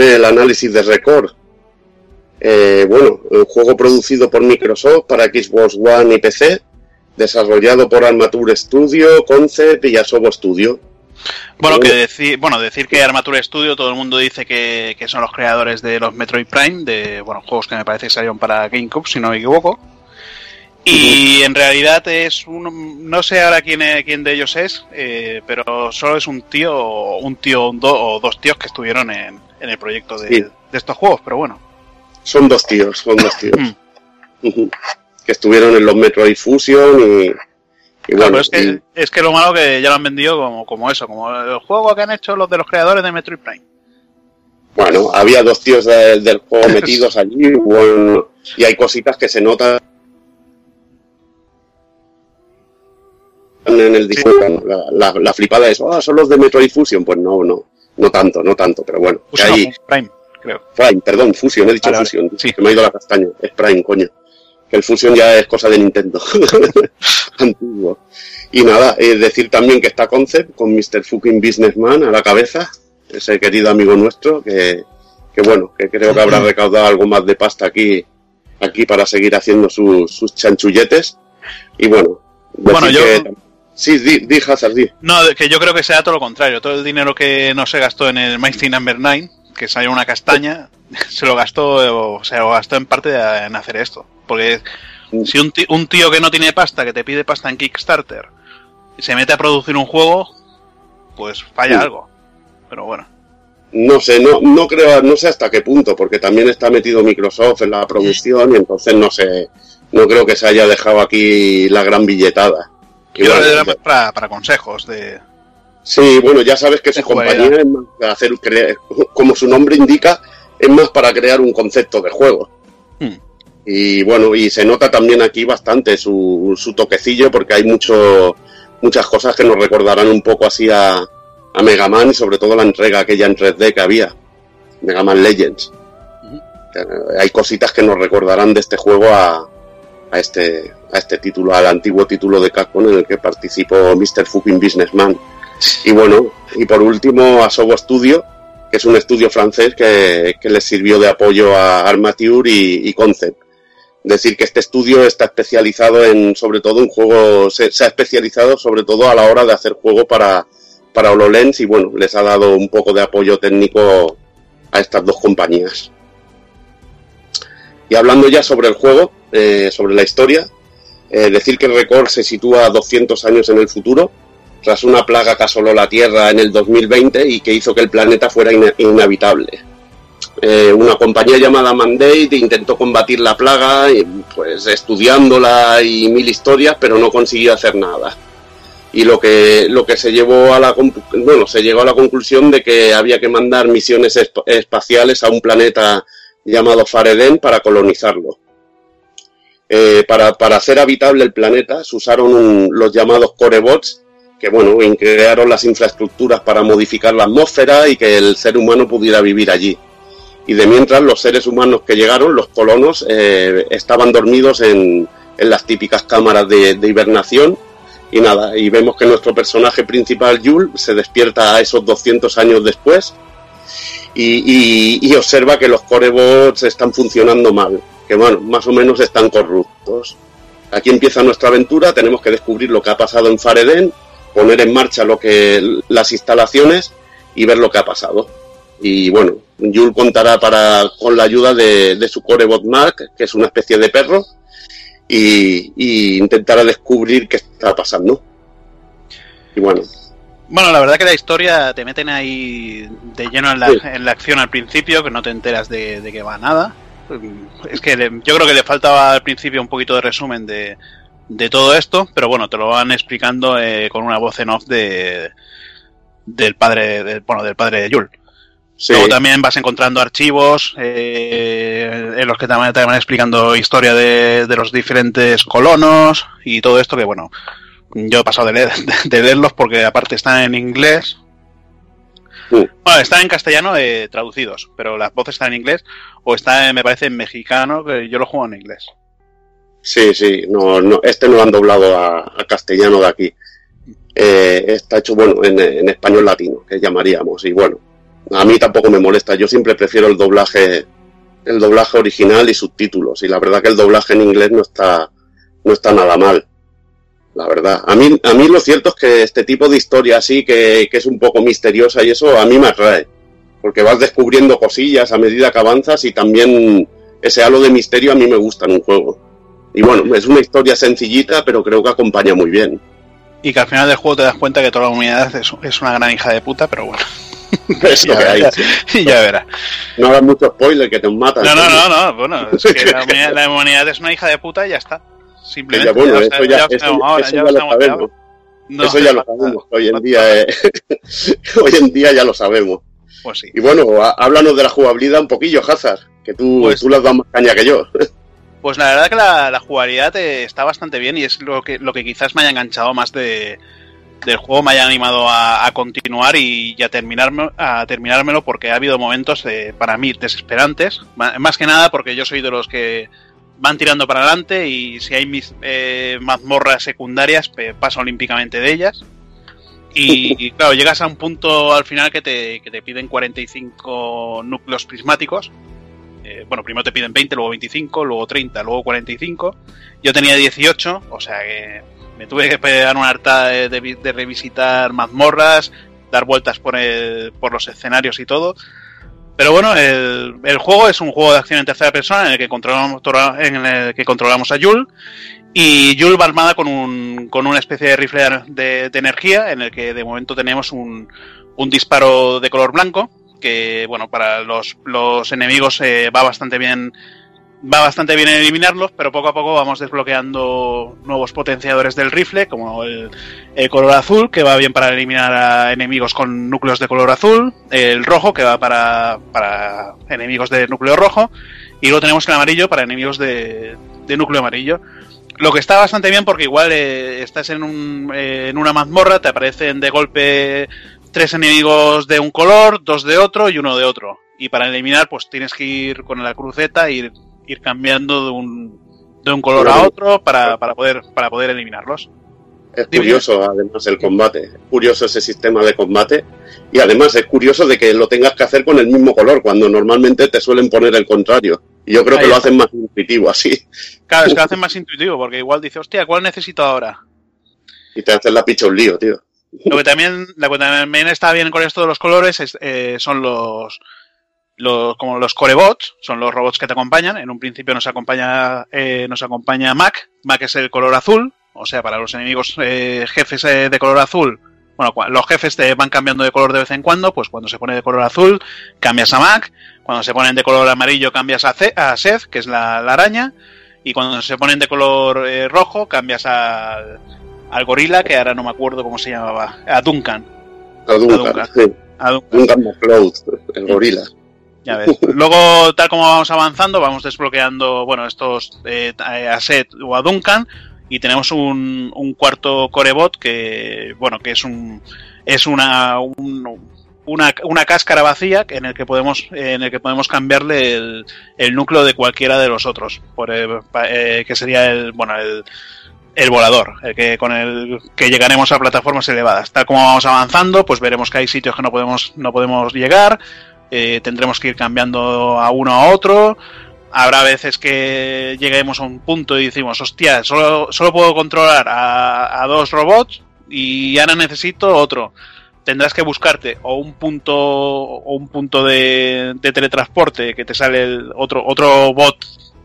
El análisis de récord. Eh, bueno, un juego producido por Microsoft para Xbox One y PC, desarrollado por Armature Studio, Concept y Asobo Studio. Bueno, que decir, bueno, decir que Armature Studio, todo el mundo dice que, que son los creadores de los Metroid Prime, de bueno, juegos que me parece que salieron para GameCube, si no me equivoco. Y en realidad es un, no sé ahora quién, es- quién de ellos es, eh, pero solo es un tío, un tío do- o dos tíos que estuvieron en, en el proyecto de, Sí. de estos juegos, pero bueno. Son dos tíos, son dos tíos. Mm. Que estuvieron en los Metroid Fusion y, y Claro, bueno, es, que, es que lo malo que ya lo han vendido como, como eso, como el juego que han hecho los de los creadores de Metroid Prime. Bueno, había dos tíos de- del juego metidos allí, bueno, y hay cositas que se notan en el diseño. La, la- la flipada es, oh, son los de Metroid Fusion. Pues no, no, no tanto, no tanto, pero bueno. Fusion, hay- Prime, creo. Prime, perdón, Fusion, he dicho Vale, vale. Fusion. Sí. que me ha ido la castaña. Es Prime, coño. Que el Fusion ya es cosa de Nintendo. Antiguo. Y nada, eh, decir también que está Concept con Mr. Fucking Businessman a la cabeza. Ese querido amigo nuestro que, que bueno, que creo que habrá recaudado algo más de pasta aquí, aquí para seguir haciendo sus, sus chanchulletes. Y bueno, Bueno, yo- que- Sí, di, di Hazard, di. No, que yo creo que sea todo lo contrario. Todo el dinero que no se gastó en el Mighty Number 9, que salió una castaña, se lo gastó, o sea, lo gastó en parte en hacer esto. Porque si un tío, un tío que no tiene pasta, que te pide pasta en Kickstarter, se mete a producir un juego, pues falla Sí. algo. Pero bueno. No sé, no, no creo, no sé hasta qué punto, porque también está metido Microsoft en la producción y entonces no sé, no creo que se haya dejado aquí la gran billetada. Yo más para, para consejos de... Sí, bueno, ya sabes que su compañía es más de hacer, como su nombre indica, es más para crear un concepto de juego. Hmm. Y bueno, y se nota también aquí bastante su, su toquecillo porque hay mucho, muchas cosas que nos recordarán un poco así a, a Mega Man y sobre todo la entrega aquella en 3D que había, Mega Man Legends. Eh, Hay cositas que nos recordarán de este juego a, a este, a este título, al antiguo título de Capcom en el que participó Mr. Fucking Businessman. Y bueno, y por último a Sobo Studio, que es un estudio francés que, que les sirvió de apoyo a Armature y, y Concept. Decir que este estudio está especializado en, sobre todo, en juegos, se, se ha especializado sobre todo a la hora de hacer juego para, para HoloLens y bueno, les ha dado un poco de apoyo técnico a estas dos compañías. Y hablando ya sobre el juego, eh, sobre la historia, eh, decir que el récord se sitúa 200 años en el futuro, tras una plaga que asoló la Tierra en el 2020 y que hizo que el planeta fuera inhabitable. Eh, una compañía llamada Mandate intentó combatir la plaga, pues estudiándola y mil historias, pero no consiguió hacer nada. Y lo que, lo que se llevó a la, bueno, se llegó a la conclusión de que había que mandar misiones esp- espaciales a un planeta llamado Fareden para colonizarlo. Eh, para, hacer habitable el planeta se usaron un- los llamados corebots, que bueno, en- crearon las infraestructuras para modificar la atmósfera y que el ser humano pudiera vivir allí. Y de mientras los seres humanos que llegaron, los colonos, eh, estaban dormidos en, las típicas cámaras de, hibernación. Y nada, y vemos que nuestro personaje principal, Yul, se despierta a esos 200 años después y- y observa que los corebots están funcionando mal, que bueno, más o menos están corruptos. Aquí empieza nuestra aventura, tenemos que descubrir lo que ha pasado en Fareden, poner en marcha lo que las instalaciones y ver lo que ha pasado. Y bueno, Yul contará para, con la ayuda de, de su corebot Mark, que es una especie de perro, y, y intentará descubrir qué está pasando. Y bueno, Bueno, la verdad que la historia te meten ahí de lleno en la, Sí. en la acción al principio, que no te enteras de, de que va nada. Es que le- yo creo que le faltaba al principio un poquito de resumen de, de todo esto, pero bueno, te lo van explicando eh, con una voz en off de del padre del, bueno del padre de Yul. sí, Luego también vas encontrando archivos eh, en los que también te van explicando historia de, de los diferentes colonos y todo esto que bueno, yo he pasado de, leer- de leerlos porque aparte están en inglés. Sí. Bueno, están en castellano eh, traducidos, pero las voces están en inglés o está, me parece, en mexicano, que yo lo juego en inglés. Sí, sí, no, no, este no lo han doblado a, a castellano de aquí. Eh, está hecho, bueno, en, en español latino, que llamaríamos. Y bueno, a mí tampoco me molesta. Yo siempre prefiero el doblaje, el doblaje original y subtítulos. Y la verdad que el doblaje en inglés no está, no está nada mal. La verdad. A mí, a mí lo cierto es que este tipo de historia así, que, que es un poco misteriosa y eso, a mí me atrae. Porque vas descubriendo cosillas a medida que avanzas y también ese halo de misterio a mí me gusta en un juego. Y bueno, es una historia sencillita, pero creo que acompaña muy bien. Y que al final del juego te das cuenta que toda la humanidad es, es una gran hija de puta, pero bueno, Es lo que hay. ya, ya verás. No hagas mucho spoiler que te matan. No, no, no, no, bueno, es que la humanidad, la humanidad es una hija de puta y ya está. Simplemente. ya, bueno, ya eso ya, ya lo sabemos ahora, eso ya lo sabemos sabemos. No eso hace ya lo falta- sabemos. Hoy en día, eh, hoy en día ya lo sabemos. Pues sí. Y bueno, há- háblanos de la jugabilidad un poquillo, Hazard, que tú, Pues- tú le has dado más caña que yo. Pues la verdad que la, la jugabilidad eh, está bastante bien y es lo que, lo que quizás me haya enganchado más de, del juego, me haya animado a, a continuar y, y a, terminarme, a terminármelo porque ha habido momentos eh, para mí desesperantes, más que nada porque yo soy de los que van tirando para adelante y si hay mis eh, mazmorras secundarias paso olímpicamente de ellas. Y, claro, llegas a un punto al final que te, que te piden 45 núcleos prismáticos eh, bueno, primero te piden 20, luego 25, luego 30, luego 45. Yo tenía 18, o sea que Me tuve que pegar una harta de revisitar mazmorras, dar vueltas por, el- por los escenarios y todo. Pero bueno, el, el juego es un juego de acción en tercera persona en el que controlamos, en el que controlamos a Yul. Y Yul va armada con, un, con una especie de rifle de, de energía en el que de momento tenemos un, un disparo de color blanco que bueno para los, los enemigos eh, va bastante bien va bastante bien eliminarlos pero poco a poco vamos desbloqueando nuevos potenciadores del rifle como el, el color azul que va bien para eliminar a enemigos con núcleos de color azul el rojo que va para, para enemigos de núcleo rojo y luego tenemos el amarillo para enemigos de, de núcleo amarillo lo que está bastante bien porque igual eh, estás en, un, eh, en una mazmorra, te aparecen de golpe tres enemigos de un color, dos de otro y uno de otro. Y para eliminar, pues tienes que ir con la cruceta e ir, ir cambiando de un, de un color a otro para, para, poder, para poder eliminarlos. Es curioso, además, el combate. Es curioso ese sistema de combate. Y además es curioso de que lo tengas que hacer con el mismo color, cuando normalmente te suelen poner el contrario. Y yo creo que lo hacen más intuitivo así. Claro, es que lo hacen más intuitivo, porque igual dice, hostia, ¿cuál necesito ahora? Y te hacen la picha un lío, tío. Lo que también, lo que también está bien con esto de los colores es, eh, son los, los como los corebots, son los robots que te acompañan. En un principio nos acompaña eh, nos acompaña Mac. Mac es el color azul, o sea, para los enemigos eh, jefes eh, de color azul. Bueno, los jefes te van cambiando de color de vez en cuando, pues cuando se pone de color azul cambias a Mac, cuando se ponen de color amarillo cambias a, a Seth, que es la, la araña, y cuando se ponen de color eh, rojo cambias al, al gorila, que ahora no me acuerdo cómo se llamaba, a Duncan. A Duncan, Duncan. sí. A Duncan. El gorila. Ya ves. Luego, tal como vamos avanzando, vamos desbloqueando, bueno, estos eh, a Seth o a Duncan y tenemos un, un cuarto corebot que, bueno, que es un es una un- una, una cáscara vacía en el que podemos en el que podemos cambiarle el, el núcleo de cualquiera de los otros, por, eh, eh, que sería el bueno el el volador, el que con el que llegaremos a plataformas elevadas. Tal como vamos avanzando, pues veremos que hay sitios que no podemos no podemos llegar, eh, tendremos que ir cambiando a uno a otro. Habrá veces que lleguemos a un punto y decimos, hostia, solo, solo puedo controlar a, a dos robots y ahora necesito otro. Tendrás que buscarte o un punto o un punto de, de teletransporte que te sale el otro otro bot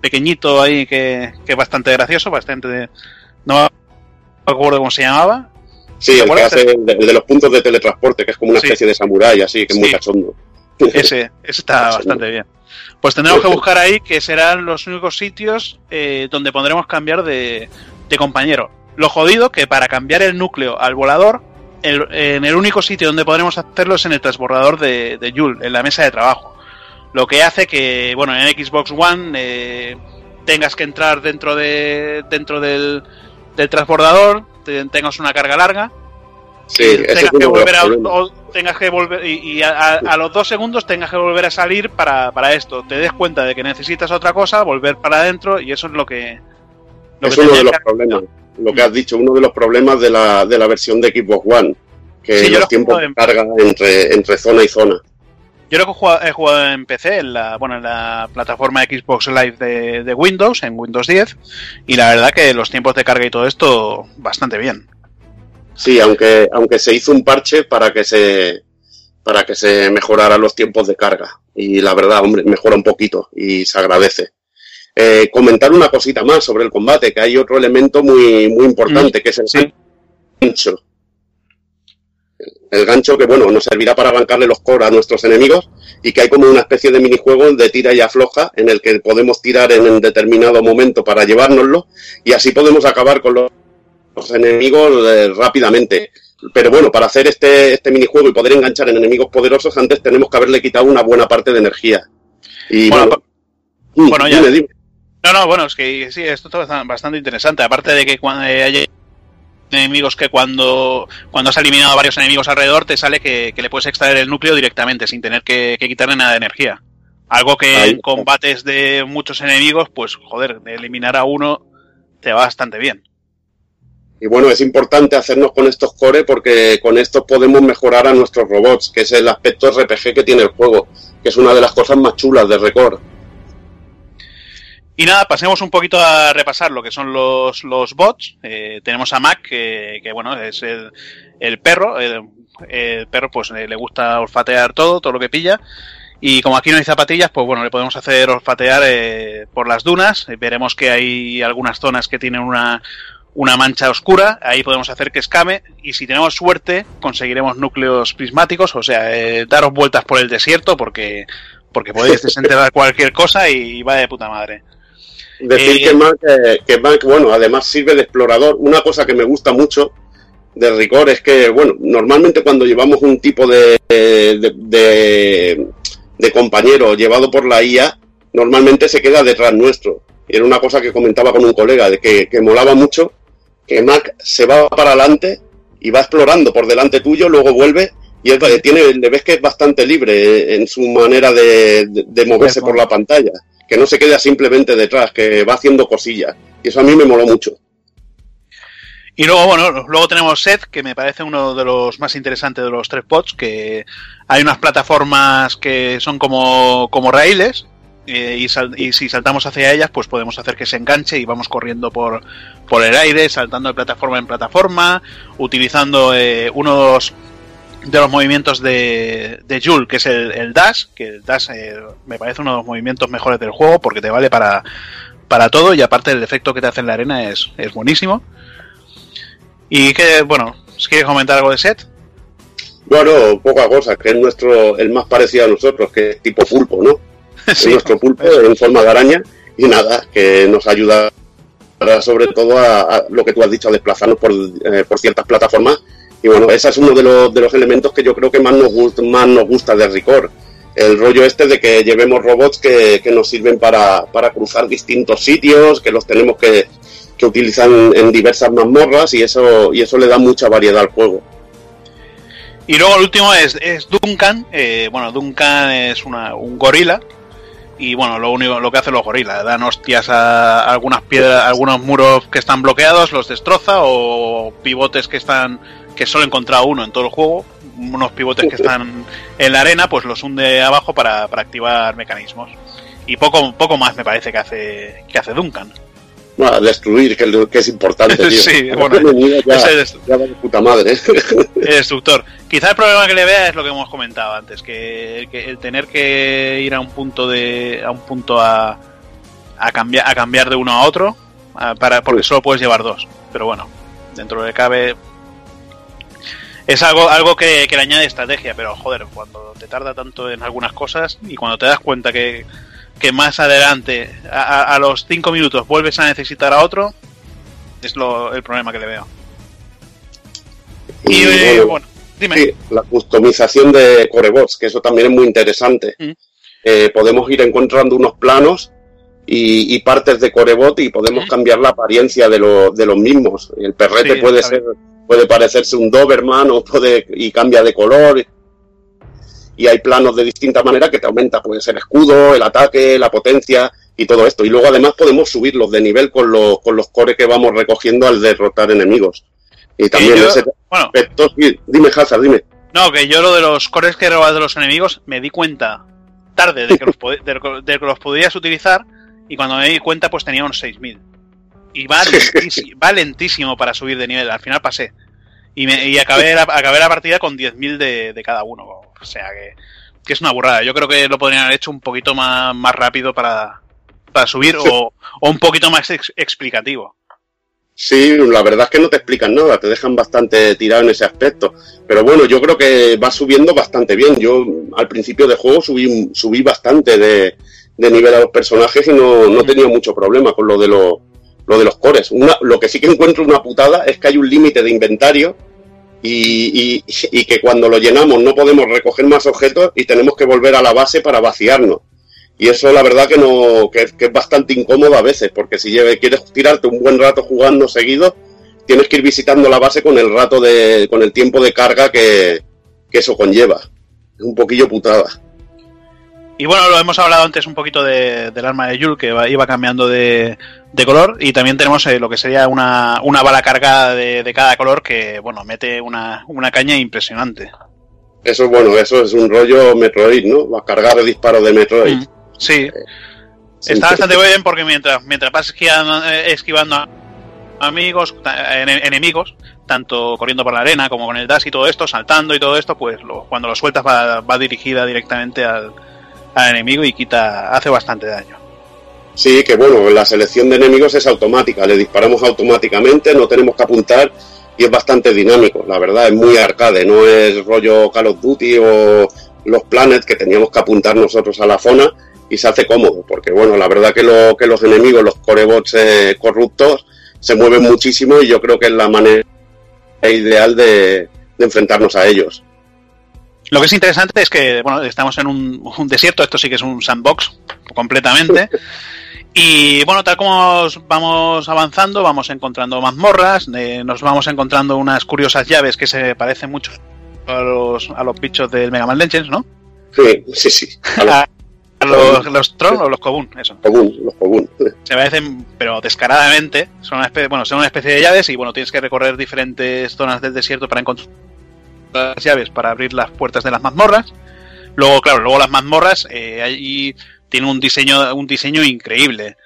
pequeñito ahí que, que es bastante gracioso, bastante no me acuerdo cómo se llamaba. Sí, ¿Te el que hace el de, el de los puntos de teletransporte, que es como una Sí. especie de samurái, así, que es muy cachondo. Ese, ese está bastante bien. Pues tendremos que buscar ahí que serán los únicos sitios eh, donde podremos cambiar de, de compañero. Lo jodido que para cambiar el núcleo al volador, el- en el único sitio donde podremos hacerlo es en el transbordador de, de Joule, en la mesa de trabajo. Lo que hace que, bueno, en Xbox One eh, tengas que entrar dentro de dentro del, del transbordador, te- tengas una carga larga Sí, tengas que volver a, problemas. o tengas que volver y, y a, los dos segundos tengas que volver a salir para, para esto te des cuenta de que necesitas otra cosa volver para adentro y eso es lo que lo es que uno de los que- problemas. Lo que has dicho, uno de los problemas de la, de la versión de Xbox One. Que Sí, lo los tiempos de en- carga entre, entre zona y zona. yo lo que he jugado, he jugado en PC en la bueno en la plataforma Xbox Live de, de Windows en Windows 10 y la verdad que los tiempos de carga y todo esto bastante bien Sí, aunque, aunque se hizo un parche para que se para que se mejoraran los tiempos de carga. Y la verdad, hombre, mejora un poquito y se agradece. Eh, comentar una cosita más sobre el combate, que hay otro elemento muy, muy importante, que es el sí. gancho. El gancho que, bueno, nos servirá para arrancarle los core a nuestros enemigos y que hay como una especie de minijuego de tira y afloja en el que podemos tirar en un determinado momento para llevárnoslo y así podemos acabar con los, los enemigos eh, rápidamente. Pero bueno, para hacer este, este minijuego y poder enganchar en enemigos poderosos, antes tenemos que haberle quitado una buena parte de energía. Y Bueno, bueno, mm, bueno, ya- dime, dime. No, no, bueno, es que sí, esto está bastan- bastante interesante. Aparte de que cuando eh, hay enemigos que cuando, cuando has eliminado a varios enemigos alrededor, te sale que, que le puedes extraer el núcleo directamente, sin tener que, que quitarle nada de energía. Algo que Ahí en combates de muchos enemigos, pues joder, de eliminar a uno te va bastante bien. Y bueno, es importante hacernos con estos core porque con estos podemos mejorar a nuestros robots, que es el aspecto RPG que tiene el juego, que es una de las cosas más chulas de Record. Y nada, pasemos un poquito a repasar lo que son los, los bots. Eh, tenemos a Mac, que, que, bueno, es el, el perro. El, el perro pues eh, le gusta olfatear todo, todo lo que pilla. Y como aquí no hay zapatillas, pues bueno, le podemos hacer olfatear eh, por las dunas. Veremos que hay algunas zonas que tienen una, una mancha oscura. Ahí podemos hacer que escame. Y si tenemos suerte, conseguiremos núcleos prismáticos. O sea, eh, daros vueltas por el desierto porque, porque podéis desenterrar cualquier cosa y va de puta madre. Decir Eh, que, Mac, eh, que Mac, bueno, además sirve de explorador. Una cosa que me gusta mucho de Ricor es que, bueno, normalmente cuando llevamos un tipo de, de, de- de compañero llevado por la IA, normalmente se queda detrás nuestro. Y era una cosa que comentaba con un colega, de que, que molaba mucho, que Mac se va para adelante y va explorando por delante tuyo, luego vuelve y él, tiene, le ves que es bastante libre en su manera de, de- de moverse por la pantalla, que no se queda simplemente detrás, que va haciendo cosillas. Y eso a mí me moló mucho. Y luego, bueno, luego tenemos Seth, que me parece uno de los más interesantes de los tres bots, que hay unas plataformas que son como, como raíles, eh, y, sal- y si saltamos hacia ellas, pues podemos hacer que se enganche y vamos corriendo por, por el aire, saltando de plataforma en plataforma, utilizando eh, uno de los, movimientos de, de Joule, que es el, el dash, que el dash eh, me parece uno de los movimientos mejores del juego, porque te vale para, para todo, y aparte el efecto que te hace en la arena es, es buenísimo. Y que, bueno, si quieres comentar algo de Set. Bueno, poca cosa, que es nuestro, el más parecido a nosotros, que es tipo pulpo, ¿no? Sí, es nuestro pulpo en forma de araña y nada, que nos ayuda sobre todo a, a lo que tú has dicho, a desplazarnos por, eh, por ciertas plataformas. Y bueno, ese es uno de los, de los elementos que yo creo que más nos, gusta, más nos gusta de Ricor. El rollo este de que llevemos robots que, que nos sirven para, para cruzar distintos sitios, que los tenemos que, que utilizar en, en diversas mazmorras y eso, y eso le da mucha variedad al juego. Y luego el último es, es Duncan. eh, bueno, Duncan es una, un gorila. Y bueno, lo único lo que hacen los gorilas, dan hostias a algunas piedras, a algunos muros que están bloqueados, los destroza, o pivotes que están, que solo he encontrado uno en todo el juego, unos pivotes que están en la arena, pues los hunde abajo para, para activar mecanismos. Y poco, poco más me parece que hace, que hace Duncan. Destruir, que, es lo- que es importante, tío. Sí, bueno, ya, es- ya va de puta madre. El destructor. Quizá el problema que le vea es lo que hemos comentado antes, que, que el tener que ir a un punto de a un punto a, a cambiar a cambiar de uno a otro a- para porque solo puedes llevar dos. Pero bueno, dentro de cabe es algo algo que, que le añade estrategia, pero joder, cuando te tarda tanto en algunas cosas y cuando te das cuenta que, que más adelante a, los cinco minutos vuelves a necesitar a otro es lo, el problema que le veo. Y, eh, bueno, dime. Sí, la customización de corebots, que eso también es muy interesante. Mm. Eh, podemos ir encontrando unos planos y, y partes de corebot y podemos cambiar la apariencia de, lo- de los mismos. El perrete Sí, puede ser, puede parecerse un Doberman o puede, y cambia de color. Y hay planos de distinta manera que te aumenta, puede ser escudo, el ataque, la potencia y todo esto. Y luego además podemos subirlos de nivel con los, con los core que vamos recogiendo al derrotar enemigos. Y también yo- ese bueno. aspecto, dime Hazard, dime. No, que yo lo de los cores que robas de los enemigos me di cuenta tarde de que los, pod- de, de que los podías utilizar y cuando me di cuenta pues tenía unos 6000. Y va lentísimo, va lentísimo para subir de nivel, al final pasé. Y, me, y acabé, la, acabé la partida con 10.000 de, de cada uno. O sea que, que es una burrada. Yo creo que lo podrían haber hecho un poquito más, más rápido para, para subir o, o un poquito más ex- explicativo. Sí, la verdad es que no te explican nada, te dejan bastante tirado en ese aspecto. Pero bueno, yo creo que va subiendo bastante bien. Yo al principio de juego subí, subí bastante de, de nivel a los personajes y no, no he tenido mucho problema con lo de, lo, lo de los cores. Una- lo que sí que encuentro una putada es que hay un límite de inventario y, que cuando lo llenamos no podemos recoger más objetos y tenemos que volver a la base para vaciarnos. Y eso la verdad que no que, es bastante incómodo a veces, porque si quieres tirarte un buen rato jugando seguido, tienes que ir visitando la base con el rato de con el tiempo de carga que, que eso conlleva. Es un poquillo putada. Y bueno, lo hemos hablado antes un poquito de- del arma de Yul, que iba cambiando de, de color. Y también tenemos eh, lo que sería una, una bala cargada de, de cada color que, bueno, mete una, una caña impresionante. Eso es bueno, eso es un rollo Metroid, ¿no? Va a cargar el disparo de Metroid. Mm, Sí. Está bastante bien porque mientras, mientras vas esquivando, eh, esquivando a amigos, ene- enemigos, tanto corriendo por la arena como con el dash y todo esto, saltando y todo esto, pues lo- cuando lo sueltas va, va dirigida directamente al, al enemigo y quita, hace bastante daño. Sí, que bueno, la selección de enemigos es automática, le disparamos automáticamente, no tenemos que apuntar y es bastante dinámico, la verdad, es muy arcade, no es rollo Call of Duty o los Planet que teníamos que apuntar nosotros a la zona y se hace cómodo, porque bueno, la verdad que, lo, que los enemigos, los corebots eh, corruptos, se mueven muchísimo y yo creo que es la manera ideal de, de enfrentarnos a ellos. Lo que es interesante es que, bueno, estamos en un, un desierto, esto sí que es un sandbox completamente. Y bueno, tal como os vamos avanzando, vamos encontrando mazmorras, eh, nos vamos encontrando unas curiosas llaves que se parecen mucho a los, a los bichos del Mega Man Legends, ¿no? Sí, sí, sí, a los A, a los, los Tron o los Kobun, eso. Kobun, los Kobun. Se parecen, pero descaradamente. Son una especie, bueno, son una especie de llaves y bueno, tienes que recorrer diferentes zonas del desierto para encontrar las llaves para abrir las puertas de las mazmorras. Luego, claro, luego las mazmorras eh, ahí tienen un diseño, un diseño increíble.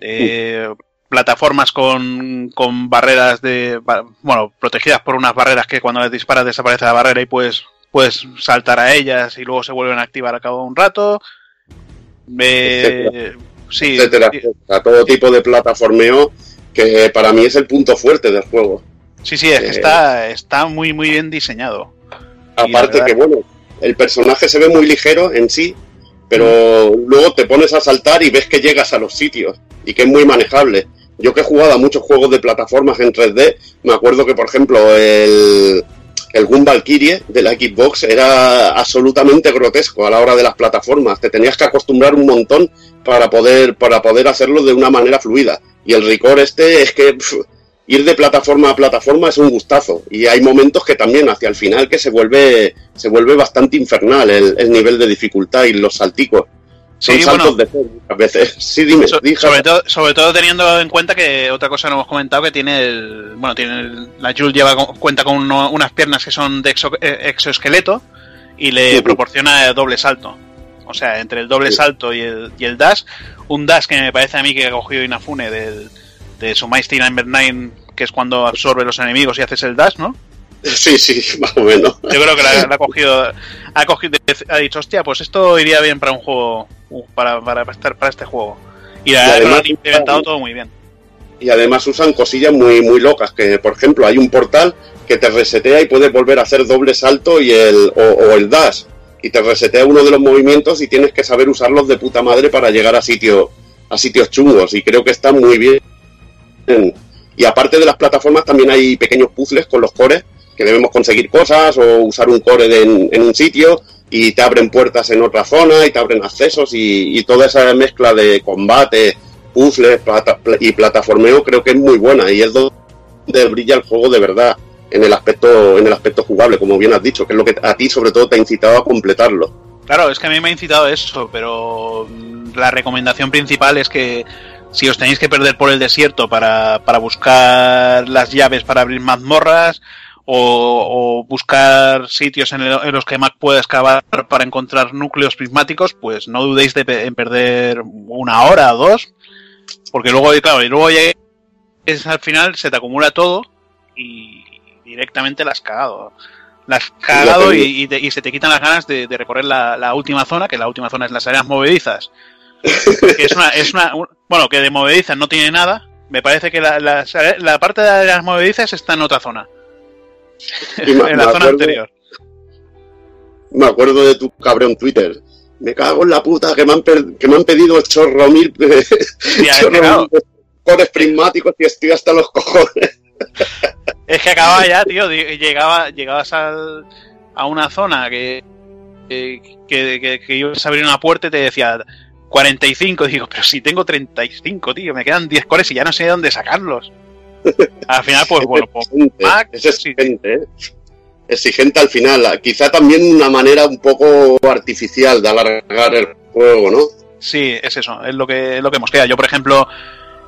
Eh, Plataformas con, con barreras de, bueno, protegidas por unas barreras que cuando les disparas desaparece la barrera y puedes, puedes saltar a ellas y luego se vuelven a activar a cabo de un rato. Eh, sí, etcétera, etcétera. Todo tipo de plataformeo que para mí es el punto fuerte del juego. Sí, sí, es que Eh, está, está muy, muy bien diseñado. Aparte verdad- que, bueno, el personaje se ve muy ligero en sí, pero luego te pones a saltar y ves que llegas a los sitios y que es muy manejable. Yo que he jugado a muchos juegos de plataformas en 3D, me acuerdo que, por ejemplo, el, el Gun Valkyrie de la Xbox era absolutamente grotesco a la hora de las plataformas. Te tenías que acostumbrar un montón para poder, para poder hacerlo de una manera fluida. Y el Record este es que pf, ir de plataforma a plataforma es un gustazo. Y hay momentos que también hacia el final que se vuelve, se vuelve bastante infernal el, el nivel de dificultad y los salticos. Son Sí, saltos bueno. de fe muchas veces. Sí, dime, So- sobre, todo, sobre todo teniendo en cuenta que otra cosa no hemos comentado que tiene el. Bueno, tiene el- la Jules lleva cuenta con uno- unas piernas que son de exo- eh, exoesqueleto y le Sí. proporciona doble salto. O sea, entre el doble Sí. salto y el, y el dash, un dash que me parece a mí que ha cogido Inafune del, de su Mighty Number 9, que es cuando absorbe los enemigos y haces el dash, ¿no? Sí, sí, más o menos. Yo creo que la, la ha cogido, ha cogido, ha dicho, hostia, pues esto iría bien para un juego, para, para, estar para este juego. Y la Y además- han implementado todo muy bien. y además usan cosillas muy muy locas que por ejemplo hay un portal que te resetea y puedes volver a hacer doble salto y el o, o el dash y te resetea uno de los movimientos y tienes que saber usarlos de puta madre para llegar a sitio a sitios chungos y creo que está muy bien y aparte de las plataformas también hay pequeños puzzles con los cores que debemos conseguir cosas o usar un core de- en, un sitio y te abren puertas en otra zona y te abren accesos y, toda esa mezcla de combate puzzles plata- pl- y plataformeo creo que es muy buena y es donde brilla el juego de verdad en el aspecto en el aspecto jugable como bien has dicho que es lo que a ti sobre todo te ha incitado a completarlo. Claro, es que a mí me ha incitado eso, pero la recomendación principal es que si os tenéis que perder por el desierto para, para buscar las llaves para abrir mazmorras o, o buscar sitios en, el- en los que Mac pueda excavar para encontrar núcleos prismáticos, pues no dudéis de en perder una hora o dos, porque luego, claro, y luego ya es al final se te acumula todo y directamente la has cagado. La has cagado y, y te- y se te quitan las ganas de, de recorrer la, la última zona, que la última zona es las áreas movedizas. Que es una, es una, un- bueno, que de movedizas no tiene nada. Me parece que la, las- la parte de áreas movedizas está en otra zona. En la zona acuerdo- anterior. me acuerdo de tu cabrón Twitter me cago en la puta que me han, per- que me han pedido chorro mil que chorro mil prismáticos y estoy hasta los cojones Es que acababa ya, tío. Llegaba, llegabas al- a una zona que, que, que, que- que ibas a abrir una puerta y te decía 45. Digo, pero si tengo 35, tío. Me quedan 10 cores y ya no sé de dónde sacarlos. Al final, pues bueno, pues, Mac, es exigente, ¿eh? exigente al final. Quizá también una manera un poco artificial de alargar el juego, ¿no? Sí, es eso, es lo que, es lo que hemos quedado. Yo, por ejemplo,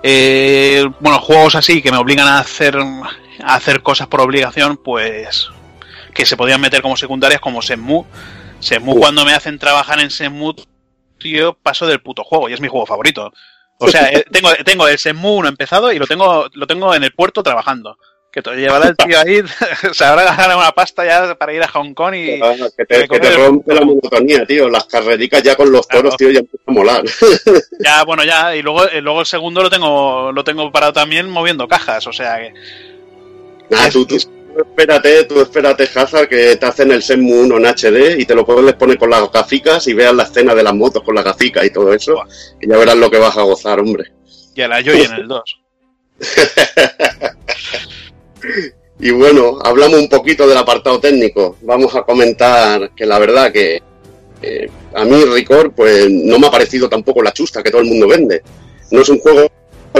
eh, bueno, juegos así que me obligan a hacer, a hacer cosas por obligación, pues que se podían meter como secundarias como Senmu. Senmu Uh. cuando me hacen trabajar en Senmu yo paso del puto juego y es mi juego favorito. O sea, eh, tengo, tengo el Shenmue 1 empezado y lo tengo, lo tengo en el puerto trabajando. Que te llevará el tío ahí, se habrá ganado una pasta ya para ir a Hong Kong y... Que te, que el rompe la monotonía, tío. Las carrericas ya con los toros, Claro. tío, ya empieza a molar. Ya, bueno, ya, y luego, luego el segundo lo tengo, lo tengo parado también moviendo cajas, o sea que... Nah, Es- tú, tú espérate, tú espérate, Hazard, que te hacen el Shenmue 1 en HD y te lo puedes poner con las gaficas y veas la escena de las motos con las gaficas y todo eso. Y ya verás lo que vas a gozar, hombre. Ya la Joy en el 2. Y bueno, hablamos un poquito del apartado técnico. Vamos a comentar que la verdad que eh, a mí Record pues no me ha parecido tampoco la chusta que todo el mundo vende. No es un juego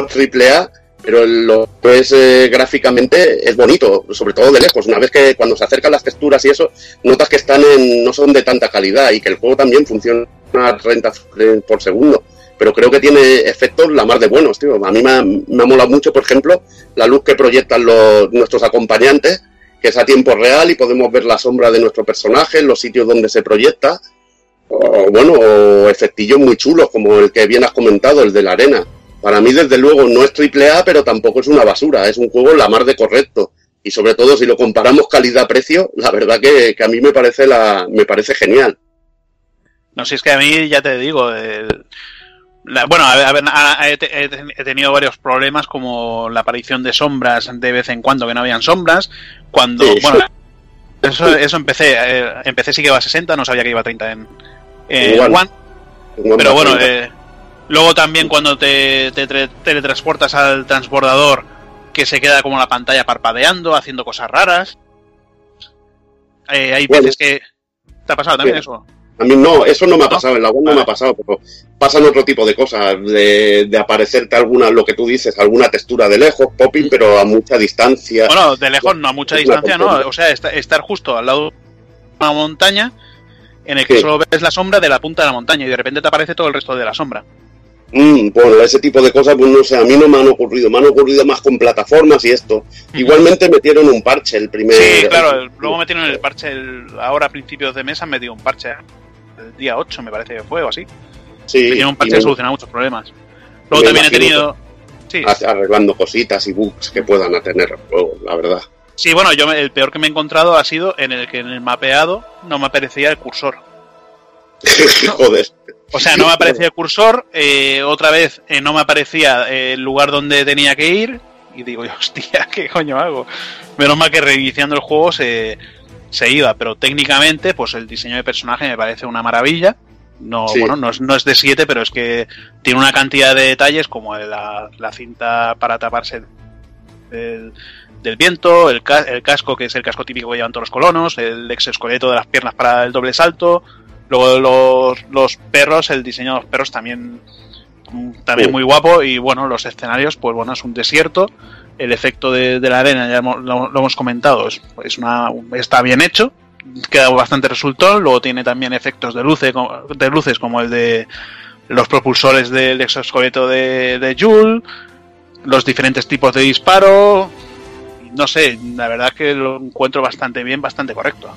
triple A, pero lo es eh, gráficamente es bonito, sobre todo de lejos. Una vez que cuando se acercan las texturas y eso, notas que están en, no son de tanta calidad y que el juego también funciona a 30 frames por segundo. Pero creo que tiene efectos la mar de buenos, tío. A mí me ha, molado mucho, por ejemplo, la luz que proyectan los, nuestros acompañantes, que es a tiempo real y podemos ver la sombra de nuestro personaje los sitios donde se proyecta. O bueno, o efectillos muy chulos, como el que bien has comentado, el de la arena. Para mí, desde luego, no es triple A, pero tampoco es una basura. Es un juego la mar de correcto. Y sobre todo, si lo comparamos calidad-precio, la verdad que, que a mí me parece, la, me parece genial. No, si es que a mí, ya te digo, el- la- bueno, a ver, a a- he, te- he te- he tenido varios problemas como la aparición de sombras de vez en cuando que no habían sombras, cuando, Sí. bueno, eso, eso empecé, eh, empecé sí que iba a 60, no sabía que iba a 30 en. One, Tengo pero bueno, eh, luego también cuando te, teletransportas al transbordador, que se queda como la pantalla parpadeando, haciendo cosas raras. Eh, hay Bueno. veces que... ¿Te ha pasado también eso? A mí no, eso no me ha ¿No? pasado, en la web no me ha pasado, pero pasan otro tipo de cosas, de, de aparecerte alguna, lo que tú dices, alguna textura de lejos, popping, pero a mucha distancia. Bueno, de lejos, no a mucha distancia, ¿no? O sea, esta- estar justo al lado de una montaña en el que Sí. solo ves la sombra de la punta de la montaña y de repente te aparece todo el resto de la sombra. Mm, bueno, ese tipo de cosas, pues no sé, a mí no me han ocurrido, me han ocurrido más con plataformas y esto. Igualmente metieron un parche el primer... Sí, claro, el- luego metieron el parche, el- ahora a principios de mes han metido un parche, el día 8 me parece que fue o así. Sí, Metieron un parche me- que soluciona muchos problemas. Luego me también he tenido... Sí, arreglando cositas y bugs que puedan tener el juego, la verdad. sí, bueno, yo el peor que me he encontrado ha sido en el que en el mapeado no me aparecía el cursor. Joder. O sea, no me aparecía el cursor, eh, otra vez eh, no me aparecía eh, el lugar donde tenía que ir, y digo, hostia, ¿qué coño hago? Menos mal que reiniciando el juego se, se iba, pero técnicamente, pues el diseño de personaje me parece una maravilla. No, Sí. bueno, no es, no es de 7, pero es que tiene una cantidad de detalles como la, la cinta para taparse del, del viento, el, el casco que es el casco típico que llevan todos los colonos, el exoesqueleto de las piernas para el doble salto, Luego los, los perros, el diseño de los perros también, mm, también Sí. muy guapo. Y bueno, los escenarios, pues bueno, es un desierto. El efecto de, de la arena, ya hemos- lo, lo hemos comentado, es, es una, está bien hecho. Queda bastante resultón. Luego tiene también efectos de, luce, co- de luces como el de los propulsores del exoesqueleto de, de Joule, los diferentes tipos de disparo. No sé, la verdad que lo encuentro bastante bien, bastante correcto.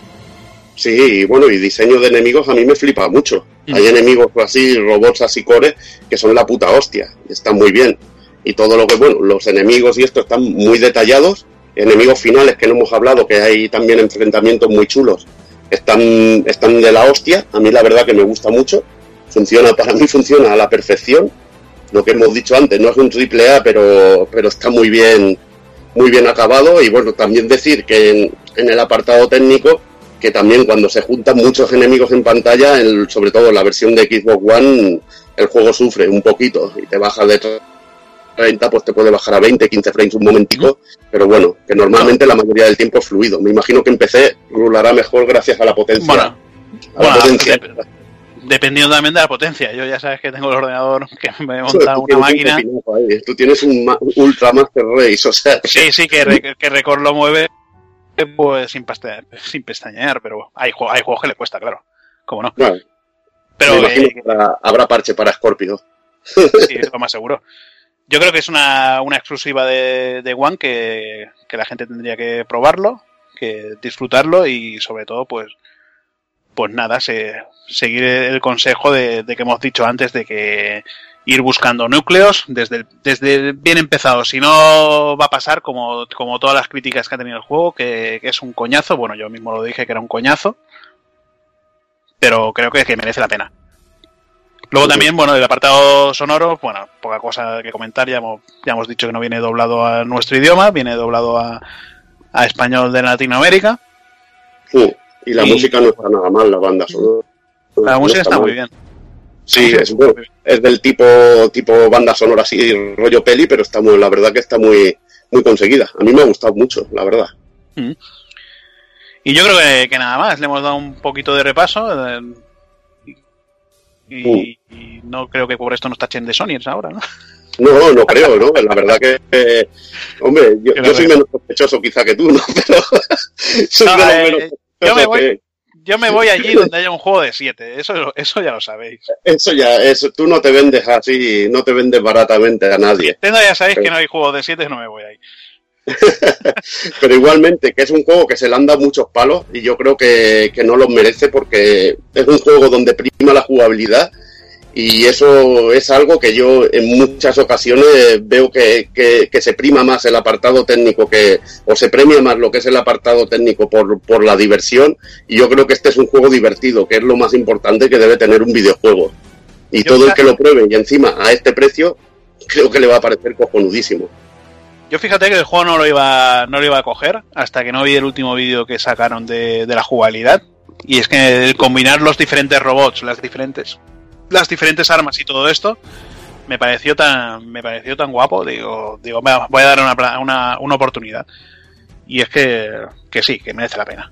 Sí, y bueno, y diseño de enemigos a mí me flipa mucho. Mm. Hay enemigos así, robots así core, que son la puta hostia, están muy bien. Y todo lo que, bueno, los enemigos y esto están muy detallados. Enemigos finales que no hemos hablado, que hay también enfrentamientos muy chulos, están, están de la hostia. A mí la verdad que me gusta mucho. Funciona, para mí funciona a la perfección. Lo que hemos dicho antes, no es un triple A, pero, pero está muy bien, muy bien acabado. Y bueno, también decir que en, en el apartado técnico, que también cuando se juntan muchos enemigos en pantalla, el- sobre todo en la versión de Xbox One, el juego sufre un poquito y te baja de 30, pues te puede bajar a 20, 15 frames un momentico, pero bueno, que normalmente la mayoría del tiempo es fluido. Me imagino que en PC rulará mejor gracias a la potencia. Bueno, a la bueno, potencia. dep- dependiendo también de la potencia. Yo ya sabes que tengo el ordenador que me monta Tú una un máquina. ahí, Tú tienes un ma- Ultra Master Race, o sea, Sí, sí, que, re- que Record lo mueve pues sin, peste- sin pestañear, pero hay, hay juegos que le cuesta, claro. ¿Cómo no? bueno, Pero eh, habrá parche para Scorpio. sí, es lo más seguro. Yo creo que es una, una exclusiva de, de One que, que la gente tendría que probarlo, que disfrutarlo y sobre todo, pues, pues nada, se, seguir el consejo de, de que hemos dicho antes de que ir buscando núcleos desde, el- desde bien empezado. Si no va a pasar como, como todas las críticas que ha tenido el juego, que, que es un coñazo. Bueno, yo mismo lo dije que era un coñazo. Pero creo que, que merece la pena. Luego también, bueno, el apartado sonoro, bueno, poca cosa que comentar. Ya hemos, ya hemos dicho que no viene doblado a nuestro idioma, viene doblado a, a español de Latinoamérica. Sí, Y la Y- música no está nada mal, la banda sonora. La No música está muy bien. Sí, es, bueno, es del tipo tipo banda sonora así, rollo peli, pero está muy, la verdad que está muy muy conseguida. A mí me ha gustado mucho, la verdad. Y yo creo que, que nada más, le hemos dado un poquito de repaso. eh, y, y no creo que por esto nos tachen de Sonyers ahora, ¿no? No, no creo, ¿no? La verdad que, eh, hombre, yo, soy menos sospechoso quizá que tú, ¿no? Pero soy No, de los eh, menos yo me voy- Yo me voy allí donde haya un juego de 7, eso, eso ya lo sabéis. Eso ya, eso, tú no te vendes así, no te vendes baratamente a nadie. Nintendo ya sabéis que no hay juegos de 7, no me voy ahí. Pero igualmente, que es un juego que se le han dado muchos palos y yo creo que, que no los merece porque es un juego donde prima la jugabilidad y eso es algo que yo en muchas ocasiones veo que, que- que se prima más el apartado técnico que o se premia más lo que es el apartado técnico por, por la diversión y yo creo que este es un juego divertido, que es lo más importante que debe tener un videojuego. Y Yo todo el que lo pruebe y encima a este precio, creo que le va a parecer cojonudísimo. Yo fíjate que el juego no lo iba, no lo iba a coger hasta que no vi el último vídeo que sacaron de, de la jugabilidad. Y es que el combinar los diferentes robots, las diferentes, las diferentes armas y todo esto, me pareció tan, me pareció tan guapo. Digo, digo, "Va, voy a dar una, una, una oportunidad. Y es que, que sí, que merece la pena.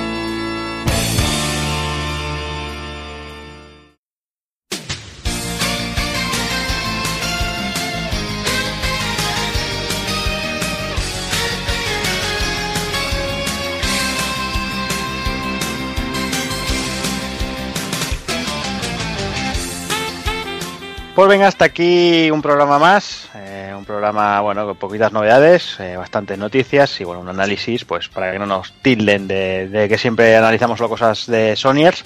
Pues venga, hasta aquí un programa más, eh, un programa, bueno, con poquitas novedades, eh, bastantes noticias y, bueno, un análisis, pues para que no nos tilden de, que siempre analizamos cosas de Sonyers,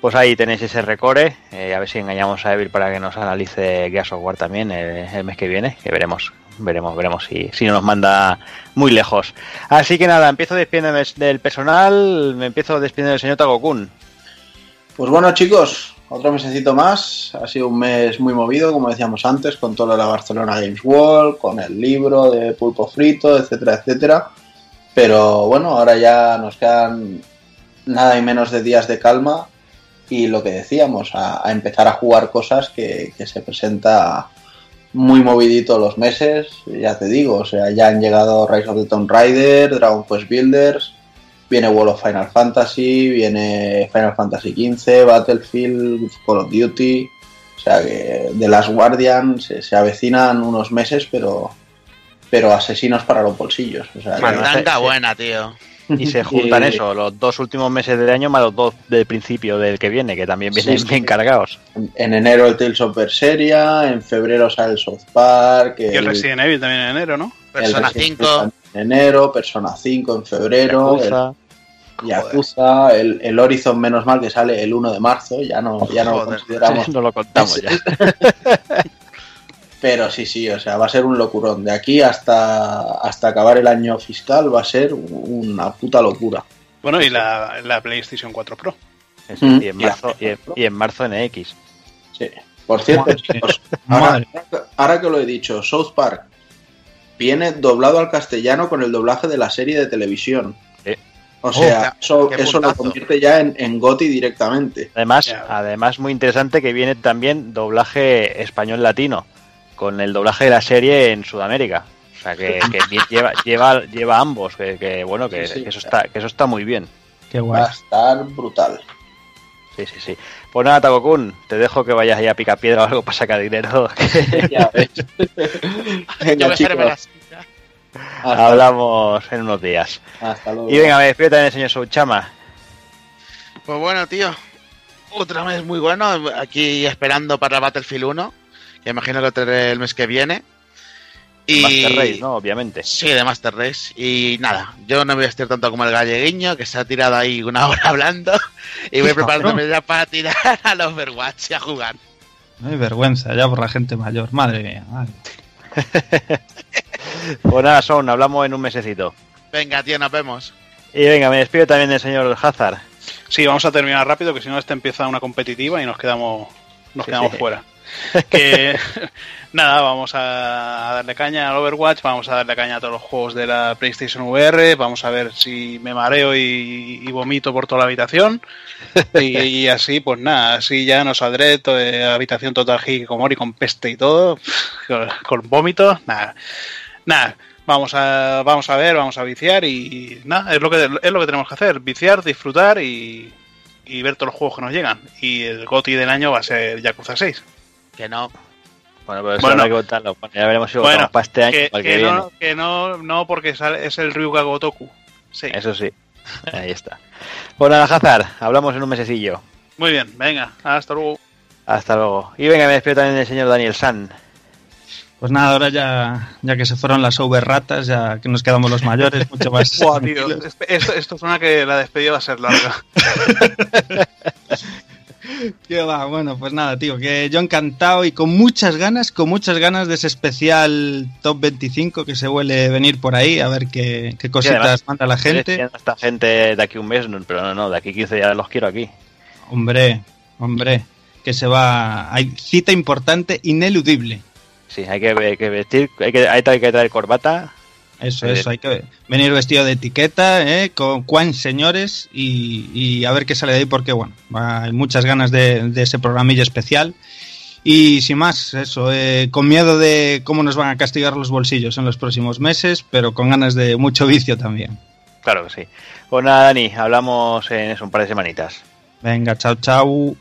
pues ahí tenéis ese recore, eh, a ver si engañamos a Evil para que nos analice Gears of War también el mes que viene, que veremos, veremos, veremos si, si no nos manda muy lejos. Así que nada, empiezo despidiéndome del personal, me empiezo despidiendo del señor Tagokun. Pues bueno, chicos, otro mesecito más. Ha sido un mes muy movido, como decíamos antes, con todo lo de la Barcelona Games World, con el libro de Pulpo Frito, etcétera, etcétera. Pero bueno, ahora ya nos quedan nada y menos de días de calma y lo que decíamos, a, empezar a jugar cosas que, que se presenta muy movidito los meses, ya te digo, o sea, ya han llegado Rise of the Tomb Raider, Dragon Quest Builders, viene World of Final Fantasy, viene Final Fantasy XV, Battlefield, Call of Duty, o sea que de las Guardian se, se avecinan unos meses, pero pero asesinos para los bolsillos. O sea, Mandanga buena, tío. Y se juntan Y- eso, los dos últimos meses del año más los dos del principio del que viene, que también vienen Sí, sí. bien cargados. en enero el Tales of Berseria, en febrero sale el South Park, Y el Resident Evil también en enero, ¿no? Persona Resident 5. Evil en enero, Persona 5 en febrero, Yakuza. el el, el Horizon menos mal que sale el 1 de marzo, ya no, ya no lo consideramos no lo contamos ya. Pero sí, sí, o sea, va a ser un locurón. De aquí hasta, hasta acabar el año fiscal va a ser una puta locura. Bueno, y la, la PlayStation 4 Pro. Eso, Mm. y, en marzo, y, en, y en marzo NX. Sí. Por cierto, chicos, ahora, ahora que lo he dicho, South Park viene doblado al castellano con el doblaje de la serie de televisión. O sea, eso, eso lo convierte ya en, en GOTI directamente. Además, además muy interesante que viene también doblaje español latino, con el doblaje de la serie en Sudamérica. O sea que, lleva, lleva, lleva ambos, que, que, bueno, que, Sí, sí. que eso está, que eso está muy bien. Qué Va guay. a estar brutal. Sí, sí, sí. Pues nada, Takokun, te dejo que vayas ahí a picar piedra o algo para sacar dinero. ya ves. Yo Venga, me chicos. Hasta, Hablamos en unos días. hasta luego. Y venga, me despido también el señor Souchama. Pues bueno, tío. Otra vez muy bueno. Aquí esperando para Battlefield 1. Que imagino que lo tendré el mes que viene. Y... Master Race, ¿no? Obviamente. Sí, de Master Race. Y nada, yo no voy a estar tanto como el galleguiño, que se ha tirado ahí una hora hablando. Y voy preparándome ya para tirar al Overwatch y a jugar. No hay vergüenza ya por la gente mayor. Madre mía. madre. Pues nada, Son, hablamos en un mesecito. Venga, tío, nos vemos. Y venga, me despido también del señor Hazard. Sí, vamos a terminar rápido, que si no, este empieza una competitiva y nos quedamos, nos Sí, quedamos sí. fuera. Que nada, vamos a darle caña al Overwatch, vamos a darle caña a todos los juegos de la PlayStation VR, vamos a ver si me mareo y, y vomito por toda la habitación. Y, y así, pues nada, así ya no saldré, to- eh, habitación total hikikomori con peste y todo, con, con vómitos, nada. Nada, vamos a, vamos a ver, vamos a viciar y nada, es lo que es lo que tenemos que hacer, viciar, disfrutar y, y ver todos los juegos que nos llegan. Y el GOTI del año va a ser Yakuza 6. Que no. Bueno, pero eso Bueno. no hay que contarlo. Bueno, ya veremos si Bueno, votamos para este año Que, o para el que que viene. no, que no, no, porque sale- es el Ryuga Gotoku. Sí. Eso sí. Ahí está. Pues nada, Hazard, hablamos en un mesecillo. Muy bien, venga, hasta luego. Hasta luego. Y venga, me despido también del señor Daniel San. Pues nada, ahora ya, ya que se fueron las overratas, ya que nos quedamos los mayores, mucho más. Buah, tío, esto, esto suena que la despedida va a ser larga. Qué va, bueno, pues nada, tío, que yo encantado y con muchas ganas, con muchas ganas de ese especial top 25 que se huele venir por ahí, a ver qué, qué cositas además, manda la Estoy gente. esta gente de aquí un mes, no, pero no, no, de aquí 15 días los quiero aquí. Hombre, hombre, que se va. Hay cita importante, ineludible. Sí, hay que, hay que vestir, hay que, hay que traer corbata. Eso, Sí. eso, hay que venir vestido de etiqueta, ¿eh? con cuán señores y, y a ver qué sale de ahí, porque bueno, hay muchas ganas de, de ese programillo especial. Y sin más, eso, eh, con miedo de cómo nos van a castigar los bolsillos en los próximos meses, pero con ganas de mucho vicio también. Claro que sí. Pues nada, Dani, hablamos en eso, un par de semanitas. Venga, chao, chao.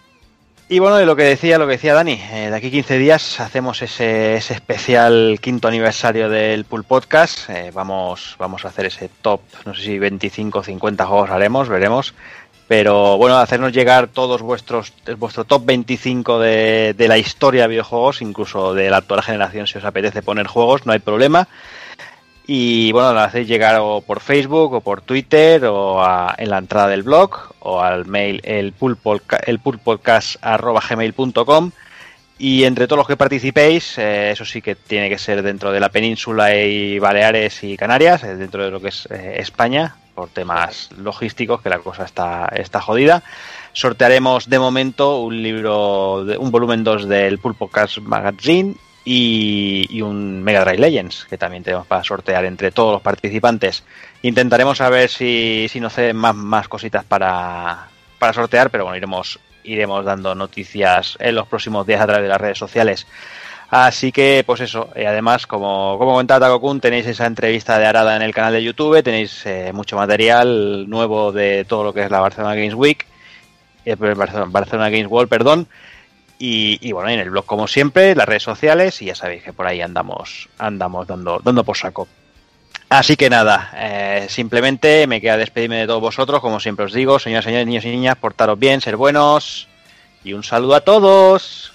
Y bueno, de lo que decía, lo que decía Dani, eh, de aquí 15 días hacemos ese, ese especial quinto aniversario del Pool Podcast. Eh, vamos, vamos a hacer ese top, no sé si 25 o 50 juegos haremos, veremos. Pero bueno, hacernos llegar todos vuestros, vuestro top 25 de, de la historia de videojuegos, incluso de la actual generación, si os apetece poner juegos, no hay problema. Y bueno, lo hacéis llegar o por Facebook o por Twitter o a- en la entrada del blog o al mail el y entre todos los que participéis, eh, eso sí que tiene que ser dentro de la península y Baleares y Canarias, eh, dentro de lo que es eh, España, por temas logísticos, que la cosa está, está jodida. Sortearemos de momento un libro, un volumen 2 del Pulpocast Magazine y, un Mega Drive Legends, que también tenemos para sortear entre todos los participantes. Intentaremos saber si, si nos ceden más, más cositas para, para sortear, pero bueno, iremos, iremos dando noticias en los próximos días a través de las redes sociales. Así que, pues eso, y además, como, como comentaba Takokun, tenéis esa entrevista de Arada en el canal de YouTube, tenéis eh, mucho material nuevo de todo lo que es la Barcelona Games Week, eh, Barcelona Games World, perdón, y, bueno, en el blog como siempre, las redes sociales, y ya sabéis que por ahí andamos, andamos dando, dando por saco. Así que nada, eh, simplemente me queda despedirme de todos vosotros, como siempre os digo, señoras, señores, niños y niñas, portaros bien, ser buenos, y un saludo a todos.